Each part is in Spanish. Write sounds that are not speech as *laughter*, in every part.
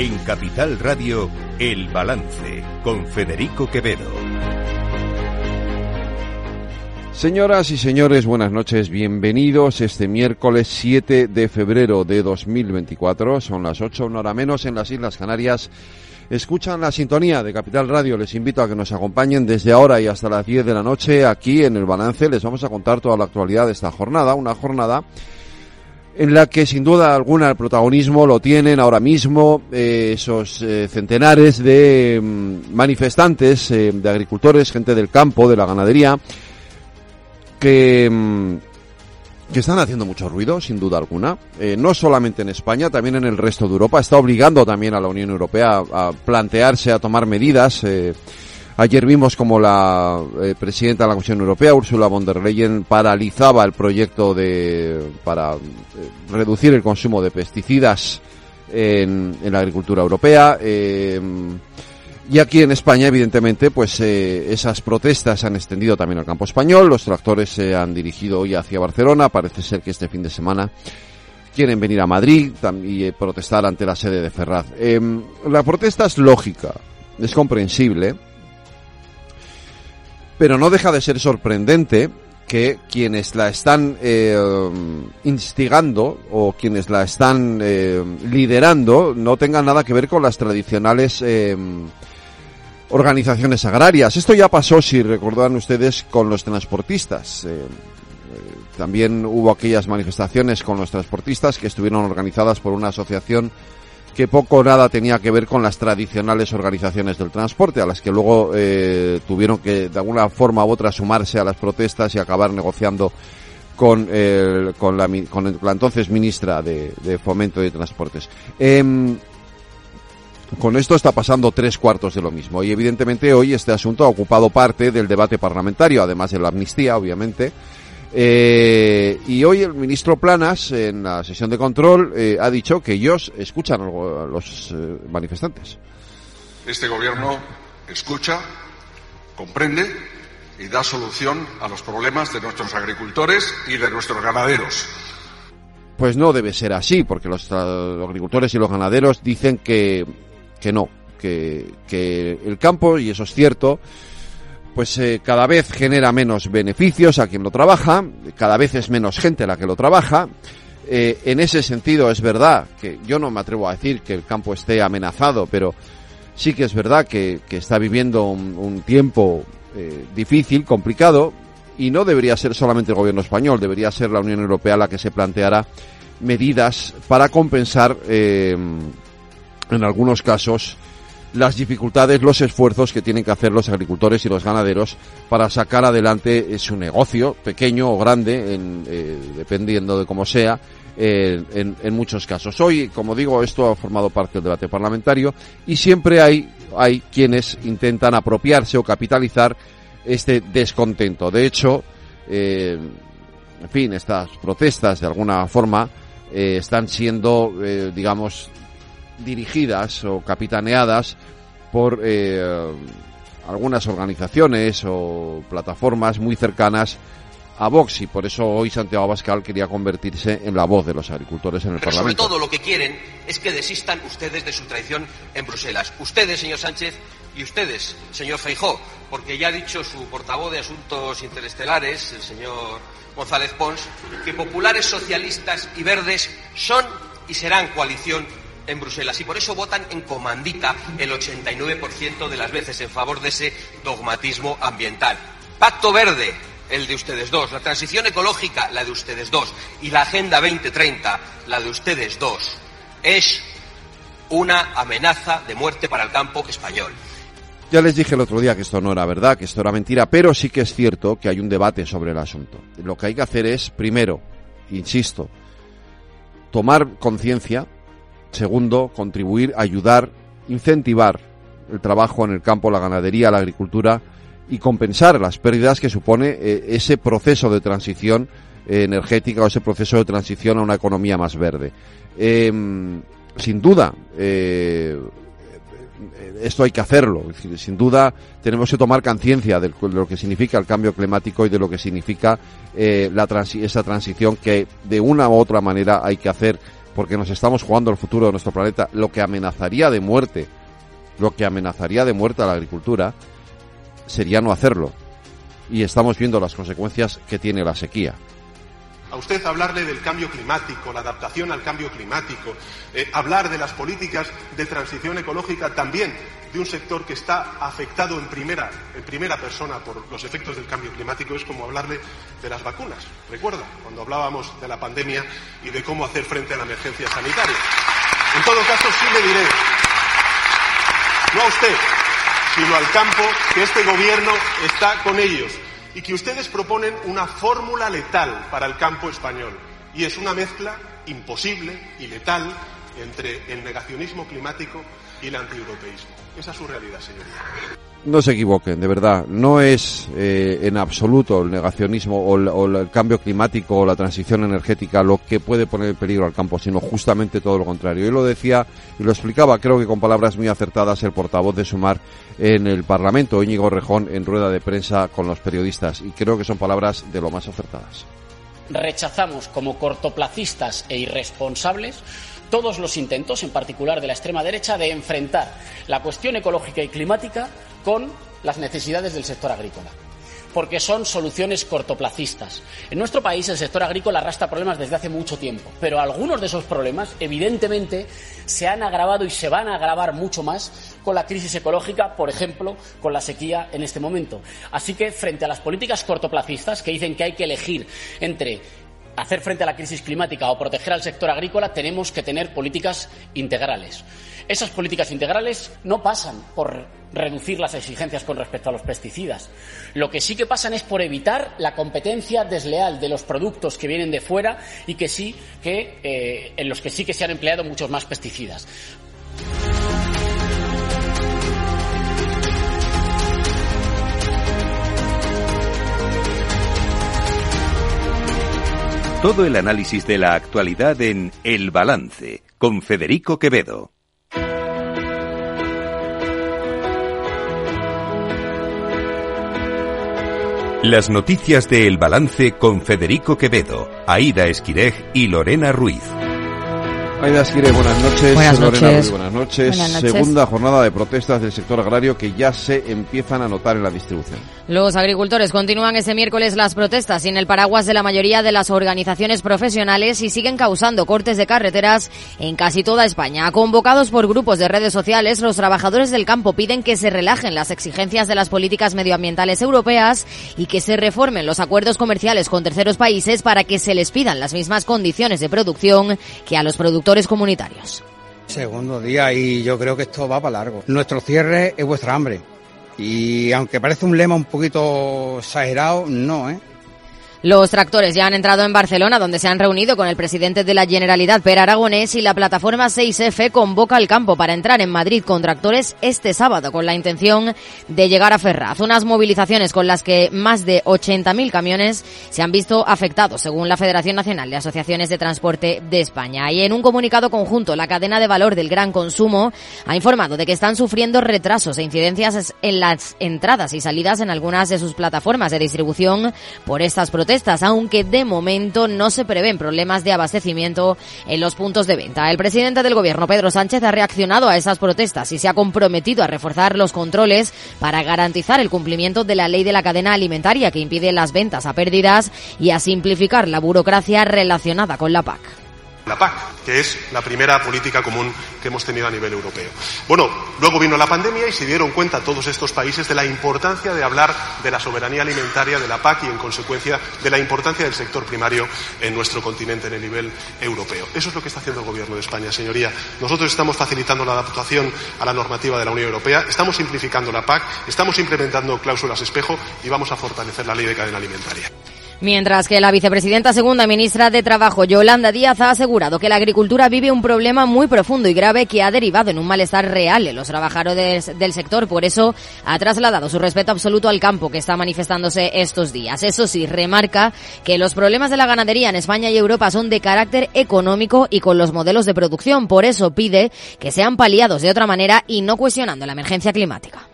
En Capital Radio, El Balance, con Federico Quevedo. Señoras y señores, buenas noches, bienvenidos este miércoles 7 de febrero de 2024, son las 8, una hora menos en las Islas Canarias. Escuchan la sintonía de Capital Radio, les invito a que nos acompañen desde ahora y hasta las 10 de la noche aquí en el balance, les vamos a contar toda la actualidad de esta jornada, una jornada en la que sin duda alguna el protagonismo lo tienen ahora mismo eh, esos eh, centenares de mm, manifestantes, eh, de agricultores, gente del campo, de la ganadería, que, mm, que están haciendo mucho ruido, sin duda alguna. no solamente en España, también en el resto de Europa. Está obligando también a la Unión Europea a, plantearse, a tomar medidas. Ayer vimos como la eh, presidenta de la Comisión Europea, Ursula von der Leyen, paralizaba el proyecto de para eh, reducir el consumo de pesticidas en, la agricultura europea. Eh, y aquí en España, evidentemente, pues esas protestas se han extendido también al campo español. Los tractores se han dirigido hoy hacia Barcelona. Parece ser que este fin de semana quieren venir a Madrid y protestar ante la sede de Ferraz. la protesta es lógica, es comprensible pero no deja de ser sorprendente que quienes la están eh, instigando o quienes la están eh, liderando no tengan nada que ver con las tradicionales eh, organizaciones agrarias. Esto ya pasó, si recordarán ustedes, con los transportistas. también hubo aquellas manifestaciones con los transportistas que estuvieron organizadas por una asociación que poco o nada tenía que ver con las tradicionales organizaciones del transporte, a las que luego eh, tuvieron que de alguna forma u otra sumarse a las protestas y acabar negociando con, con, la, con la entonces ministra de, Fomento de Transportes. Em, con esto está pasando tres cuartos de lo mismo y evidentemente hoy este asunto ha ocupado parte del debate parlamentario, además de la amnistía, obviamente. Eh, y hoy el ministro Planas, en la sesión de control, eh, ha dicho que ellos escuchan a los eh, manifestantes. Este gobierno escucha, comprende y da solución a los problemas de nuestros agricultores y de nuestros ganaderos. Pues no debe ser así, porque los, agricultores y los ganaderos dicen que, que no, que, que el campo, y eso es cierto, pues eh, cada vez genera menos beneficios a quien lo trabaja, cada vez es menos gente la que lo trabaja. Eh, en ese sentido es verdad que yo no me atrevo a decir que el campo esté amenazado, pero sí que es verdad que, está viviendo un, tiempo eh, difícil, complicado, y no debería ser solamente el gobierno español, debería ser la Unión Europea la que se planteara medidas para compensar en algunos casos las dificultades, los esfuerzos que tienen que hacer los agricultores y los ganaderos para sacar adelante eh, su negocio, pequeño o grande, en, eh, dependiendo de cómo sea, eh, en, en, muchos casos. Hoy, como digo, esto ha formado parte del debate parlamentario y siempre hay, hay quienes intentan apropiarse o capitalizar este descontento. De hecho, en fin, estas protestas de alguna forma están siendo, digamos, dirigidas o capitaneadas por eh, algunas organizaciones o plataformas muy cercanas a Vox y por eso hoy Santiago Abascal quería convertirse en la voz de los agricultores en el Pero Parlamento. Sobre todo lo que quieren es que desistan ustedes de su traición en Bruselas. Ustedes, señor Sánchez, y ustedes, señor Feijó, porque ya ha dicho su portavoz de Asuntos Interestelares, el señor González Pons, que populares socialistas y verdes son y serán coalición en Bruselas y por eso votan en comandita el 89% de las veces en favor de ese dogmatismo ambiental. Pacto Verde, el de ustedes dos, la transición ecológica, la de ustedes dos, y la Agenda 2030, la de ustedes dos, es una amenaza de muerte para el campo español. Ya les dije el otro día que esto no era verdad, que esto era mentira, pero sí que es cierto que hay un debate sobre el asunto. Lo que hay que hacer es, primero, insisto, tomar conciencia Segundo, contribuir, ayudar, incentivar el trabajo en el campo, la ganadería, la agricultura y compensar las pérdidas que supone eh, ese proceso de transición eh, energética o ese proceso de transición a una economía más verde. Em, sin duda, eh, esto hay que hacerlo. Sin duda, tenemos que tomar conciencia de lo que significa el cambio climático y de lo que significa la esa transición que de una u otra manera hay que hacer porque nos estamos jugando el futuro de nuestro planeta, lo que amenazaría de muerte, lo que amenazaría de muerte a la agricultura, sería no hacerlo. Y estamos viendo las consecuencias que tiene la sequía a usted hablarle del cambio climático, la adaptación al cambio climático, eh, hablar de las políticas de transición ecológica también de un sector que está afectado en primera, en primera persona por los efectos del cambio climático es como hablarle de las vacunas. Recuerda, cuando hablábamos de la pandemia y de cómo hacer frente a la emergencia sanitaria. En todo caso, sí le diré, no a usted, sino al campo, que este gobierno está con ellos y que ustedes proponen una fórmula letal para el campo español. Y es una mezcla imposible y letal entre el negacionismo climático y el antieuropeísmo. Esa es su realidad, señoría. No se equivoquen, de verdad. No es eh, en absoluto el negacionismo o el, cambio climático o la transición energética lo que puede poner en peligro al campo, sino justamente todo lo contrario. Y lo decía y lo explicaba, creo que con palabras muy acertadas, el portavoz de Sumar en el Parlamento, Íñigo Rejón, en rueda de prensa con los periodistas. Y creo que son palabras de lo más acertadas. Rechazamos como cortoplacistas e irresponsables todos los intentos, en particular de la extrema derecha, de enfrentar la cuestión ecológica y climática con las necesidades del sector agrícola porque son soluciones cortoplacistas. En nuestro país el sector agrícola arrastra problemas desde hace mucho tiempo, pero algunos de esos problemas evidentemente se han agravado y se van a agravar mucho más con la crisis ecológica, por ejemplo, con la sequía en este momento. Así que frente a las políticas cortoplacistas que dicen que hay que elegir entre hacer frente a la crisis climática o proteger al sector agrícola, tenemos que tener políticas integrales. Esas políticas integrales no pasan por reducir las exigencias con respecto a los pesticidas. Lo que sí que pasan es por evitar la competencia desleal de los productos que vienen de fuera y que sí que eh, en los que sí que se han empleado muchos más pesticidas. Todo el análisis de la actualidad en El Balance con Federico Quevedo. Las noticias de El Balance con Federico Quevedo, Aida Esquirej y Lorena Ruiz. Aida Esquire, buenas noches. Buenas noches. buenas noches. Segunda jornada de protestas del sector agrario que ya se empiezan a notar en la distribución. Los agricultores continúan este miércoles las protestas sin el paraguas de la mayoría de las organizaciones profesionales y siguen causando cortes de carreteras en casi toda España. Convocados por grupos de redes sociales, los trabajadores del campo piden que se relajen las exigencias de las políticas medioambientales europeas y que se reformen los acuerdos comerciales con terceros países para que se les pidan las mismas condiciones de producción que a los productores comunitarios. Segundo día y yo creo que esto va para largo. Nuestro cierre es vuestra hambre. Y aunque parece un lema un poquito exagerado, no, ¿eh? Los tractores ya han entrado en Barcelona, donde se han reunido con el presidente de la Generalidad, Per Aragonés, y la plataforma 6F convoca al campo para entrar en Madrid con tractores este sábado, con la intención de llegar a Ferraz. Unas movilizaciones con las que más de 80.000 camiones se han visto afectados, según la Federación Nacional de Asociaciones de Transporte de España. Y en un comunicado conjunto, la cadena de valor del gran consumo ha informado de que están sufriendo retrasos e incidencias en las entradas y salidas en algunas de sus plataformas de distribución por estas protestas aunque de momento no se prevén problemas de abastecimiento en los puntos de venta. El presidente del gobierno, Pedro Sánchez, ha reaccionado a esas protestas y se ha comprometido a reforzar los controles para garantizar el cumplimiento de la ley de la cadena alimentaria que impide las ventas a pérdidas y a simplificar la burocracia relacionada con la PAC la PAC, que es la primera política común que hemos tenido a nivel europeo. Bueno, luego vino la pandemia y se dieron cuenta todos estos países de la importancia de hablar de la soberanía alimentaria de la PAC y, en consecuencia, de la importancia del sector primario en nuestro continente en el nivel europeo. Eso es lo que está haciendo el Gobierno de España, señoría. Nosotros estamos facilitando la adaptación a la normativa de la Unión Europea, estamos simplificando la PAC, estamos implementando cláusulas espejo y vamos a fortalecer la ley de cadena alimentaria. Mientras que la vicepresidenta segunda ministra de Trabajo, Yolanda Díaz, ha asegurado que la agricultura vive un problema muy profundo y grave que ha derivado en un malestar real en los trabajadores del sector. Por eso ha trasladado su respeto absoluto al campo que está manifestándose estos días. Eso sí, remarca que los problemas de la ganadería en España y Europa son de carácter económico y con los modelos de producción. Por eso pide que sean paliados de otra manera y no cuestionando la emergencia climática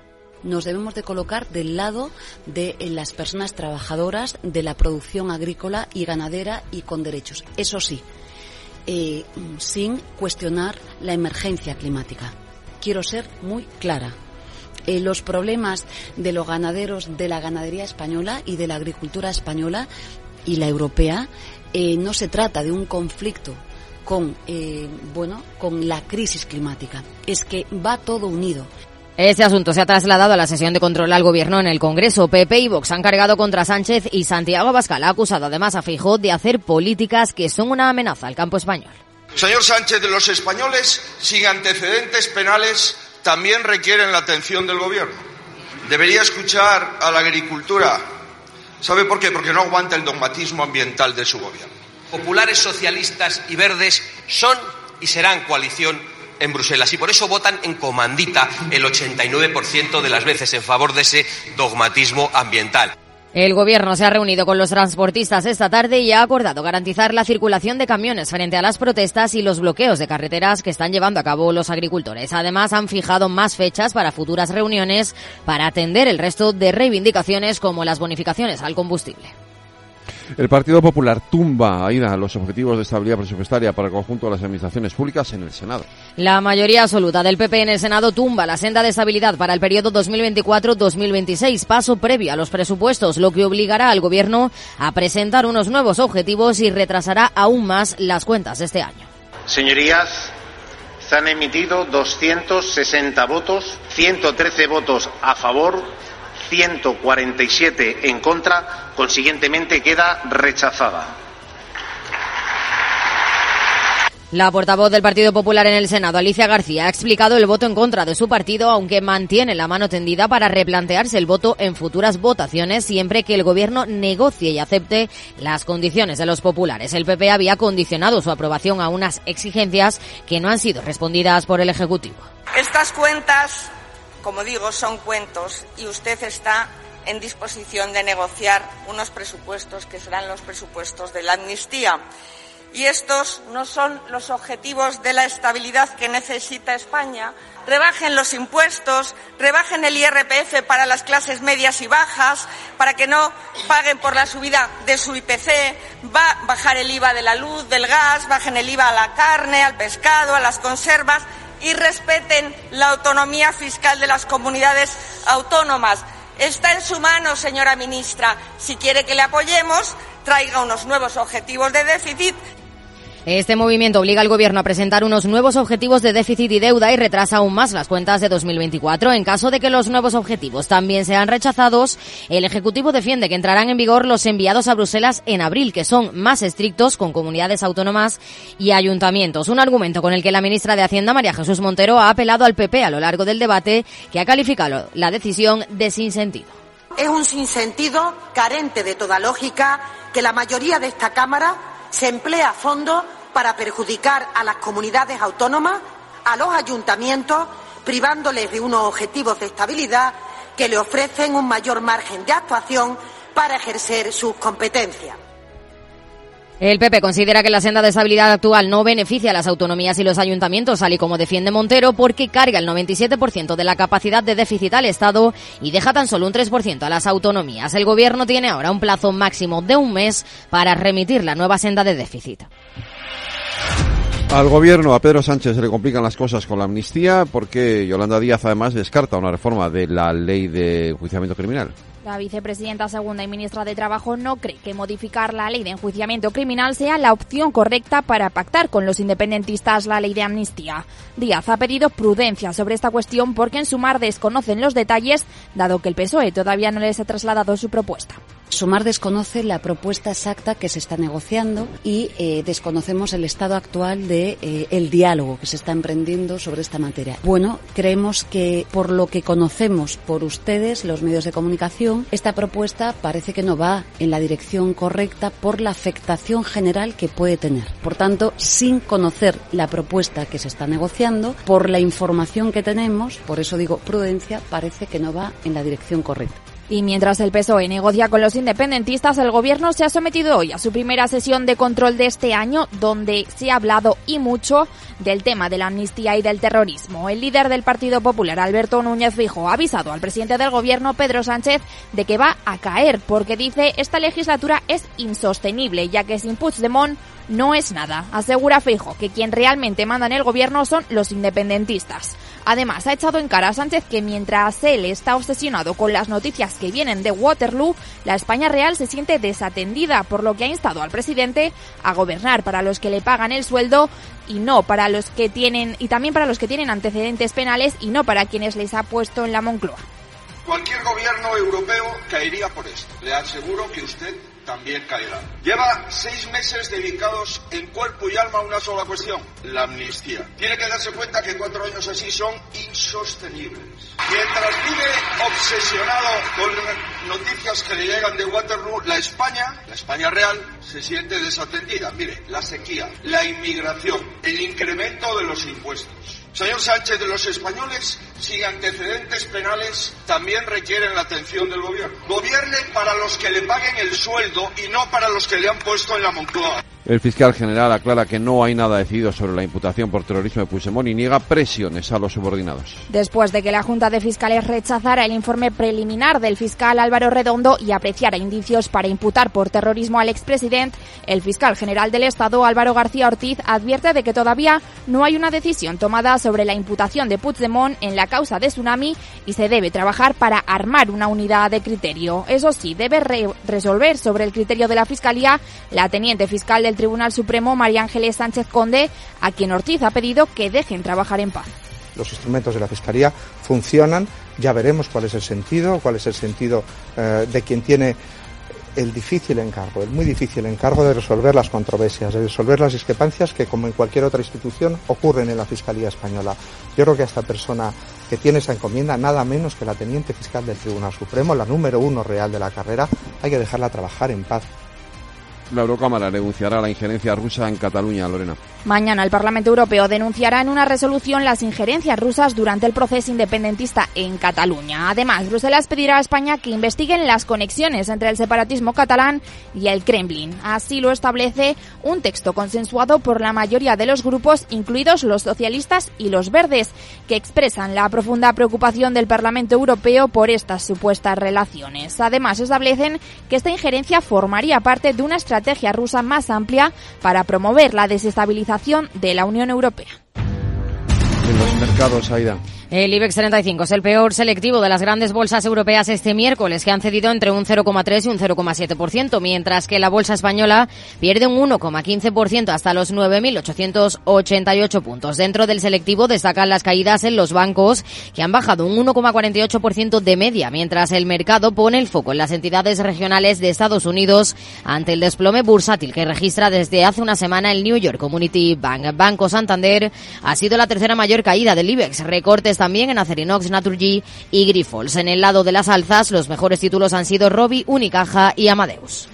nos debemos de colocar del lado de eh, las personas trabajadoras de la producción agrícola y ganadera y con derechos. Eso sí, eh, sin cuestionar la emergencia climática. Quiero ser muy clara. Eh, los problemas de los ganaderos de la ganadería española y de la agricultura española y la europea no se trata de un conflicto con bueno con la crisis climática es que va todo unido este asunto se ha trasladado a la sesión de control al gobierno en el Congreso. PP y Vox han cargado contra Sánchez y Santiago Abascal ha acusado además a Feijóo de hacer políticas que son una amenaza al campo español. Señor Sánchez, los españoles sin antecedentes penales también requieren la atención del gobierno. Debería escuchar a la agricultura. ¿Sabe por qué? Porque no aguanta el dogmatismo ambiental de su gobierno. Populares, socialistas y verdes son y serán coalición en Bruselas y por eso votan en comandita el 89% de las veces en favor de ese dogmatismo ambiental. El Gobierno se ha reunido con los transportistas esta tarde y ha acordado garantizar la circulación de camiones frente a las protestas y los bloqueos de carreteras que están llevando a cabo los agricultores. Además, han fijado más fechas para futuras reuniones para atender el resto de reivindicaciones como las bonificaciones al combustible. El Partido Popular tumba a los objetivos de estabilidad presupuestaria para el conjunto de las administraciones públicas en el Senado. La mayoría absoluta del PP en el Senado tumba la senda de estabilidad para el periodo 2024-2026, paso previo a los presupuestos, lo que obligará al Gobierno a presentar unos nuevos objetivos y retrasará aún más las cuentas de este año. Señorías, se han emitido 260 votos, 113 votos a favor, 147 en contra, consiguientemente queda rechazada. La portavoz del Partido Popular en el Senado, Alicia García, ha explicado el voto en contra de su partido, aunque mantiene la mano tendida para replantearse el voto en futuras votaciones siempre que el Gobierno negocie y acepte las condiciones de los populares. El PP había condicionado su aprobación a unas exigencias que no han sido respondidas por el Ejecutivo. Estas cuentas como digo, son cuentos y usted está en disposición de negociar unos presupuestos que serán los presupuestos de la amnistía. Y estos no son los objetivos de la estabilidad que necesita España. Rebajen los impuestos, rebajen el IRPF para las clases medias y bajas, para que no paguen por la subida de su IPC, va a bajar el IVA de la luz, del gas, bajen el IVA a la carne, al pescado, a las conservas y respeten la autonomía fiscal de las comunidades autónomas. Está en su mano, señora ministra. Si quiere que le apoyemos, traiga unos nuevos objetivos de déficit este movimiento obliga al Gobierno a presentar unos nuevos objetivos de déficit y deuda y retrasa aún más las cuentas de 2024. En caso de que los nuevos objetivos también sean rechazados, el Ejecutivo defiende que entrarán en vigor los enviados a Bruselas en abril, que son más estrictos con comunidades autónomas y ayuntamientos. Un argumento con el que la ministra de Hacienda, María Jesús Montero, ha apelado al PP a lo largo del debate, que ha calificado la decisión de sinsentido. Es un sinsentido carente de toda lógica que la mayoría de esta Cámara se emplea a fondo para perjudicar a las comunidades autónomas, a los ayuntamientos, privándoles de unos objetivos de estabilidad que le ofrecen un mayor margen de actuación para ejercer sus competencias. El PP considera que la senda de estabilidad actual no beneficia a las autonomías y los ayuntamientos, tal y como defiende Montero, porque carga el 97% de la capacidad de déficit al Estado y deja tan solo un 3% a las autonomías. El Gobierno tiene ahora un plazo máximo de un mes para remitir la nueva senda de déficit. Al gobierno, a Pedro Sánchez, se le complican las cosas con la amnistía porque Yolanda Díaz además descarta una reforma de la ley de enjuiciamiento criminal. La vicepresidenta segunda y ministra de Trabajo no cree que modificar la ley de enjuiciamiento criminal sea la opción correcta para pactar con los independentistas la ley de amnistía. Díaz ha pedido prudencia sobre esta cuestión porque en Sumar desconocen los detalles, dado que el PSOE todavía no les ha trasladado su propuesta. Sumar desconoce la propuesta exacta que se está negociando y eh, desconocemos el estado actual de eh, diálogo que se está emprendiendo sobre esta materia. Bueno, creemos que por lo que conocemos por ustedes, los medios de comunicación, esta propuesta parece que no va en la dirección correcta por la afectación general que puede tener. Por tanto, sin conocer la propuesta que se está negociando, por la información que tenemos, por eso digo prudencia, parece que no va en la dirección correcta. Y mientras el PSOE negocia con los independentistas, el gobierno se ha sometido hoy a su primera sesión de control de este año, donde se ha hablado y mucho del tema de la amnistía y del terrorismo. El líder del Partido Popular, Alberto Núñez Fijo, ha avisado al presidente del gobierno, Pedro Sánchez, de que va a caer, porque dice esta legislatura es insostenible, ya que sin Puigdemont no es nada. Asegura Feijo que quien realmente manda en el gobierno son los independentistas. Además, ha echado en cara a Sánchez que mientras él está obsesionado con las noticias que vienen de Waterloo, la España real se siente desatendida, por lo que ha instado al presidente a gobernar para los que le pagan el sueldo y no para los que tienen y también para los que tienen antecedentes penales y no para quienes les ha puesto en la Moncloa. Cualquier gobierno europeo caería por esto. Le aseguro que usted también caerá. Lleva seis meses dedicados en cuerpo y alma a una sola cuestión, la amnistía. Tiene que darse cuenta que cuatro años así son insostenibles. Mientras vive obsesionado con noticias que le llegan de Waterloo, la España, la España real, se siente desatendida. Mire, la sequía, la inmigración, el incremento de los impuestos. Señor Sánchez, de los españoles sin antecedentes penales también requieren la atención del gobierno. Gobierne para los que le paguen el sueldo y no para los que le han puesto en la Moncloa. El fiscal general aclara que no hay nada decidido sobre la imputación por terrorismo de Puigdemont y niega presiones a los subordinados. Después de que la Junta de Fiscales rechazara el informe preliminar del fiscal Álvaro Redondo y apreciara indicios para imputar por terrorismo al expresidente, el fiscal general del Estado Álvaro García Ortiz advierte de que todavía no hay una decisión tomada sobre la imputación de Puigdemont en la causa de Tsunami y se debe trabajar para armar una unidad de criterio. Eso sí, debe resolver sobre el criterio de la Fiscalía la teniente fiscal del Tribunal Supremo, María Ángeles Sánchez Conde, a quien Ortiz ha pedido que dejen trabajar en paz. Los instrumentos de la Fiscalía funcionan, ya veremos cuál es el sentido, cuál es el sentido eh, de quien tiene el difícil encargo, el muy difícil encargo de resolver las controversias, de resolver las discrepancias que, como en cualquier otra institución, ocurren en la Fiscalía Española. Yo creo que a esta persona que tiene esa encomienda, nada menos que la teniente fiscal del Tribunal Supremo, la número uno real de la carrera, hay que dejarla trabajar en paz. La Eurocámara denunciará la injerencia rusa en Cataluña, Lorena. Mañana el Parlamento Europeo denunciará en una resolución las injerencias rusas durante el proceso independentista en Cataluña. Además, Bruselas pedirá a España que investiguen las conexiones entre el separatismo catalán y el Kremlin. Así lo establece un texto consensuado por la mayoría de los grupos, incluidos los socialistas y los verdes, que expresan la profunda preocupación del Parlamento Europeo por estas supuestas relaciones. Además, establecen que esta injerencia formaría parte de una estrategia rusa más amplia para promover la desestabilización de la Unión Europea. El IBEX 35 es el peor selectivo de las grandes bolsas europeas este miércoles, que han cedido entre un 0,3 y un 0,7%, mientras que la bolsa española pierde un 1,15% hasta los 9.888 puntos. Dentro del selectivo destacan las caídas en los bancos, que han bajado un 1,48% de media, mientras el mercado pone el foco en las entidades regionales de Estados Unidos ante el desplome bursátil que registra desde hace una semana el New York Community Bank. Banco Santander ha sido la tercera mayor caída del IBEX. Recortes también en Acerinox, Naturgy y Grifols. En el lado de las alzas, los mejores títulos han sido Robi, Unicaja y Amadeus.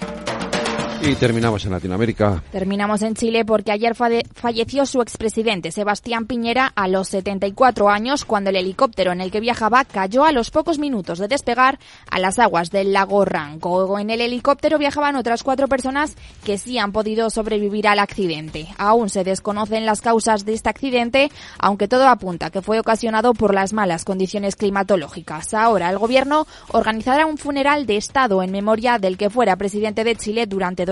Y terminamos en Latinoamérica. Terminamos en Chile porque ayer falleció su expresidente Sebastián Piñera a los 74 años cuando el helicóptero en el que viajaba cayó a los pocos minutos de despegar a las aguas del lago Ranco. En el helicóptero viajaban otras cuatro personas que sí han podido sobrevivir al accidente. Aún se desconocen las causas de este accidente, aunque todo apunta que fue ocasionado por las malas condiciones climatológicas. Ahora el gobierno organizará un funeral de Estado en memoria del que fuera presidente de Chile durante dos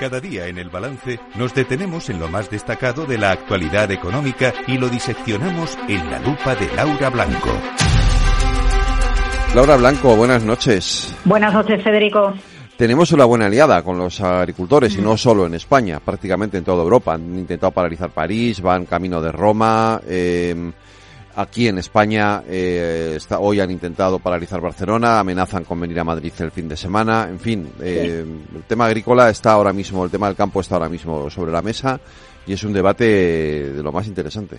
Cada día en el balance nos detenemos en lo más destacado de la actualidad económica y lo diseccionamos en la lupa de Laura Blanco. Laura Blanco, buenas noches. Buenas noches, Federico. tenemos una buena aliada con los agricultores y no solo en España, prácticamente en toda Europa. Han intentado paralizar París, van camino de Roma. Eh, aquí en España eh, está, hoy han intentado paralizar Barcelona, amenazan con venir a Madrid el fin de semana. En fin, eh, el tema agrícola está ahora mismo, el tema del campo está ahora mismo sobre la mesa y es un debate de lo más interesante.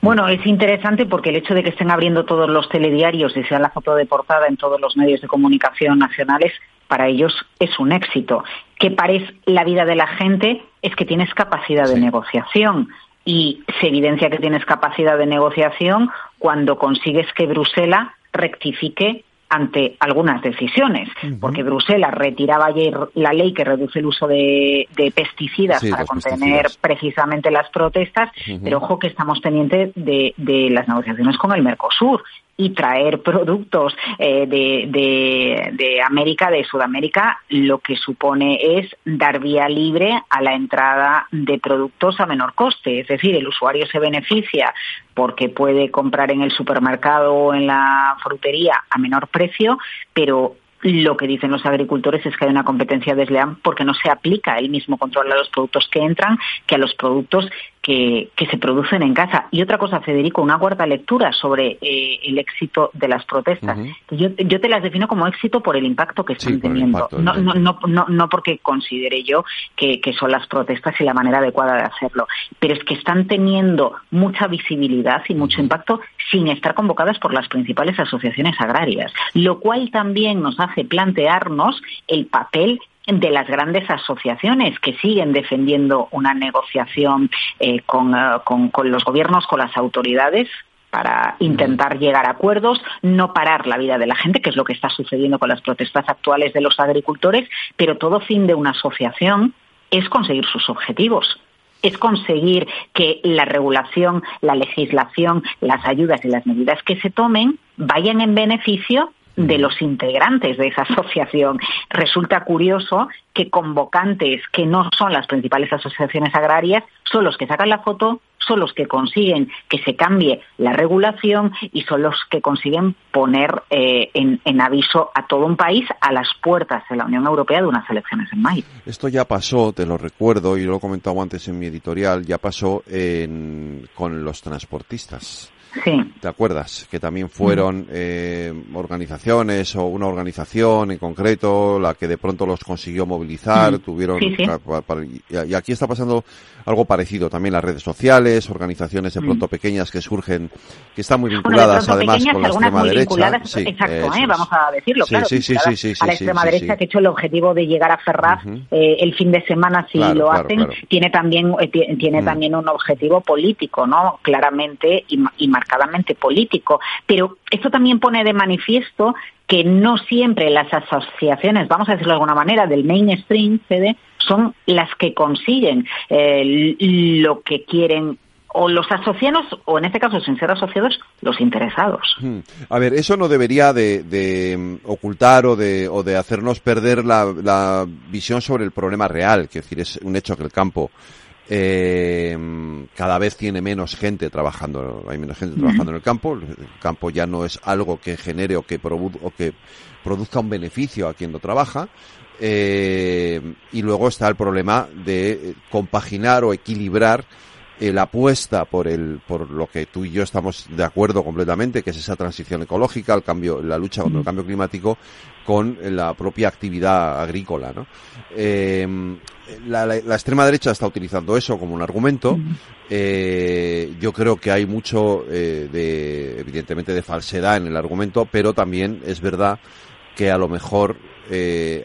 Bueno, es interesante porque el hecho de que estén abriendo todos los telediarios y sea la foto de portada en todos los medios de comunicación nacionales, para ellos es un éxito. ¿Qué parece la vida de la gente? Es que tienes capacidad de negociación y se evidencia que tienes capacidad de negociación cuando consigues que Bruselas rectifique ante algunas decisiones, porque Bruselas retiraba ayer la ley que reduce el uso de, pesticidas para contener precisamente las protestas, pero ojo que estamos pendientes de, de las negociaciones con el Mercosur y traer productos eh, de, de, de, América, de Sudamérica, lo que supone es dar vía libre a la entrada de productos a menor coste. Es decir, el usuario se beneficia porque puede comprar en el supermercado o en la frutería a menor precio, pero lo que dicen los agricultores es que hay una competencia desleal porque no se aplica el mismo control a los productos que entran que a los productos que, se producen en casa. Y otra cosa, Federico, una cuarta lectura sobre eh, el éxito de las protestas. yo, yo, te las defino como éxito por el impacto que están teniendo. No, no, no, no, porque considere yo que, son las protestas y la manera adecuada de hacerlo, pero es que están teniendo mucha visibilidad y mucho impacto sin estar convocadas por las principales asociaciones agrarias, lo cual también nos hace plantearnos el papel de las grandes asociaciones que siguen defendiendo una negociación eh, eh, con, con, los gobiernos, con las autoridades para intentar llegar a acuerdos, no parar la vida de la gente, que es lo que está sucediendo con las protestas actuales de los agricultores, pero todo fin de una asociación es conseguir sus objetivos es conseguir que la regulación, la legislación, las ayudas y las medidas que se tomen vayan en beneficio de los integrantes de esa asociación. Resulta curioso que convocantes que no son las principales asociaciones agrarias son los que sacan la foto, son los que consiguen que se cambie la regulación y son los que consiguen poner eh, en, aviso a todo un país a las puertas de la Unión Europea de unas elecciones en mayo. Esto ya pasó, te lo recuerdo, y lo he comentado antes en mi editorial, ya pasó con los transportistas. Sí. ¿Te acuerdas? Que también fueron eh, organizaciones o una organización en concreto la que de pronto los consiguió movilizar, tuvieron... y aquí está pasando algo parecido también las redes sociales, organizaciones de mm. pronto pequeñas que surgen, que están muy vinculadas además con la extrema derecha. exacto, ¿eh? vamos a decirlo, claro, a la extrema derecha que ha hecho el objetivo de llegar a Ferraz eh, el fin de semana si lo hacen, tiene también eh, tiene mm. también un objetivo político, ¿no? Claramente y, y marcadamente político, pero esto también pone de manifiesto que no siempre las asociaciones, vamos a decirlo de alguna manera, del mainstream, CD, son las que consiguen eh, lo que quieren o los asociados, o en este caso, sin ser asociados, los interesados. Hmm. A ver, eso no debería de, mm, ocultar o de, o de hacernos perder la, la, visión sobre el problema real, que es decir, es un hecho que el campo eh, cada vez tiene menos gente trabajando, hay menos gente trabajando en el campo, el campo ya no es algo que genere o que, o que produzca un beneficio a quien lo trabaja, eh, y luego está el problema de compaginar o equilibrar la apuesta por el por lo que tú y yo estamos de acuerdo completamente que es esa transición ecológica el cambio la lucha contra el cambio climático con la propia actividad agrícola ¿no? Eh, la, extrema derecha está utilizando eso como un argumento. Eh, yo creo que hay mucho eh, de evidentemente de falsedad en el argumento pero también es verdad que a lo mejor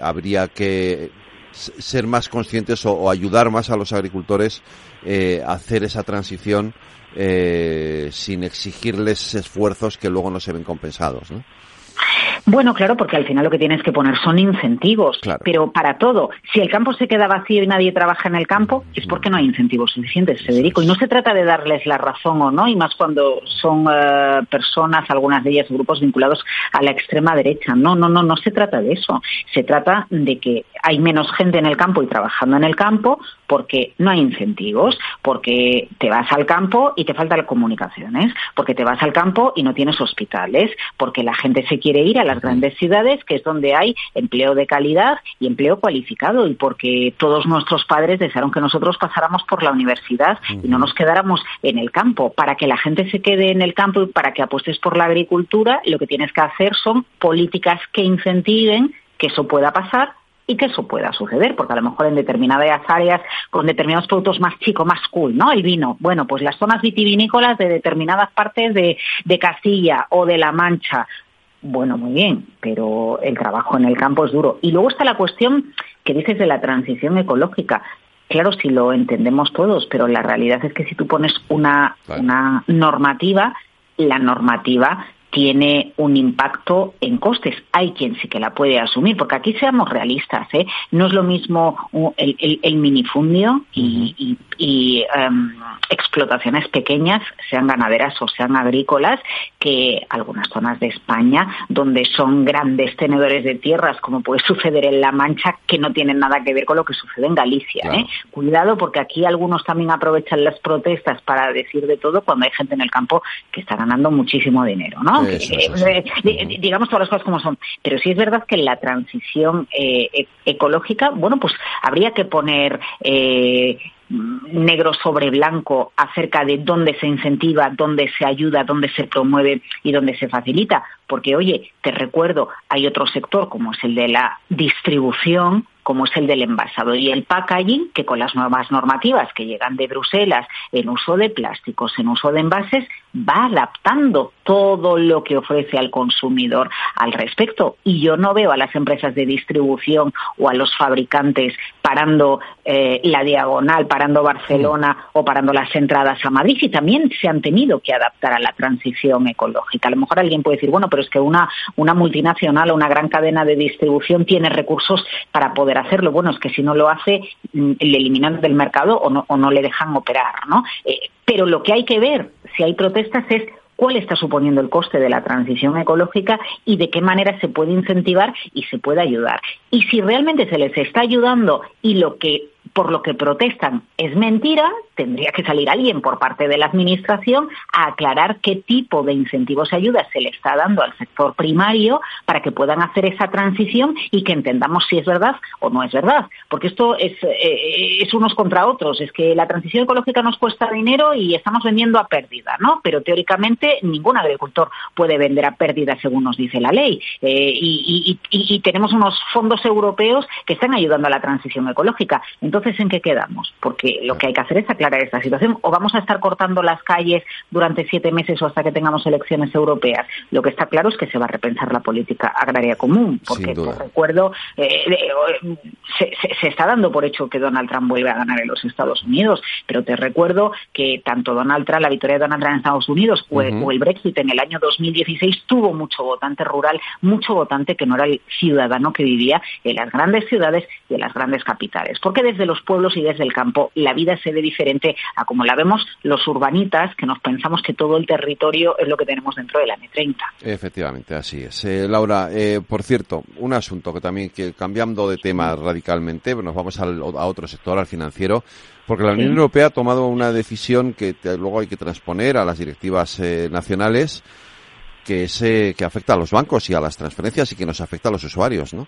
habría que ser más conscientes o, ayudar más a los agricultores eh, a hacer esa transición eh, sin exigirles esfuerzos que luego no se ven compensados. ¿no? Bueno, claro, porque al final lo que tienes que poner son incentivos, pero para todo. Si el campo se queda vacío y nadie trabaja en el campo, es porque no hay incentivos suficientes, Federico. Y no se trata de darles la razón o no, y más cuando son eh, personas, algunas de ellas grupos vinculados a la extrema derecha. No, no, no, no se trata de eso. Se trata de que hay menos gente en el campo y trabajando en el campo porque no hay incentivos, porque te vas al campo y te faltan comunicaciones, porque te vas al campo y no tienes hospitales, porque la gente se quiere ir a las grandes ciudades, que es donde hay empleo de calidad y empleo cualificado, y porque todos nuestros padres desearon que nosotros pasáramos por la universidad y no nos quedáramos en el campo. Para que la gente se quede en el campo y para que apuestes por la agricultura, lo que tienes que hacer son políticas que incentiven que eso pueda pasar y que eso pueda suceder, porque a lo mejor en determinadas áreas, con determinados productos más chicos, más cool, ¿no? El vino. Bueno, pues las zonas vitivinícolas de determinadas partes de, de Castilla o de La Mancha. Bueno, muy bien, pero el trabajo en el campo es duro. Y luego está la cuestión que dices de la transición ecológica. Claro, si lo entendemos todos, pero la realidad es que si tú pones una, una normativa, la normativa tiene un impacto en costes. Hay quien sí que la puede asumir, porque aquí seamos realistas, ¿eh? no es lo mismo el, minifundio y, em, explotaciones pequeñas, sean ganaderas o sean agrícolas, que algunas zonas de España donde son grandes tenedores de tierras, como puede suceder en La Mancha, que no tienen nada que ver con lo que sucede en Galicia. ¿eh? Cuidado, porque aquí algunos también aprovechan las protestas para decir de todo cuando hay gente en el campo que está ganando muchísimo dinero, ¿no? Eh, eh, digamos todas las cosas como son. Pero sí es verdad que la transición eh, e-, ecológica, bueno, pues habría que poner negro sobre blanco acerca de dónde se incentiva, dónde se ayuda, dónde se promueve y dónde se facilita. Porque, oye, te recuerdo, hay otro sector como es el de la distribución, como es el del envasado y el packaging, que con las nuevas normativas que llegan de Bruselas en uso de plásticos, en uso de envases, va adaptando todo lo que ofrece al consumidor al respecto. Y yo no veo a las empresas de distribución o a los fabricantes parando eh, la diagonal, parando Barcelona o parando las entradas a Madrid y también se han tenido que adaptar a la transición ecológica. A lo mejor alguien puede decir, bueno, pero es que una, una multinacional o una gran cadena de distribución tiene recursos para poder hacerlo. Bueno, es que si no lo hace, mm, le eliminan del mercado o no, o no le dejan operar, ¿no? Eh, pero lo que hay que ver, si hay protestas, es cuál está suponiendo el coste de la transición ecológica y de qué manera se puede incentivar y se puede ayudar. Y si realmente se les está ayudando y lo que por lo que protestan es mentira, tendría que salir alguien por parte de la Administración a aclarar qué tipo de incentivos y ayudas se le está dando al sector primario para que puedan hacer esa transición y que entendamos si es verdad o no es verdad. Porque esto es, eh, es unos contra otros. Es que la transición ecológica nos cuesta dinero y estamos vendiendo a pérdida, ¿no? Pero teóricamente ningún agricultor puede vender a pérdida según nos dice la ley. Eh, y, y, tenemos unos fondos europeos que están ayudando a la transición ecológica. Entonces, ¿en qué quedamos? Porque lo que hay que hacer es aclarar esta situación. O vamos a estar cortando las calles durante siete meses o hasta que tengamos elecciones europeas. Lo que está claro es que se va a repensar la política agraria común. Porque, te recuerdo, eh, se, está dando por hecho que Donald Trump vuelve a ganar en los Estados Unidos. Pero te recuerdo que tanto Donald Trump, la victoria de Donald Trump en Estados Unidos o, el Brexit en el año 2016 tuvo mucho votante rural, mucho votante que no era el ciudadano que vivía en las grandes ciudades y en las grandes capitales. Porque desde los pueblos y desde el campo la vida se ve diferente a como la vemos los urbanitas, que nos pensamos que todo el territorio es lo que tenemos dentro de la M30. Efectivamente, así es. Eh, Laura, eh, por cierto, un asunto que también, que cambiando de tema radicalmente, nos vamos al, a otro sector, al financiero, porque la Unión Europea ha tomado una decisión que luego hay que transponer a las directivas eh, nacionales que, es, que afecta a los bancos y a las transferencias y que nos afecta a los usuarios, ¿no?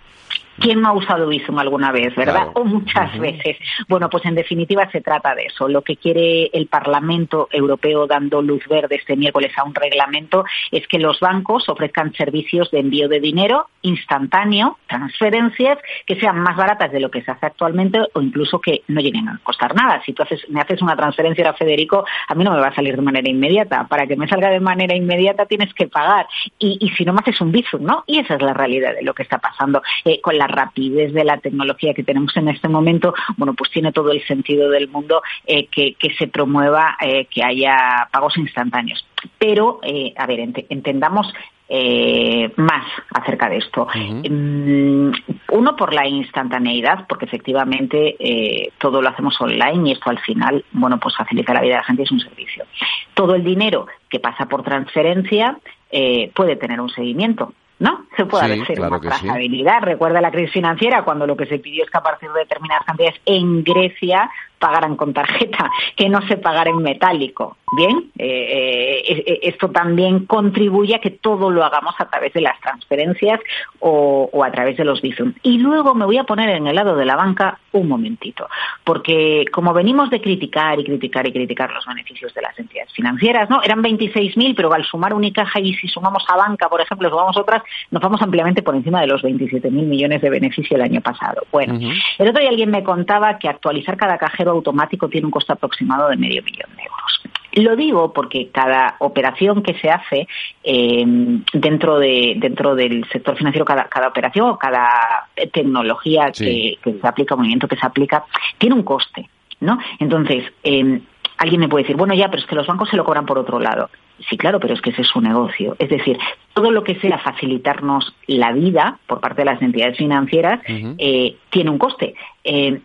¿Quién no ha usado Bizum alguna vez, verdad? O muchas veces. Bueno, pues en definitiva se trata de eso. Lo que quiere el Parlamento Europeo dando luz verde este miércoles a un reglamento es que los bancos ofrezcan servicios de envío de dinero instantáneo, transferencias que sean más baratas de lo que se hace actualmente o incluso que no lleguen a costar nada. Si tú haces, me haces una transferencia a Federico, a mí no me va a salir de manera inmediata. Para que me salga de manera inmediata tienes que pagar. Y, si no me haces un Bizum, ¿no? Y esa es la realidad de lo que está pasando. Eh, con la rapidez de la tecnología que tenemos en este momento, bueno, pues tiene todo el sentido del mundo eh, que, se promueva eh, que haya pagos instantáneos. Pero, a ver, entendamos más acerca de esto. Mm, uno por la instantaneidad, porque efectivamente todo lo hacemos online y esto al final, bueno, pues facilita la vida de la gente y es un servicio. Todo el dinero que pasa por transferencia puede tener un seguimiento ¿no? Se puede Sí, hacer claro una sí. trazabilidad. Recuerda la crisis financiera cuando lo que se pidió es que a partir de determinadas cantidades en Grecia pagaran con tarjeta, que no se pagara en metálico. Bien, eh, eh, eh, esto también contribuye a que todo lo hagamos a través de las transferencias o, o a través de los Bizum. Y luego me voy a poner en el lado de la banca un momentito, porque como venimos de criticar y criticar y criticar los beneficios de las entidades financieras, ¿no? Eran 26.000, pero al sumar Unicaja y si sumamos a banca, por ejemplo, sumamos otras, nos vamos ampliamente por encima de los 27.000 millones de beneficio el año pasado. Bueno, el otro día alguien me contaba que actualizar cada cajero automático tiene un costo aproximado de medio millón de euros. Lo digo porque cada operación que se hace eh, dentro de dentro del sector financiero, cada, cada operación o cada tecnología que, que se aplica, movimiento que se aplica, tiene un coste, ¿no? Entonces, eh, alguien me puede decir, bueno, ya, pero es que los bancos se lo cobran por otro lado. Sí, claro, pero es que ese es su negocio. Es decir, todo lo que sea facilitarnos la vida por parte de las entidades financieras eh, tiene un coste. Eh,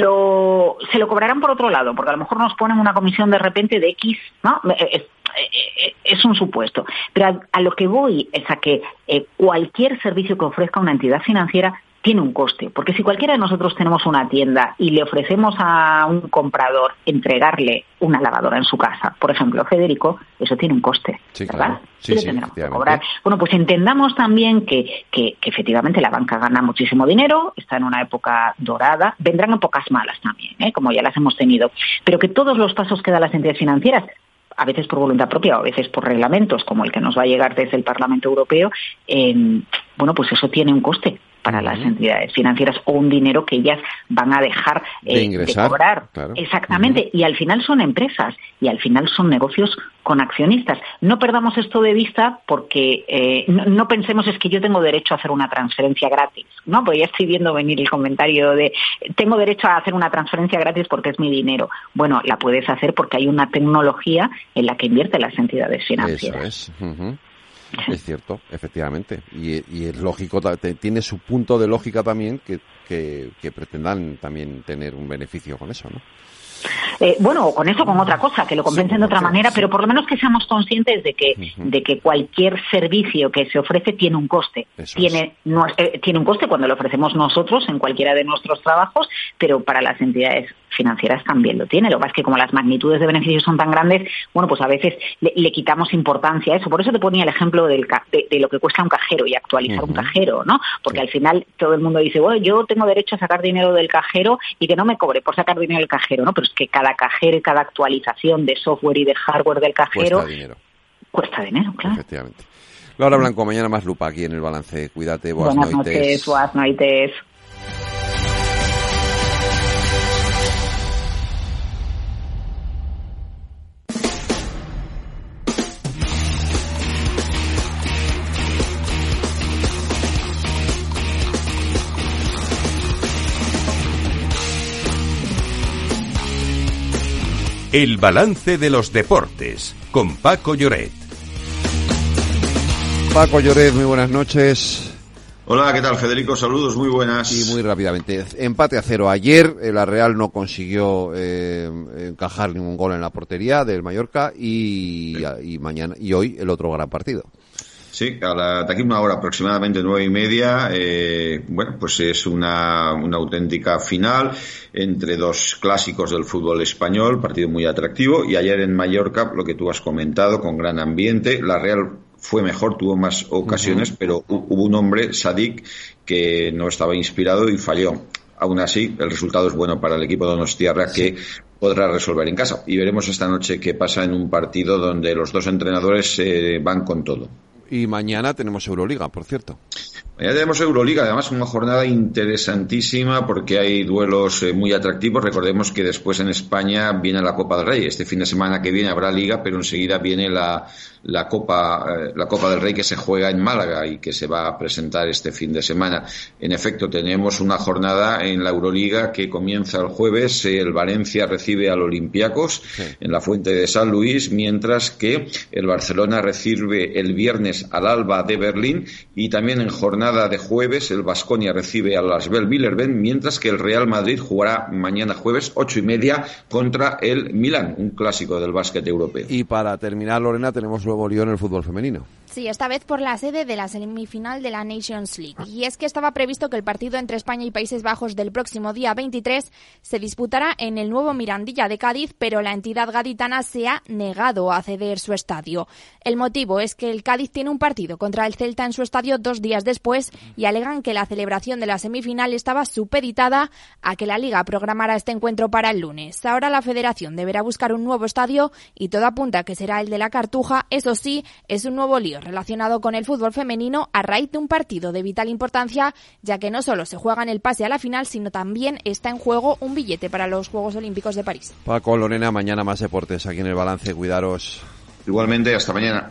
lo- se lo cobrarán por otro lado, porque a lo mejor nos ponen una comisión de repente de X, ¿no? Eh, Es, eh, es un supuesto. Pero a, a lo que voy es a que eh, cualquier servicio que ofrezca una entidad financiera tiene un coste, porque si cualquiera de nosotros tenemos una tienda y le ofrecemos a un comprador entregarle una lavadora en su casa, por ejemplo, Federico, eso tiene un coste. Sí, ¿verdad? claro. Sí, sí, que cobrar. Bueno, pues entendamos también que, que, que efectivamente la banca gana muchísimo dinero, está en una época dorada, vendrán épocas malas también, ¿eh? como ya las hemos tenido, pero que todos los pasos que dan las entidades financieras a veces por voluntad propia o a veces por reglamentos como el que nos va a llegar desde el Parlamento Europeo, eh, bueno, pues eso tiene un coste para las entidades financieras o un dinero que ellas van a dejar eh, De ingresar, cobrar. claro. Exactamente, y al final son empresas y al final son negocios con accionistas. No perdamos esto de vista porque eh, no, no pensemos es que yo tengo derecho a hacer una transferencia gratis, ¿no? Porque ya estoy viendo venir el comentario de tengo derecho a hacer una transferencia gratis porque es mi dinero. Bueno, la puedes hacer porque hay una tecnología en la que invierten las entidades Eso financieras. es. ujú. Es cierto, efectivamente. Y, y es lógico, tiene su punto de lógica también que, que, que pretendan también tener un beneficio con eso, ¿no? Eh, bueno, o con eso con otra cosa, que lo compensen de otra manera, pero por lo menos que seamos conscientes de que, de que cualquier servicio que se ofrece tiene un coste. Tiene, nues- eh, tiene un coste cuando lo ofrecemos nosotros en cualquiera de nuestros trabajos, pero para las entidades financieras también lo tiene. Lo que pasa es que como las magnitudes de beneficios son tan grandes, bueno, pues a veces le, le quitamos importancia a eso. Por eso te ponía el ejemplo del ca- de, de lo que cuesta un cajero y actualizar un cajero, ¿no? Porque al final todo el mundo dice, bueno, yo tengo derecho a sacar dinero del cajero y que no me cobre por sacar dinero del cajero, ¿no? Pero es que cada cajero y cada actualización de software y de hardware del cajero Cuesta dinero, cuesta dinero, claro. efectivamente. Laura Blanco, mañana más lupa aquí en el balance. Cuídate, buenas, Buenas noites. noches, buenas noites. El balance de los deportes con Paco Lloret. Paco Lloret, muy buenas noches. Hola, ¿qué tal Federico? Saludos, muy buenas. Y muy rápidamente, empate a cero. Ayer eh, la Real no consiguió eh, encajar ningún gol en la portería del Mallorca y, y mañana y hoy el otro gran partido. Sí, a la, de aquí una hora aproximadamente nueve y media, eh, bueno, pues es una, una auténtica final entre dos clásicos del fútbol español, partido muy atractivo, y ayer en Mallorca, lo que tú has comentado, con gran ambiente, la Real fue mejor, tuvo más ocasiones, pero hu- hubo un hombre, Sadik, que no estaba inspirado y falló. Aún así, el resultado es bueno para el equipo de Donostiarra que podrá resolver en casa. Y veremos esta noche qué pasa en un partido donde los dos entrenadores eh, van con todo. Y mañana tenemos Euroliga, por cierto. Ya tenemos Euroliga, además una jornada interesantísima porque hay duelos eh, muy atractivos. Recordemos que después en España viene la Copa del Rey. Este fin de semana que viene habrá liga, pero enseguida viene la, la Copa eh, la Copa del Rey que se juega en Málaga y que se va a presentar este fin de semana. En efecto, tenemos una jornada en la Euroliga que comienza el jueves. El Valencia recibe al Olympiacos en la Fuente de San Luis, mientras que el Barcelona recibe el viernes al Alba de Berlín y también en jornada jornada de jueves, el Vasconia recibe a las Villerben, mientras que el Real Madrid jugará mañana jueves, ocho y media, contra el Milan, un clásico del básquet europeo. Y para terminar, Lorena, tenemos nuevo lío en el fútbol femenino. Sí, esta vez por la sede de la semifinal de la Nations League. Y es que estaba previsto que el partido entre España y Países Bajos del próximo día 23 se disputará en el nuevo Mirandilla de Cádiz, pero la entidad gaditana se ha negado a ceder su estadio. El motivo es que el Cádiz tiene un partido contra el Celta en su estadio dos días después y alegan que la celebración de la semifinal estaba supeditada a que la Liga programara este encuentro para el lunes. Ahora la Federación deberá buscar un nuevo estadio y todo apunta a que será el de la Cartuja. Eso sí, es un nuevo lío relacionado con el fútbol femenino a raíz de un partido de vital importancia, ya que no solo se juega en el pase a la final, sino también está en juego un billete para los Juegos Olímpicos de París. Paco, Lorena, mañana más deportes aquí en el balance. Cuidaros. Igualmente, hasta mañana.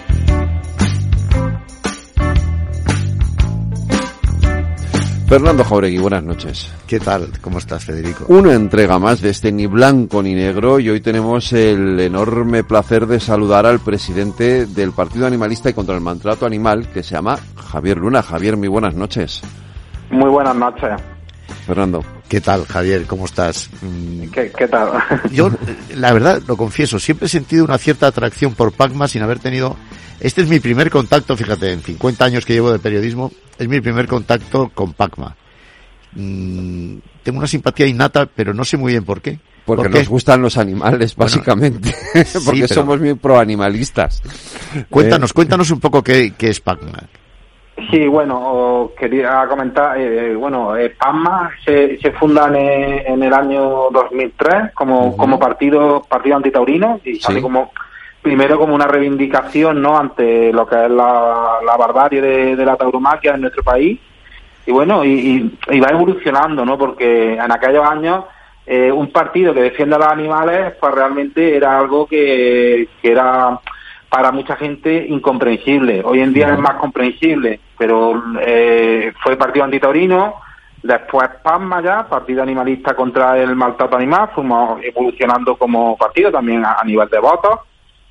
Fernando Jauregui, buenas noches. ¿Qué tal? ¿Cómo estás, Federico? Una entrega más de este ni blanco ni negro y hoy tenemos el enorme placer de saludar al presidente del Partido Animalista y contra el Maltrato Animal, que se llama Javier Luna. Javier, muy buenas noches. Muy buenas noches. Fernando. ¿Qué tal, Javier? ¿Cómo estás? ¿Qué, qué tal? Yo, *laughs* la verdad, lo confieso, siempre he sentido una cierta atracción por Pacma sin haber tenido... Este es mi primer contacto, fíjate, en 50 años que llevo de periodismo, es mi primer contacto con Pacma. Mm, tengo una simpatía innata, pero no sé muy bien por qué. Porque ¿Por qué? nos gustan los animales, básicamente. *laughs* *laughs* Porque pero- somos muy proanimalistas. Cuéntanos, Eh, cuéntanos un poco qué, qué es Pacma. Sí, bueno, quería comentar, eh, bueno, eh, PASMA se, se funda en, eh, en el año 2003 como, como partido partido antitaurino y sale como primero como una reivindicación no ante lo que es la, la barbarie de, de la tauromaquia en nuestro país y bueno, y, y- y va evolucionando, ¿no? Porque en aquellos años eh, un partido que defiende a los animales, pues realmente era algo que, que era para mucha gente incomprensible. Hoy en día es más comprensible, pero eh, fue partido antitaurino, después PASMA ya, partido animalista contra el maltrato animal, fuimos evolucionando como partido también a, a nivel de votos,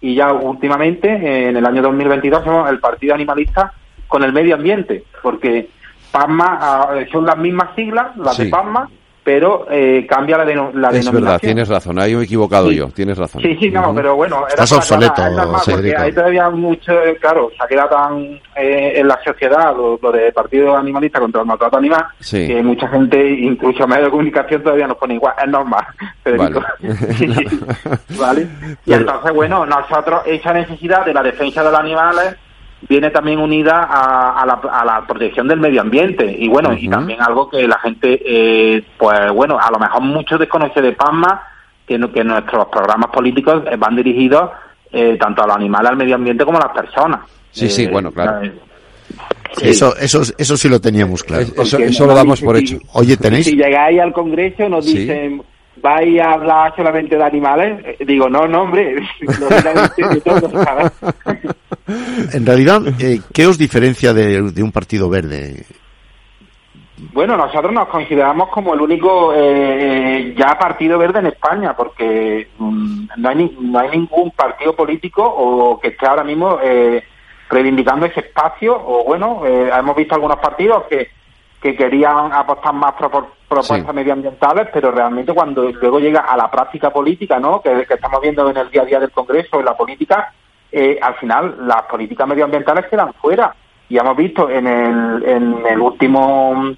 y ya últimamente, en el año 2022, somos el partido animalista con el medio ambiente, porque PASMA ah, son las mismas siglas, las Sí. de PASMA, pero eh, cambia la, deno- la es denominación. verdad, tienes razón. Ahí me he equivocado Sí. yo, tienes razón. Sí, sí, no, pero bueno, era Estás obsoleto, es hay todavía mucho, eh, claro, se ha quedado tan eh, en la sociedad lo, lo de partido animalista contra el maltrato animal, Sí. que mucha gente, incluso medios de comunicación, todavía nos pone igual, es normal, *laughs* Federico. ¿Vale? *laughs* *laughs* Y entonces, bueno, nosotros, esa necesidad de la defensa de los animales viene también unida a, a la, a la protección del medio ambiente y bueno, y también algo que la gente, eh, pues bueno, a lo mejor muchos desconoce de PASMA, que, nuestros programas políticos van dirigidos eh, tanto a los animales, al medio ambiente como a las personas. Sí, sí, Eh, bueno, claro. Eso, eso, eso sí lo teníamos claro. Eso, eso lo damos por hecho. Oye, tenéis, Si llegáis al Congreso nos Sí. dicen, ¿vais a hablar solamente de animales? Eh, Digo, no, no, hombre, *laughs* en realidad, eh, ¿qué os diferencia de, de un partido verde? Bueno, nosotros nos consideramos como el único eh, ya partido verde en España, porque mm, no, hay ni- no hay ningún partido político o que esté ahora mismo eh, reivindicando ese espacio, o bueno, eh, hemos visto algunos partidos que, que querían apostar más por por propuestas Sí. medioambientales, pero realmente cuando luego llega a la práctica política, ¿no? que, que estamos viendo en el día a día del Congreso, en la política, eh, al final las políticas medioambientales quedan fuera. Y hemos visto en el, en el último,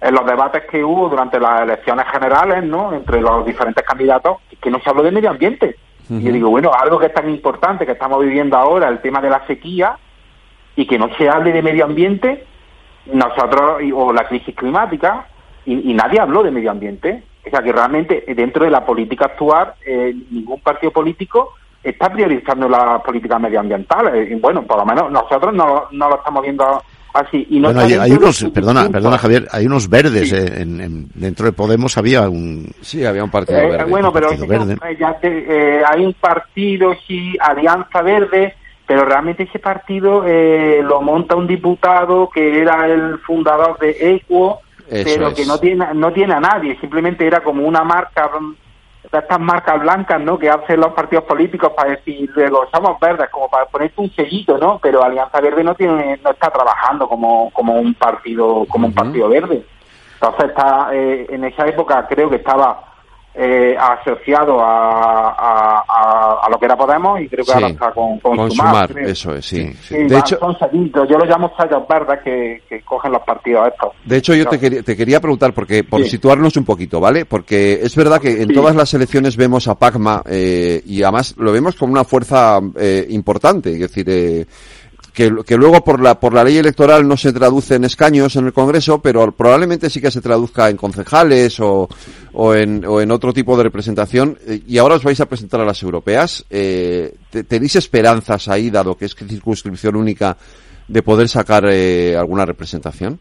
en los debates que hubo durante las elecciones generales, ¿no? Entre los diferentes candidatos, que no se habló de medio ambiente. Y yo digo, bueno, algo que es tan importante que estamos viviendo ahora, el tema de la sequía, y que no se hable de medio ambiente, nosotros, y- o la crisis climática, y, y nadie habló de medio ambiente. O sea que realmente dentro de la política actual eh, ningún partido político está priorizando la política medioambiental. Eh, y bueno, por lo menos nosotros no, no lo estamos viendo así. Y no Bueno, hay, unos, perdona, perdona Javier, hay unos verdes eh, en- en- dentro de Podemos había un Sí, había un partido Eh, verde. bueno, pero Partido Verde. ya te- eh, hay un partido, sí, Alianza Verde, pero realmente ese partido eh, lo monta un diputado que era el fundador de Equo, Eso pero es. que no tiene, no tiene a nadie, simplemente era como una marca, estas marcas blancas, ¿no? Que hacen los partidos políticos para decir luego somos verdes, como para ponerte un sellito, ¿no? Pero Alianza Verde no tiene, no está trabajando como, como un partido, como un partido verde. Entonces está, eh, en esa época creo que estaba eh, asociado a, a, a- a lo que era Podemos y creo que Sí, ahora está con, con, con Sumar, Sumar, eso es, sí. Sí, De hecho- son sellitos, yo lo llamo sellos verdes que, que cogen los partidos estos. De hecho, yo No. te quería, te quería preguntar, porque por situarnos un poquito, ¿vale? Porque es verdad que en todas las elecciones vemos a Pacma eh, y además lo vemos como una fuerza eh, importante, es decir, eh, que, luego por la, por la ley electoral no se traduce en escaños en el Congreso, pero probablemente sí que se traduzca en concejales o, o, en, o en otro tipo de representación. Eh, Y ahora os vais a presentar a las europeas. Eh, ¿te- ¿Tenéis esperanzas ahí, dado que es circunscripción única, de poder sacar eh, alguna representación?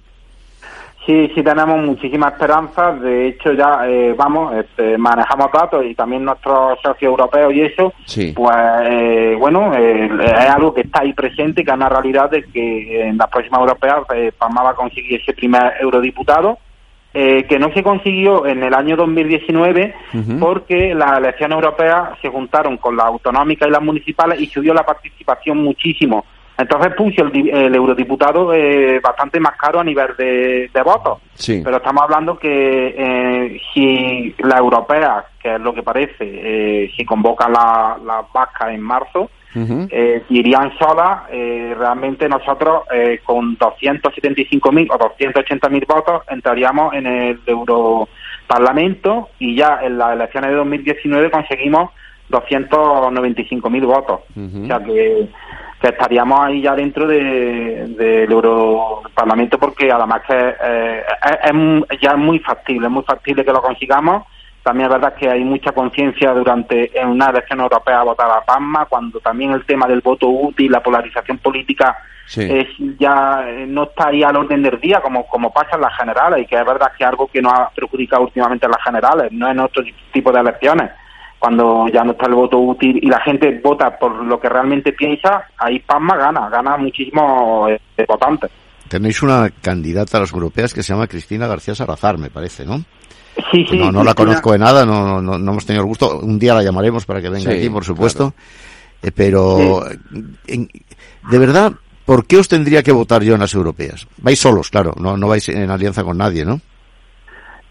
Sí, sí tenemos muchísimas esperanzas. De hecho, ya eh, vamos, este, manejamos datos y también nuestros socios europeos y eso. Sí. Pues eh, bueno, eh, es algo que está ahí presente, que es una realidad de que en las próximas europeas eh, Palma va a conseguir ese primer eurodiputado. eh, que no se consiguió en el año 2019 Ujú. porque las elecciones europeas se juntaron con las autonómicas y las municipales y subió la participación muchísimo. Entonces puso el, di- el eurodiputado eh, bastante más caro a nivel de, de votos. Sí. Pero estamos hablando que eh, si la europea, que es lo que parece, eh, si convocan la- las vascas en marzo, eh, si irían solas, eh, realmente nosotros eh, con 275.000 o 280.000 votos entraríamos en el Europarlamento y ya en las elecciones de 2019 conseguimos 295.000 votos. O sea que, que estaríamos ahí ya dentro de- del Europarlamento porque además que eh, es, ya es muy factible, es muy factible que lo consigamos. También es verdad que hay mucha conciencia durante en una elección europea votar a Palma, cuando también el tema del voto útil, la polarización política Sí. es ya eh, no está ahí al orden del día como, como pasa en las generales y que es verdad que es algo que nos ha perjudicado últimamente en las generales, no en otro tipo de elecciones. Cuando ya no está el voto útil y la gente vota por lo que realmente piensa, ahí Palma gana, gana muchísimos eh, votantes. Tenéis una candidata a las europeas que se llama Cristina García Salazar, me parece, ¿no? Sí, sí. no, no la conozco de nada, no, no, no hemos tenido el gusto. Un día la llamaremos para que venga Sí, aquí, por supuesto. Eh, pero, Sí. en- de verdad, ¿por qué os tendría que votar yo en las europeas? Vais solos, claro, no, no vais en alianza con nadie, ¿no?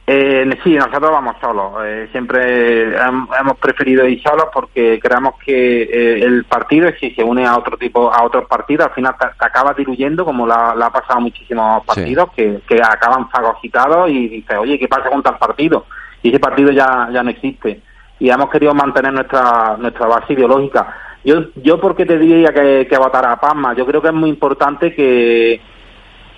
Eh, sí, nosotros vamos solos. Eh, siempre hem- hemos preferido ir solos porque creemos que eh, el partido, si se une a otro tipo, a otros partidos, al final te, te acaba diluyendo, como la, la ha pasado a muchísimos partidos, que, que acaban fagocitados y dices, oye, ¿qué pasa con tal partido? Y ese partido ya, ya no existe. Y hemos querido mantener nuestra, nuestra base ideológica. Yo, yo porque te diría que, que votar a Palma, yo creo que es muy importante que,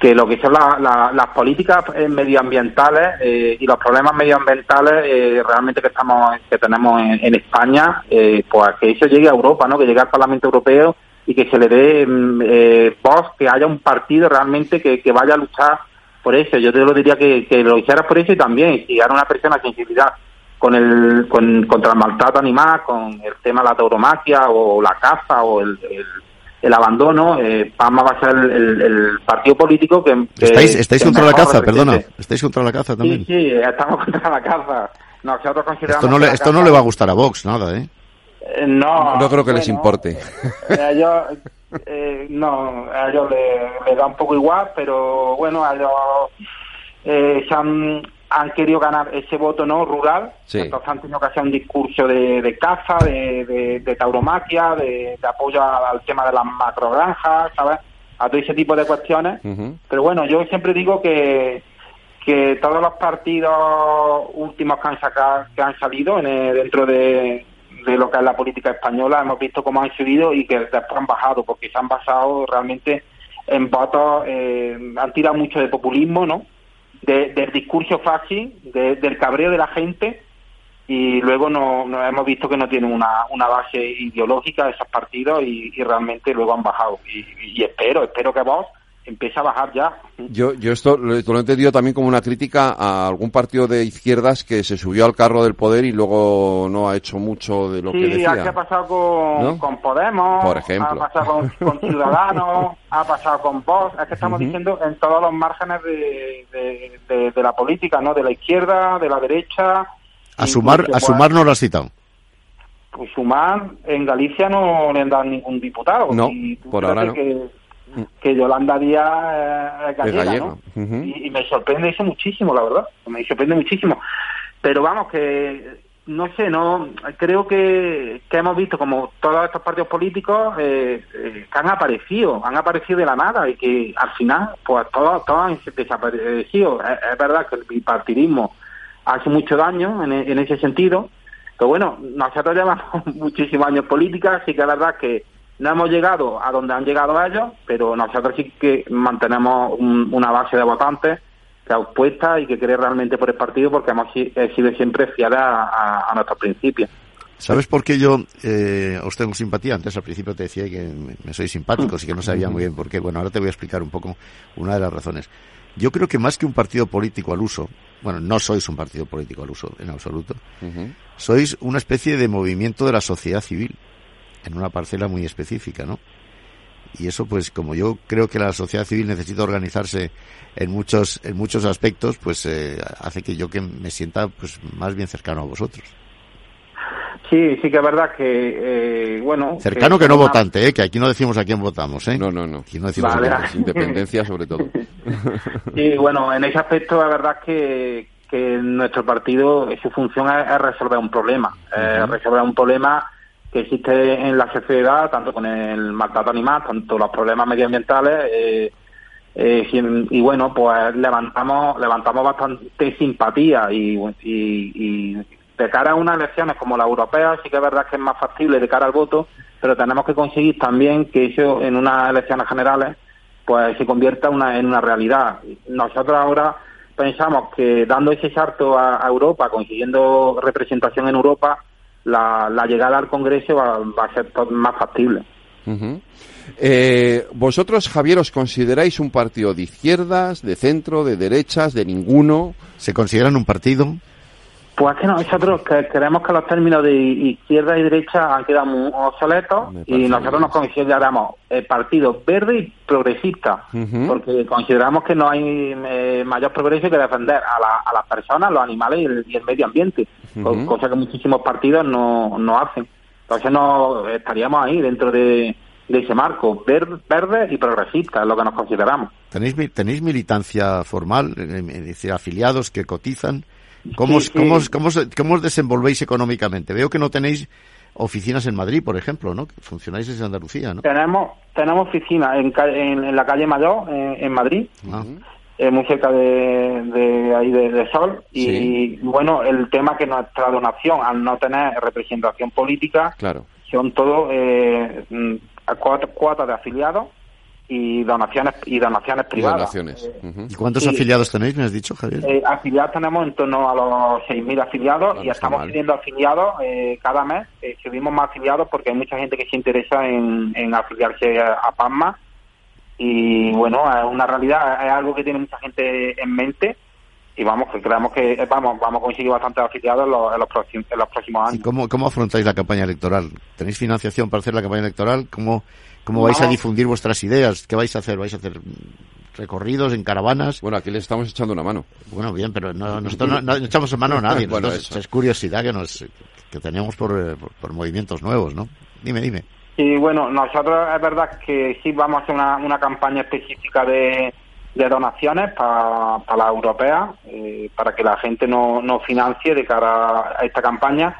que lo que son la- la- las políticas eh, medioambientales eh, y los problemas medioambientales eh, realmente que estamos que tenemos en, en España eh, pues que eso llegue a Europa no que llegue al Parlamento Europeo y que se le dé mm, eh, voz que haya un partido realmente que, que vaya a luchar por eso. Yo te lo diría que, lo hicieras por eso y también si hay una persona sensibilidad con el con, contra el maltrato animal con el tema de la tauromaquia o la caza o el el abandono, eh, Palma va a ser el, el- el partido político que... que- ¿Estáis, estáis que contra la caza, perdona? ¿Estáis contra la caza también? Sí, sí, estamos contra la caza. Nosotros consideramos Esto no, le, esto no le va a gustar a Vox, nada, ¿eh? Eh, no, No creo que les importe. A ellos, eh, no, a ellos le, le da un poco igual, pero bueno, a ellos eh, se han, han querido ganar ese voto no rural, Sí. entonces han tenido que hacer un discurso de, de caza, de, de, de tauromaquia, de, apoyo al tema de las macrogranjas, ¿sabes? A todo ese tipo de cuestiones. Pero bueno, yo siempre digo que, que todos los partidos últimos que han sacado, que han salido en el- dentro de, de lo que es la política española, hemos visto cómo han subido y que después han bajado, porque se han basado realmente en votos, eh, han tirado mucho de populismo, ¿no? De- del discurso fácil, de- del cabreo de la gente y luego no, no hemos visto que no tienen una, una base ideológica esos partidos y, y realmente luego han bajado. Y, y espero, espero que vos empiece a bajar ya. Yo, yo esto lo, lo he entendido también como una crítica a algún partido de izquierdas que se subió al carro del poder y luego no ha hecho mucho de lo que sí, decía. aquí ha pasado con, ¿No? con Podemos, Por ejemplo. ha pasado con, con Ciudadanos, *laughs* ha pasado con Vox, es que estamos diciendo en todos los márgenes de, de, de- de la política, ¿no? De la izquierda, de la derecha. A sumar, a pues, sumar no lo has citado. Pues sumar, en Galicia no le han dado ningún diputado. No, por ahora no. Que, que Yolanda Díaz eh, es gallega, gallega. ¿no? Y, y me sorprende eso muchísimo, la verdad. Me sorprende muchísimo. Pero vamos, que no sé, no creo que, que hemos visto como todos estos partidos políticos eh, eh, que han aparecido, han aparecido de la nada y que al final, pues todos, todos han desaparecido. Es, es verdad que el bipartidismo hace mucho daño en, en ese sentido. Pero bueno, nosotros llevamos *laughs* muchísimos años en política, sí que es verdad que no hemos llegado a donde han llegado ellos, pero nosotros sí que mantenemos un- una base de votantes que ha opuesta y que cree realmente por el partido porque hemos he sido siempre fieles a, a- a nuestros principios. ¿Sabes por qué yo eh, os tengo simpatía? Antes al principio te decía que me, me soy simpático, sí que no sabía muy bien por qué. Bueno, ahora te voy a explicar un poco una de las razones. Yo creo que más que un partido político al uso, bueno, no sois un partido político al uso en absoluto, sois una especie de movimiento de la sociedad civil en una parcela muy específica, ¿no? Y eso, pues, como yo creo que la sociedad civil necesita organizarse en muchos en muchos aspectos, pues eh, hace que yo que me sienta pues más bien cercano a vosotros. Sí, sí que es verdad que, eh, bueno... Cercano que no una- votante, ¿eh? que aquí no decimos a quién votamos. ¿eh? No, no, no. Aquí no decimos Vale. a quién. Independencia sobre todo. *laughs* Sí, bueno, en ese aspecto la verdad es que, que nuestro partido, eh, su función es, es resolver un problema, eh, resolver un problema que existe en la sociedad, tanto con el maltrato animal, tanto los problemas medioambientales, eh, eh, y bueno, pues levantamos levantamos bastante simpatía y, y, de cara a unas elecciones como la europea sí que es verdad que es más factible de cara al voto, pero tenemos que conseguir también que eso en unas elecciones generales pues se convierta una, en una realidad. Nosotros ahora pensamos que dando ese salto a Europa, consiguiendo representación en Europa, la, la llegada al Congreso va, va a ser más factible. Ujú. Eh, ¿Vosotros, Javier, os consideráis un partido de izquierdas, de centro, de derechas, de ninguno? ¿Se consideran un partido? Pues es que nosotros que creemos que los términos de izquierda y derecha han quedado muy obsoletos y nosotros nos consideramos eh, partido verde y progresista, porque consideramos que no hay eh, mayor progreso que defender a, la- a las personas, los animales y el, y el medio ambiente, cosa que muchísimos partidos no, no hacen. Entonces no estaríamos ahí dentro de, de ese marco, ver- verde y progresista, es lo que nos consideramos. ¿Tenéis, tenéis militancia formal, eh, es decir, afiliados que cotizan? ¿Cómo, Sí, sí. cómo os- cómo cómo os desenvolvéis económicamente? Veo que no tenéis oficinas en Madrid, por ejemplo, ¿no? Funcionáis desde Andalucía, ¿no? Tenemos tenemos oficina en, en, en la calle Mayor, en, en Madrid, Ah. eh, muy cerca de, de ahí de, de Sol y Sí. bueno el tema que nuestra donación al no tener representación política Claro. son todo eh, mm, cuotas, cuotas de afiliados y donaciones y donaciones Y privadas donaciones. ¿Y cuántos Sí. afiliados tenéis, me has dicho, Javier? Eh, afiliados tenemos en torno a los 6.000 afiliados Claro, y estamos mal. pidiendo afiliados eh, cada mes. Eh, subimos más afiliados porque hay mucha gente que se interesa en, en afiliarse a, a PASMA y bueno, es una realidad, es algo que tiene mucha gente en mente y vamos, que creemos que eh, vamos vamos a conseguir bastantes afiliados en los, en los, próximos, en los próximos ¿Y años. cómo, cómo afrontáis la campaña electoral? ¿Tenéis financiación para hacer la campaña electoral? ¿Cómo, cómo vais a difundir vuestras ideas? ¿Qué vais a hacer? ¿Vais a hacer recorridos en caravanas? Bueno, aquí les estamos echando una mano. Bueno, bien, pero no, nosotros no, no echamos mano a nadie. *laughs* Bueno, Nosotros- es curiosidad que nos que tenemos por, eh, por, por movimientos nuevos, ¿no? Dime, dime. Y bueno, nosotros es verdad que sí vamos a hacer una, una campaña específica de, de donaciones para la europea, eh, para que la gente no, no financie de cara a esta campaña.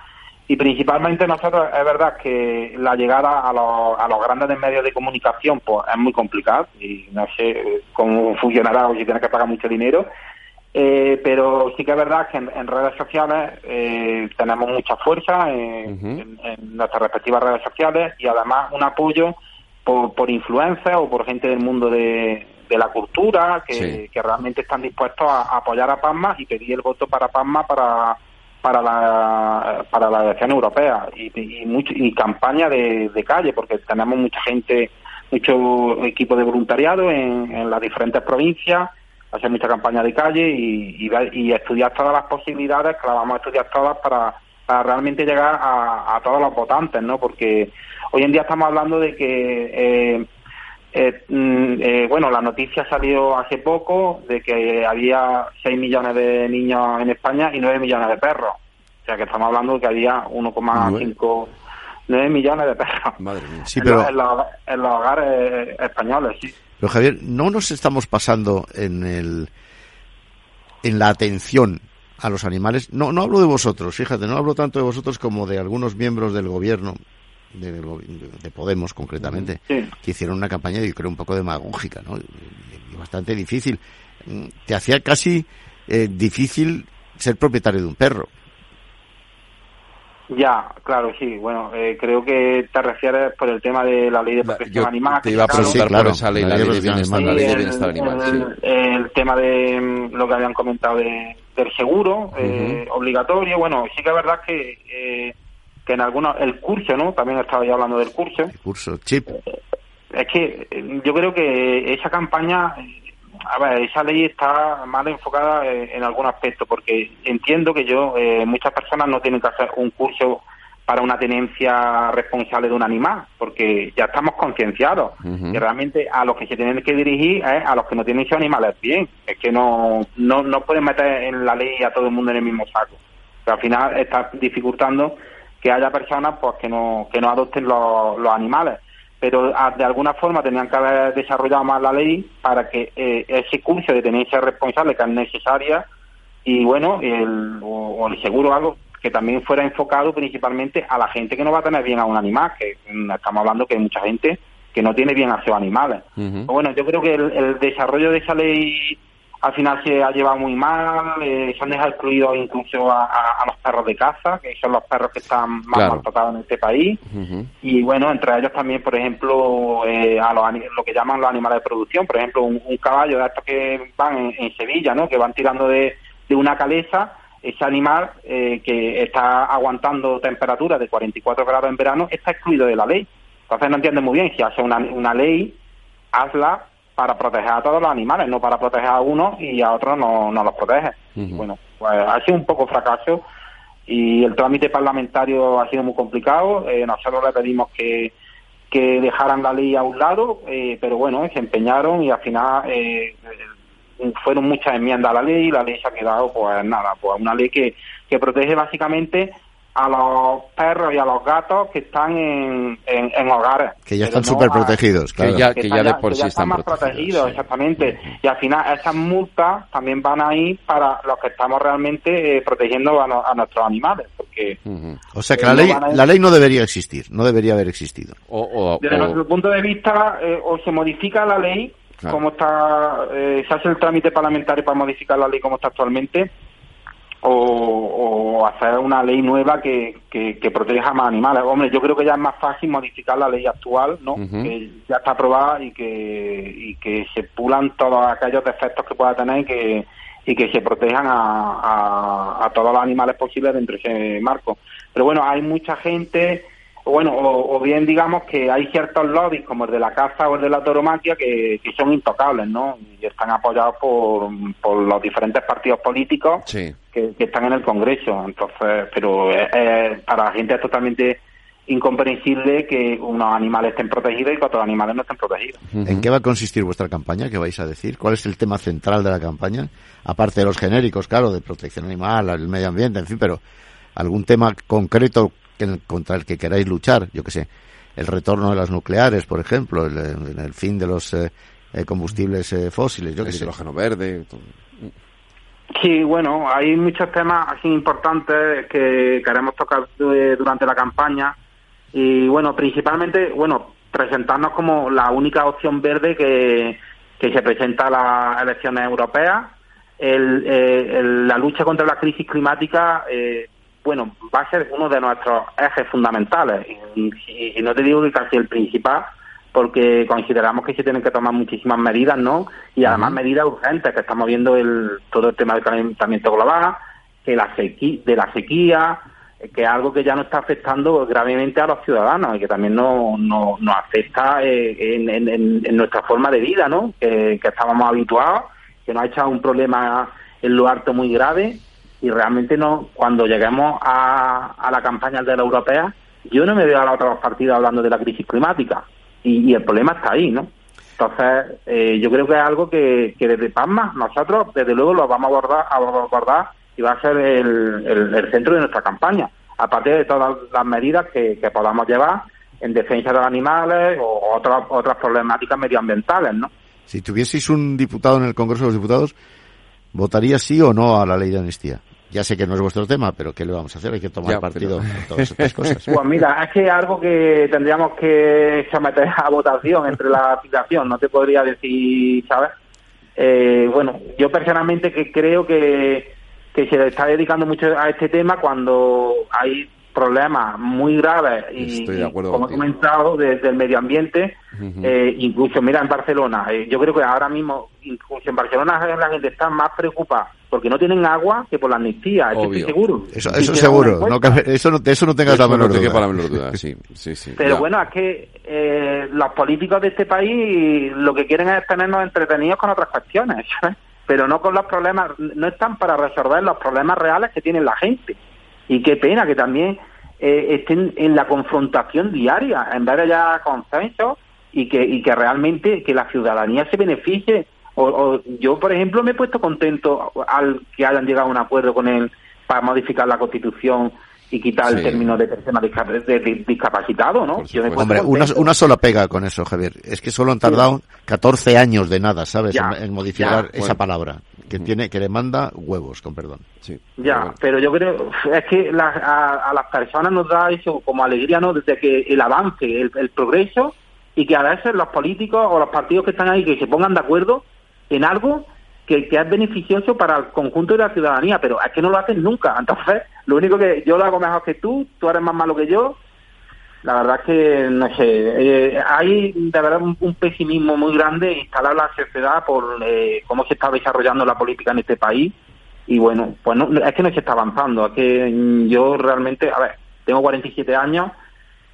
Y principalmente nosotros es verdad que la llegada a los, a los grandes medios de comunicación pues es muy complicada y no sé cómo funcionará o si tienes que pagar mucho dinero. Eh, pero sí que es verdad que en, en redes sociales eh, tenemos mucha fuerza en, en nuestras respectivas redes sociales y además un apoyo por, por influencers o por gente del mundo de, de la cultura, que, Sí. que realmente están dispuestos a, a apoyar a Palma y pedir el voto para Palma para para la para la elección europea y, y, mucho, y campaña de, de calle porque tenemos mucha gente mucho equipo de voluntariado en, en las diferentes provincias hacer mucha campaña de calle y, y, estudiar todas las posibilidades que las vamos a estudiar todas para, para realmente llegar a, a todos los votantes no porque hoy en día estamos hablando de que eh, eh, mm, eh, bueno, la noticia salió hace poco de que había 6 millones de niños en España y 9 millones de perros. O sea que estamos hablando de que había 1,5 9 millones de perros. Madre mía. Sí, en, pero- los, en los- en los hogares eh, españoles, sí. Pero Javier, no nos estamos pasando en el en la atención a los animales. No, no hablo de vosotros, fíjate, no hablo tanto de vosotros como de algunos miembros del gobierno, de, de Podemos concretamente, Sí. que hicieron una campaña, yo creo, un poco demagógica, ¿no? Y- bastante difícil. Mm, Te hacía casi eh, difícil ser propietario de un perro. Ya, claro, sí. Bueno, eh, creo que te refieres por el tema de la ley de protección animal. te iba a claro. preguntar por esa ley, la ley de bienestar, la ley de el- bienestar animal. sí. el, el tema de mm, lo que habían comentado de, del seguro eh, obligatorio. Bueno, sí que es verdad que, eh, que en algunos, el curso, ¿no? También estaba ya hablando del curso. Curso, chip. Es que eh, yo creo que esa campaña, eh, a ver, esa ley está mal enfocada eh, en algún aspecto, porque entiendo que yo, eh, muchas personas no tienen que hacer un curso para una tenencia responsable de un animal, porque ya estamos concienciados. Ujú. Y realmente a los que se tienen que dirigir es a los que no tienen esos animales bien. Es que no, no, no pueden meter en la ley a todo el mundo en el mismo saco. Pero al final está dificultando que haya personas pues que no, que no adopten los, los animales. Pero ah, de alguna forma tenían que haber desarrollado más la ley para que eh, ese curso de tenencia responsable que es necesaria y bueno, el, o, o el seguro algo que también fuera enfocado principalmente a la gente que no va a tener bien a un animal, que mm, estamos hablando que hay mucha gente que no tiene bien a sus animales. Ujú. Bueno, yo creo que el, el desarrollo de esa ley al final se ha llevado muy mal, eh, se han dejado excluidos incluso a, a- a los perros de caza, que son los perros que están más Claro. maltratados en este país. Y bueno, entre ellos también, por ejemplo, eh, a los, lo que llaman los animales de producción, por ejemplo, un, un caballo de estos que van en, en Sevilla, ¿no? que van tirando de, de una caleza, ese animal eh, que está aguantando temperaturas de 44 grados en verano está excluido de la ley. Entonces no entiende muy bien si hace una, una ley, hazla para proteger a todos los animales, no para proteger a unos y a otros no, no los protege. Bueno, pues ha sido un poco fracaso y el trámite parlamentario ha sido muy complicado. Eh, nosotros le pedimos que, que dejaran la ley a un lado, eh, pero bueno, se empeñaron y al final eh, fueron muchas enmiendas a la ley y la ley se ha quedado, pues nada, pues una ley que, que protege básicamente a los perros y a los gatos que están en, en, en hogares. Que ya están no súper protegidos, claro. Que ya, que están ya de por que sí ya están más protegidos. protegidos, exactamente. Y al final esas multas también van a ir para los que estamos realmente eh, protegiendo a, no- a nuestros animales, porque. O sea que Eh, la no ley, a- la ley no debería existir, no debería haber existido. O, o- desde o- nuestro punto de vista eh, o se modifica la ley Claro. como está, eh, se hace el trámite parlamentario para modificar la ley como está actualmente, o, o hacer una ley nueva que, que, que proteja más animales. Hombre, yo creo que ya es más fácil modificar la ley actual, ¿no? Que ya está aprobada y que, y que se pulan todos aquellos defectos que pueda tener y que, y que se protejan a, a, a todos los animales posibles dentro de ese marco. Pero bueno, hay mucha gente, bueno, o, o bien digamos que hay ciertos lobbies como el de la caza o el de la tauromaquia que, que son intocables, ¿no? Y están apoyados por, por los diferentes partidos políticos Sí. que, que están en el Congreso. Entonces, pero eh, eh, para la gente es totalmente incomprensible que unos animales estén protegidos y que otros animales no estén protegidos. ¿En qué va a consistir vuestra campaña? ¿Qué vais a decir? ¿Cuál es el tema central de la campaña? Aparte de los genéricos, claro, de protección animal, el medio ambiente, en fin, pero algún tema concreto que- contra el que queráis luchar, yo que sé, el retorno de las nucleares, por ejemplo, el, el- el fin de los eh, eh, combustibles eh, fósiles, yo el que sé. hidrógeno verde. todo. Sí, bueno, hay muchos temas así importantes que queremos tocar eh, durante la campaña y bueno, principalmente, bueno, presentarnos como la única opción verde que, que se presenta a las elecciones europeas. El, eh, el- la lucha contra la crisis climática, eh, bueno, va a ser uno de nuestros ejes fundamentales y, y- y no te digo que casi el principal, porque consideramos que se tienen que tomar muchísimas medidas, ¿no? Y además medidas urgentes, que estamos viendo el, todo el tema del calentamiento global, que la sequía, de la sequía, que es algo que ya nos está afectando gravemente a los ciudadanos y que también nos, nos, afecta eh, en, en, nuestra forma de vida, ¿no? Que, estábamos habituados, que nos ha echado un problema en lo alto muy grave y realmente no cuando lleguemos a, a la campaña de la europea, yo no me veo a la otra partida hablando de la crisis climática y, el problema está ahí, ¿no? Entonces, eh, yo creo que es algo que, que desde PASMA nosotros, desde luego, lo vamos a abordar, a abordar y va a ser el, centro de nuestra campaña, aparte de todas las medidas que, podamos llevar en defensa de los animales o otras, otras problemáticas medioambientales, ¿no? Si tuvieseis un diputado en el Congreso de los Diputados, ¿votaría sí o no a la ley de amnistía? Ya sé que no es vuestro tema, pero ¿qué le vamos a hacer? Hay que tomar partido en todas estas cosas. *laughs* Pues mira, es que algo que tendríamos que someter a votación entre la aplicación, no te podría decir, ¿sabes? Eh, bueno, yo personalmente que creo que, que se le está dedicando mucho a este tema cuando hay problemas muy graves y, como he comentado desde el medio ambiente eh, incluso mira en Barcelona eh, yo creo que ahora mismo incluso en Barcelona la gente está más preocupada porque no tienen agua que por la amnistía estoy seguro. Eso, eso seguro. no, eso no eso no tengas la menor duda, sí, sí, sí, pero bueno es que eh, los políticos de este país lo que quieren es tenernos entretenidos con otras cuestiones *laughs* pero no con los problemas no están para resolver los problemas reales que tiene la gente y qué pena que también eh, estén en la confrontación diaria, en vez de ya consenso y que, y que realmente que la ciudadanía se beneficie. O, yo, por ejemplo, me he puesto contento al que hayan llegado a un acuerdo con él para modificar la Constitución y quitar el término de persona discapacitado, ¿no? Hombre, una, sola pega con eso, Javier. Es que solo han tardado 14 años de nada, ¿sabes? en, modificar esa palabra que tiene que le manda huevos, con perdón. Sí. Ya, pero yo creo es que a, las personas nos da eso como alegría, ¿no? Desde que el avance, el, el progreso y que a veces los políticos o los partidos que están ahí que se pongan de acuerdo en algo que, es beneficioso para el conjunto de la ciudadanía, pero es que no lo hacen nunca. Entonces, lo único que yo lo hago mejor que tú, tú eres más malo que yo. La verdad es que, no sé, eh, hay de verdad un, pesimismo muy grande instalado la sociedad por eh, cómo se está desarrollando la política en este país. Y bueno, pues no, es que no se está avanzando. Es que yo realmente, a ver, tengo 47 años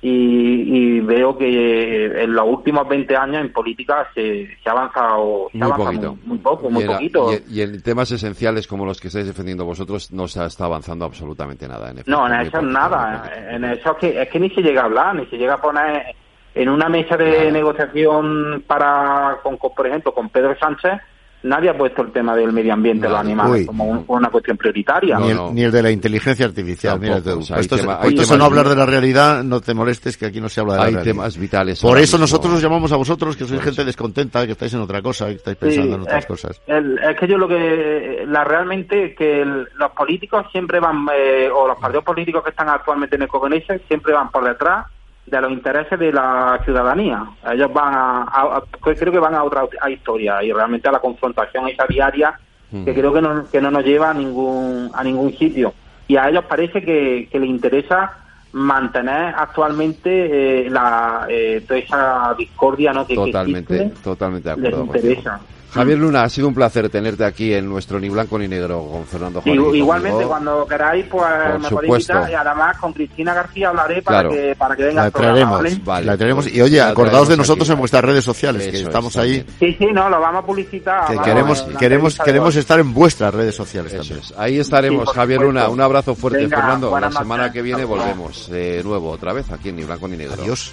y, veo que en los últimos 20 años en política se, ha avanzado, muy, poquito. Muy, poco, muy poquito. Y, en temas esenciales como los que estáis defendiendo vosotros no se está avanzando absolutamente nada. En no, en eso nada. En eso es que, es que ni se llega a hablar, ni se llega a poner en una mesa de negociación para, con, por ejemplo, con Pedro Sánchez nadie ha puesto el tema del medio ambiente, de los animales, como una cuestión prioritaria. Ni el, de la inteligencia artificial. Mira, esto, no hablar de la realidad, no te molestes que aquí no se habla de la realidad. Hay temas vitales. Por eso nosotros os llamamos a vosotros, que sois gente descontenta, que estáis en otra cosa, que estáis pensando en otras cosas. es que yo lo que, la realmente, que los políticos siempre van, eh, o los partidos políticos que están actualmente en el Congreso, siempre van por detrás de los intereses de la ciudadanía. Ellos van a, creo que van a otra historia y realmente a la confrontación esa diaria que creo que no, que no nos lleva a ningún a ningún sitio. Y a ellos parece que, les interesa mantener actualmente eh, la, eh, toda esa discordia ¿no? que, totalmente, totalmente de acuerdo. Les interesa. Javier Luna, ha sido un placer tenerte aquí en nuestro Ni Blanco ni Negro con Fernando Juan. igualmente, cuando queráis, pues me podéis invitar y además con Cristina García hablaré para, que, para que venga la traeremos, la traeremos. Y oye, acordaos de nosotros en vuestras redes sociales, que estamos ahí. Sí, sí, no, lo vamos a publicitar. Que queremos, queremos, queremos estar en vuestras redes sociales también. Ahí estaremos, Javier Luna. Un abrazo fuerte, Fernando. La semana que viene volvemos de nuevo, otra vez, aquí en Ni Blanco ni Negro. Adiós.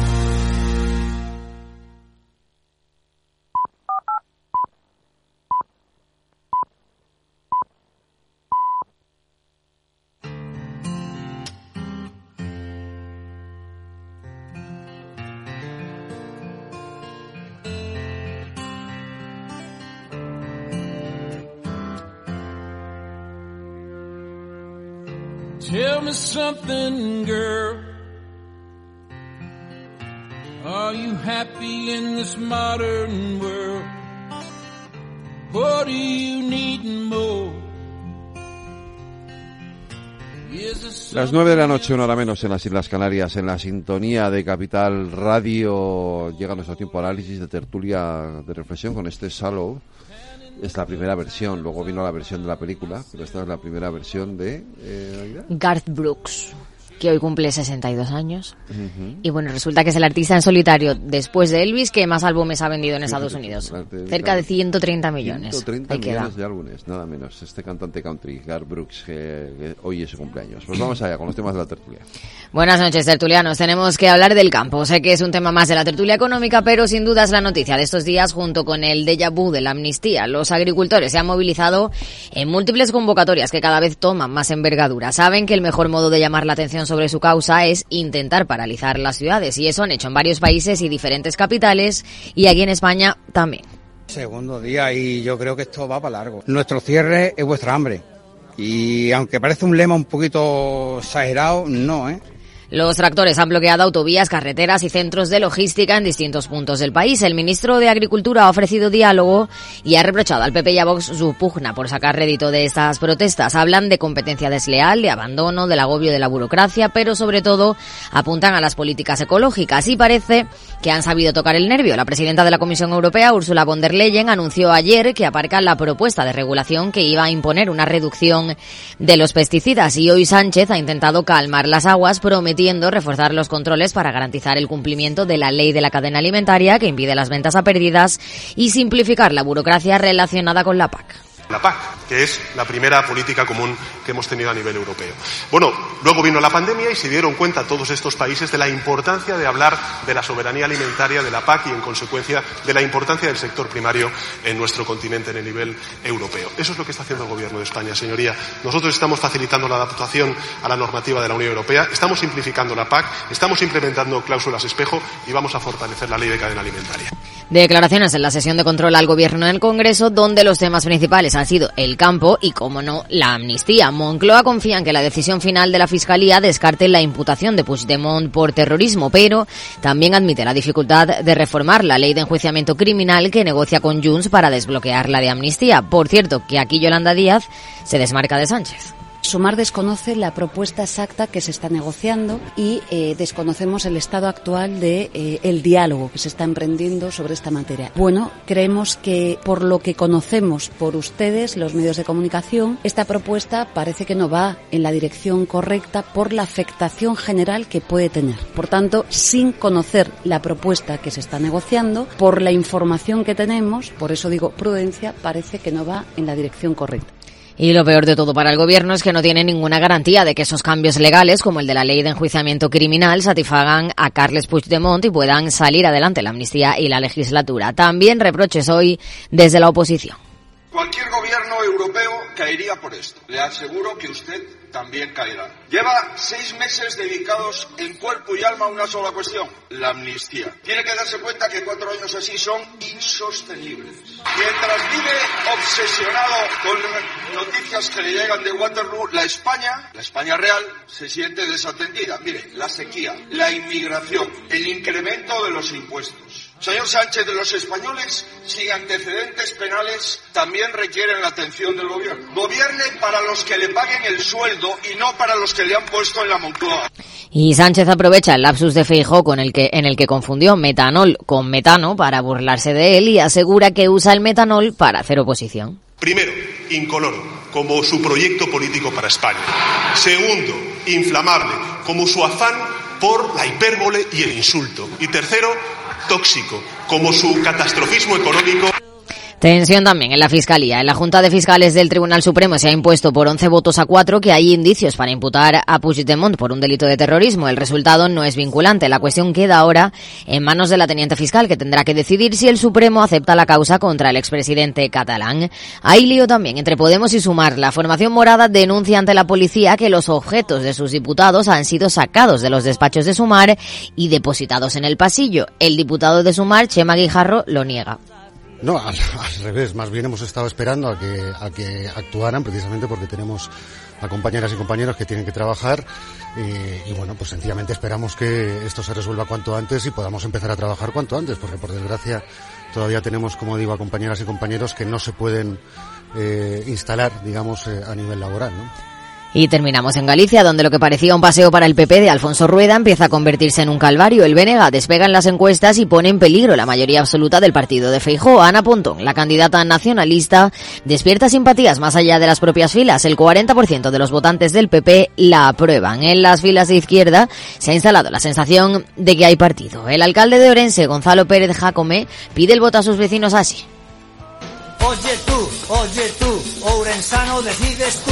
Tell me something, girl. Are you happy in this modern world? What do you need more? Las nueve de la noche, una hora menos en las Islas Canarias, en la sintonía de Capital Radio, llega nuestro tiempo de análisis de tertulia de reflexión con este Salo. Es la primera versión, luego vino la versión de la película, pero esta es la primera versión de... Eh, Garth Brooks que hoy cumple 62 años. Y bueno, resulta que es el artista en solitario, después de Elvis, que más álbumes ha vendido en Estados Unidos. Cerca de 130 millones. 130 millones de álbumes, nada menos. Este cantante country, Garth Brooks, que, hoy es su cumpleaños. Pues vamos allá con los temas de la tertulia. Buenas noches, tertulianos. Tenemos que hablar del campo. Sé que es un tema más de la tertulia económica, pero sin duda es la noticia de estos días junto con el déjà vu de la amnistía. Los agricultores se han movilizado en múltiples convocatorias que cada vez toman más envergadura. Saben que el mejor modo de llamar la atención sobre su causa es intentar paralizar las ciudades y eso han hecho en varios países y diferentes capitales y aquí en España también. Segundo día y yo creo que esto va para largo. Nuestro cierre es vuestra hambre. Y aunque parece un lema un poquito exagerado, no, ¿eh? Los tractores han bloqueado autovías, carreteras y centros de logística en distintos puntos del país. El ministro de Agricultura ha ofrecido diálogo y ha reprochado al PP y a Vox su pugna por sacar rédito de estas protestas. Hablan de competencia desleal, de abandono, del agobio de la burocracia, pero sobre todo apuntan a las políticas ecológicas y parece que han sabido tocar el nervio. La presidenta de la Comisión Europea, Ursula von der Leyen, anunció ayer que aparca la propuesta de regulación que iba a imponer una reducción de los pesticidas y hoy Sánchez ha intentado calmar las aguas prometiendo reforzar los controles para garantizar el cumplimiento de la ley de la cadena alimentaria que impide las ventas a pérdidas y simplificar la burocracia relacionada con la PAC la PAC, que es la primera política común que hemos tenido a nivel europeo. Bueno, luego vino la pandemia y se dieron cuenta todos estos países de la importancia de hablar de la soberanía alimentaria de la PAC y, en consecuencia, de la importancia del sector primario en nuestro continente en el nivel europeo. Eso es lo que está haciendo el Gobierno de España, señoría. Nosotros estamos facilitando la adaptación a la normativa de la Unión Europea, estamos simplificando la PAC, estamos implementando cláusulas espejo y vamos a fortalecer la ley de cadena alimentaria. Declaraciones en la sesión de control al Gobierno en el Congreso, donde los temas principales ha sido el campo y, como no, la amnistía. Moncloa confía en que la decisión final de la Fiscalía descarte la imputación de Puigdemont por terrorismo, pero también admite la dificultad de reformar la ley de enjuiciamiento criminal que negocia con Junts para desbloquear la de amnistía. Por cierto, que aquí Yolanda Díaz se desmarca de Sánchez. Sumar desconoce la propuesta exacta que se está negociando y eh, desconocemos el estado actual de eh, diálogo que se está emprendiendo sobre esta materia. Bueno, creemos que por lo que conocemos por ustedes, los medios de comunicación, esta propuesta parece que no va en la dirección correcta por la afectación general que puede tener. Por tanto, sin conocer la propuesta que se está negociando, por la información que tenemos, por eso digo prudencia, parece que no va en la dirección correcta. Y lo peor de todo para el gobierno es que no tiene ninguna garantía de que esos cambios legales, como el de la ley de enjuiciamiento criminal, satisfagan a Carles Puigdemont y puedan salir adelante la amnistía y la legislatura. También reproches hoy desde la oposición. Cualquier gobierno europeo caería por esto. Le aseguro que usted también caerá. Lleva seis meses dedicados en cuerpo y alma a una sola cuestión, la amnistía. Tiene que darse cuenta que cuatro años así son insostenibles. Mientras vive obsesionado con noticias que le llegan de Waterloo, la España, la España real, se siente desatendida. Mire, la sequía, la inmigración, el incremento de los impuestos Señor Sánchez, los españoles sin antecedentes penales también requieren la atención del gobierno. Gobierne para los que le paguen el sueldo y no para los que le han puesto en la Moncloa. Y Sánchez aprovecha el lapsus de Feijó con el que, en el que confundió metanol con metano para burlarse de él y asegura que usa el metanol para hacer oposición. Primero, incoloro, como su proyecto político para España. Segundo, inflamable, como su afán por la hipérbole y el insulto. Y tercero, tóxico, como su catastrofismo económico. Tensión también en la Fiscalía. En la Junta de Fiscales del Tribunal Supremo se ha impuesto por 11 votos a 4 que hay indicios para imputar a Puigdemont por un delito de terrorismo. El resultado no es vinculante. La cuestión queda ahora en manos de la teniente fiscal, que tendrá que decidir si el Supremo acepta la causa contra el expresidente catalán. Hay lío también entre Podemos y Sumar. La formación morada denuncia ante la policía que los objetos de sus diputados han sido sacados de los despachos de Sumar y depositados en el pasillo. El diputado de Sumar, Chema Guijarro, lo niega. No, al, revés, más bien hemos estado esperando a que, a que actuaran precisamente porque tenemos a compañeras y compañeros que tienen que trabajar y, y, bueno, pues sencillamente esperamos que esto se resuelva cuanto antes y podamos empezar a trabajar cuanto antes, porque por desgracia todavía tenemos, como digo, a compañeras y compañeros que no se pueden eh, instalar, digamos, eh, a nivel laboral, ¿no? Y terminamos en Galicia, donde lo que parecía un paseo para el PP de Alfonso Rueda empieza a convertirse en un calvario. El Bénega despega en las encuestas y pone en peligro la mayoría absoluta del partido de Feijóo. Ana Pontón, la candidata nacionalista, despierta simpatías más allá de las propias filas. El 40% de los votantes del PP la aprueban. En las filas de izquierda se ha instalado la sensación de que hay partido. El alcalde de Orense, Gonzalo Pérez Jacome, pide el voto a sus vecinos así. Oye tú, oye tú, decides tú.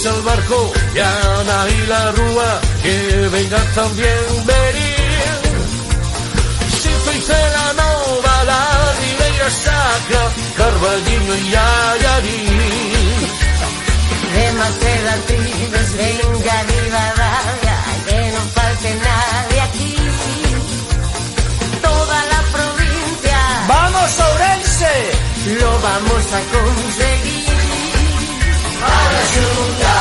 Ourense al barco, y Ana y la Rúa, que vengan también venir. Si hice la Nova, la Ribeira Sacra, Carballiño y Ayarín. De Maceda Tibes, venga Rivadavia, que no falte nadie aquí. Toda la provincia. ¡Vamos, Ourense! lo vamos a conseguir. A la Junta,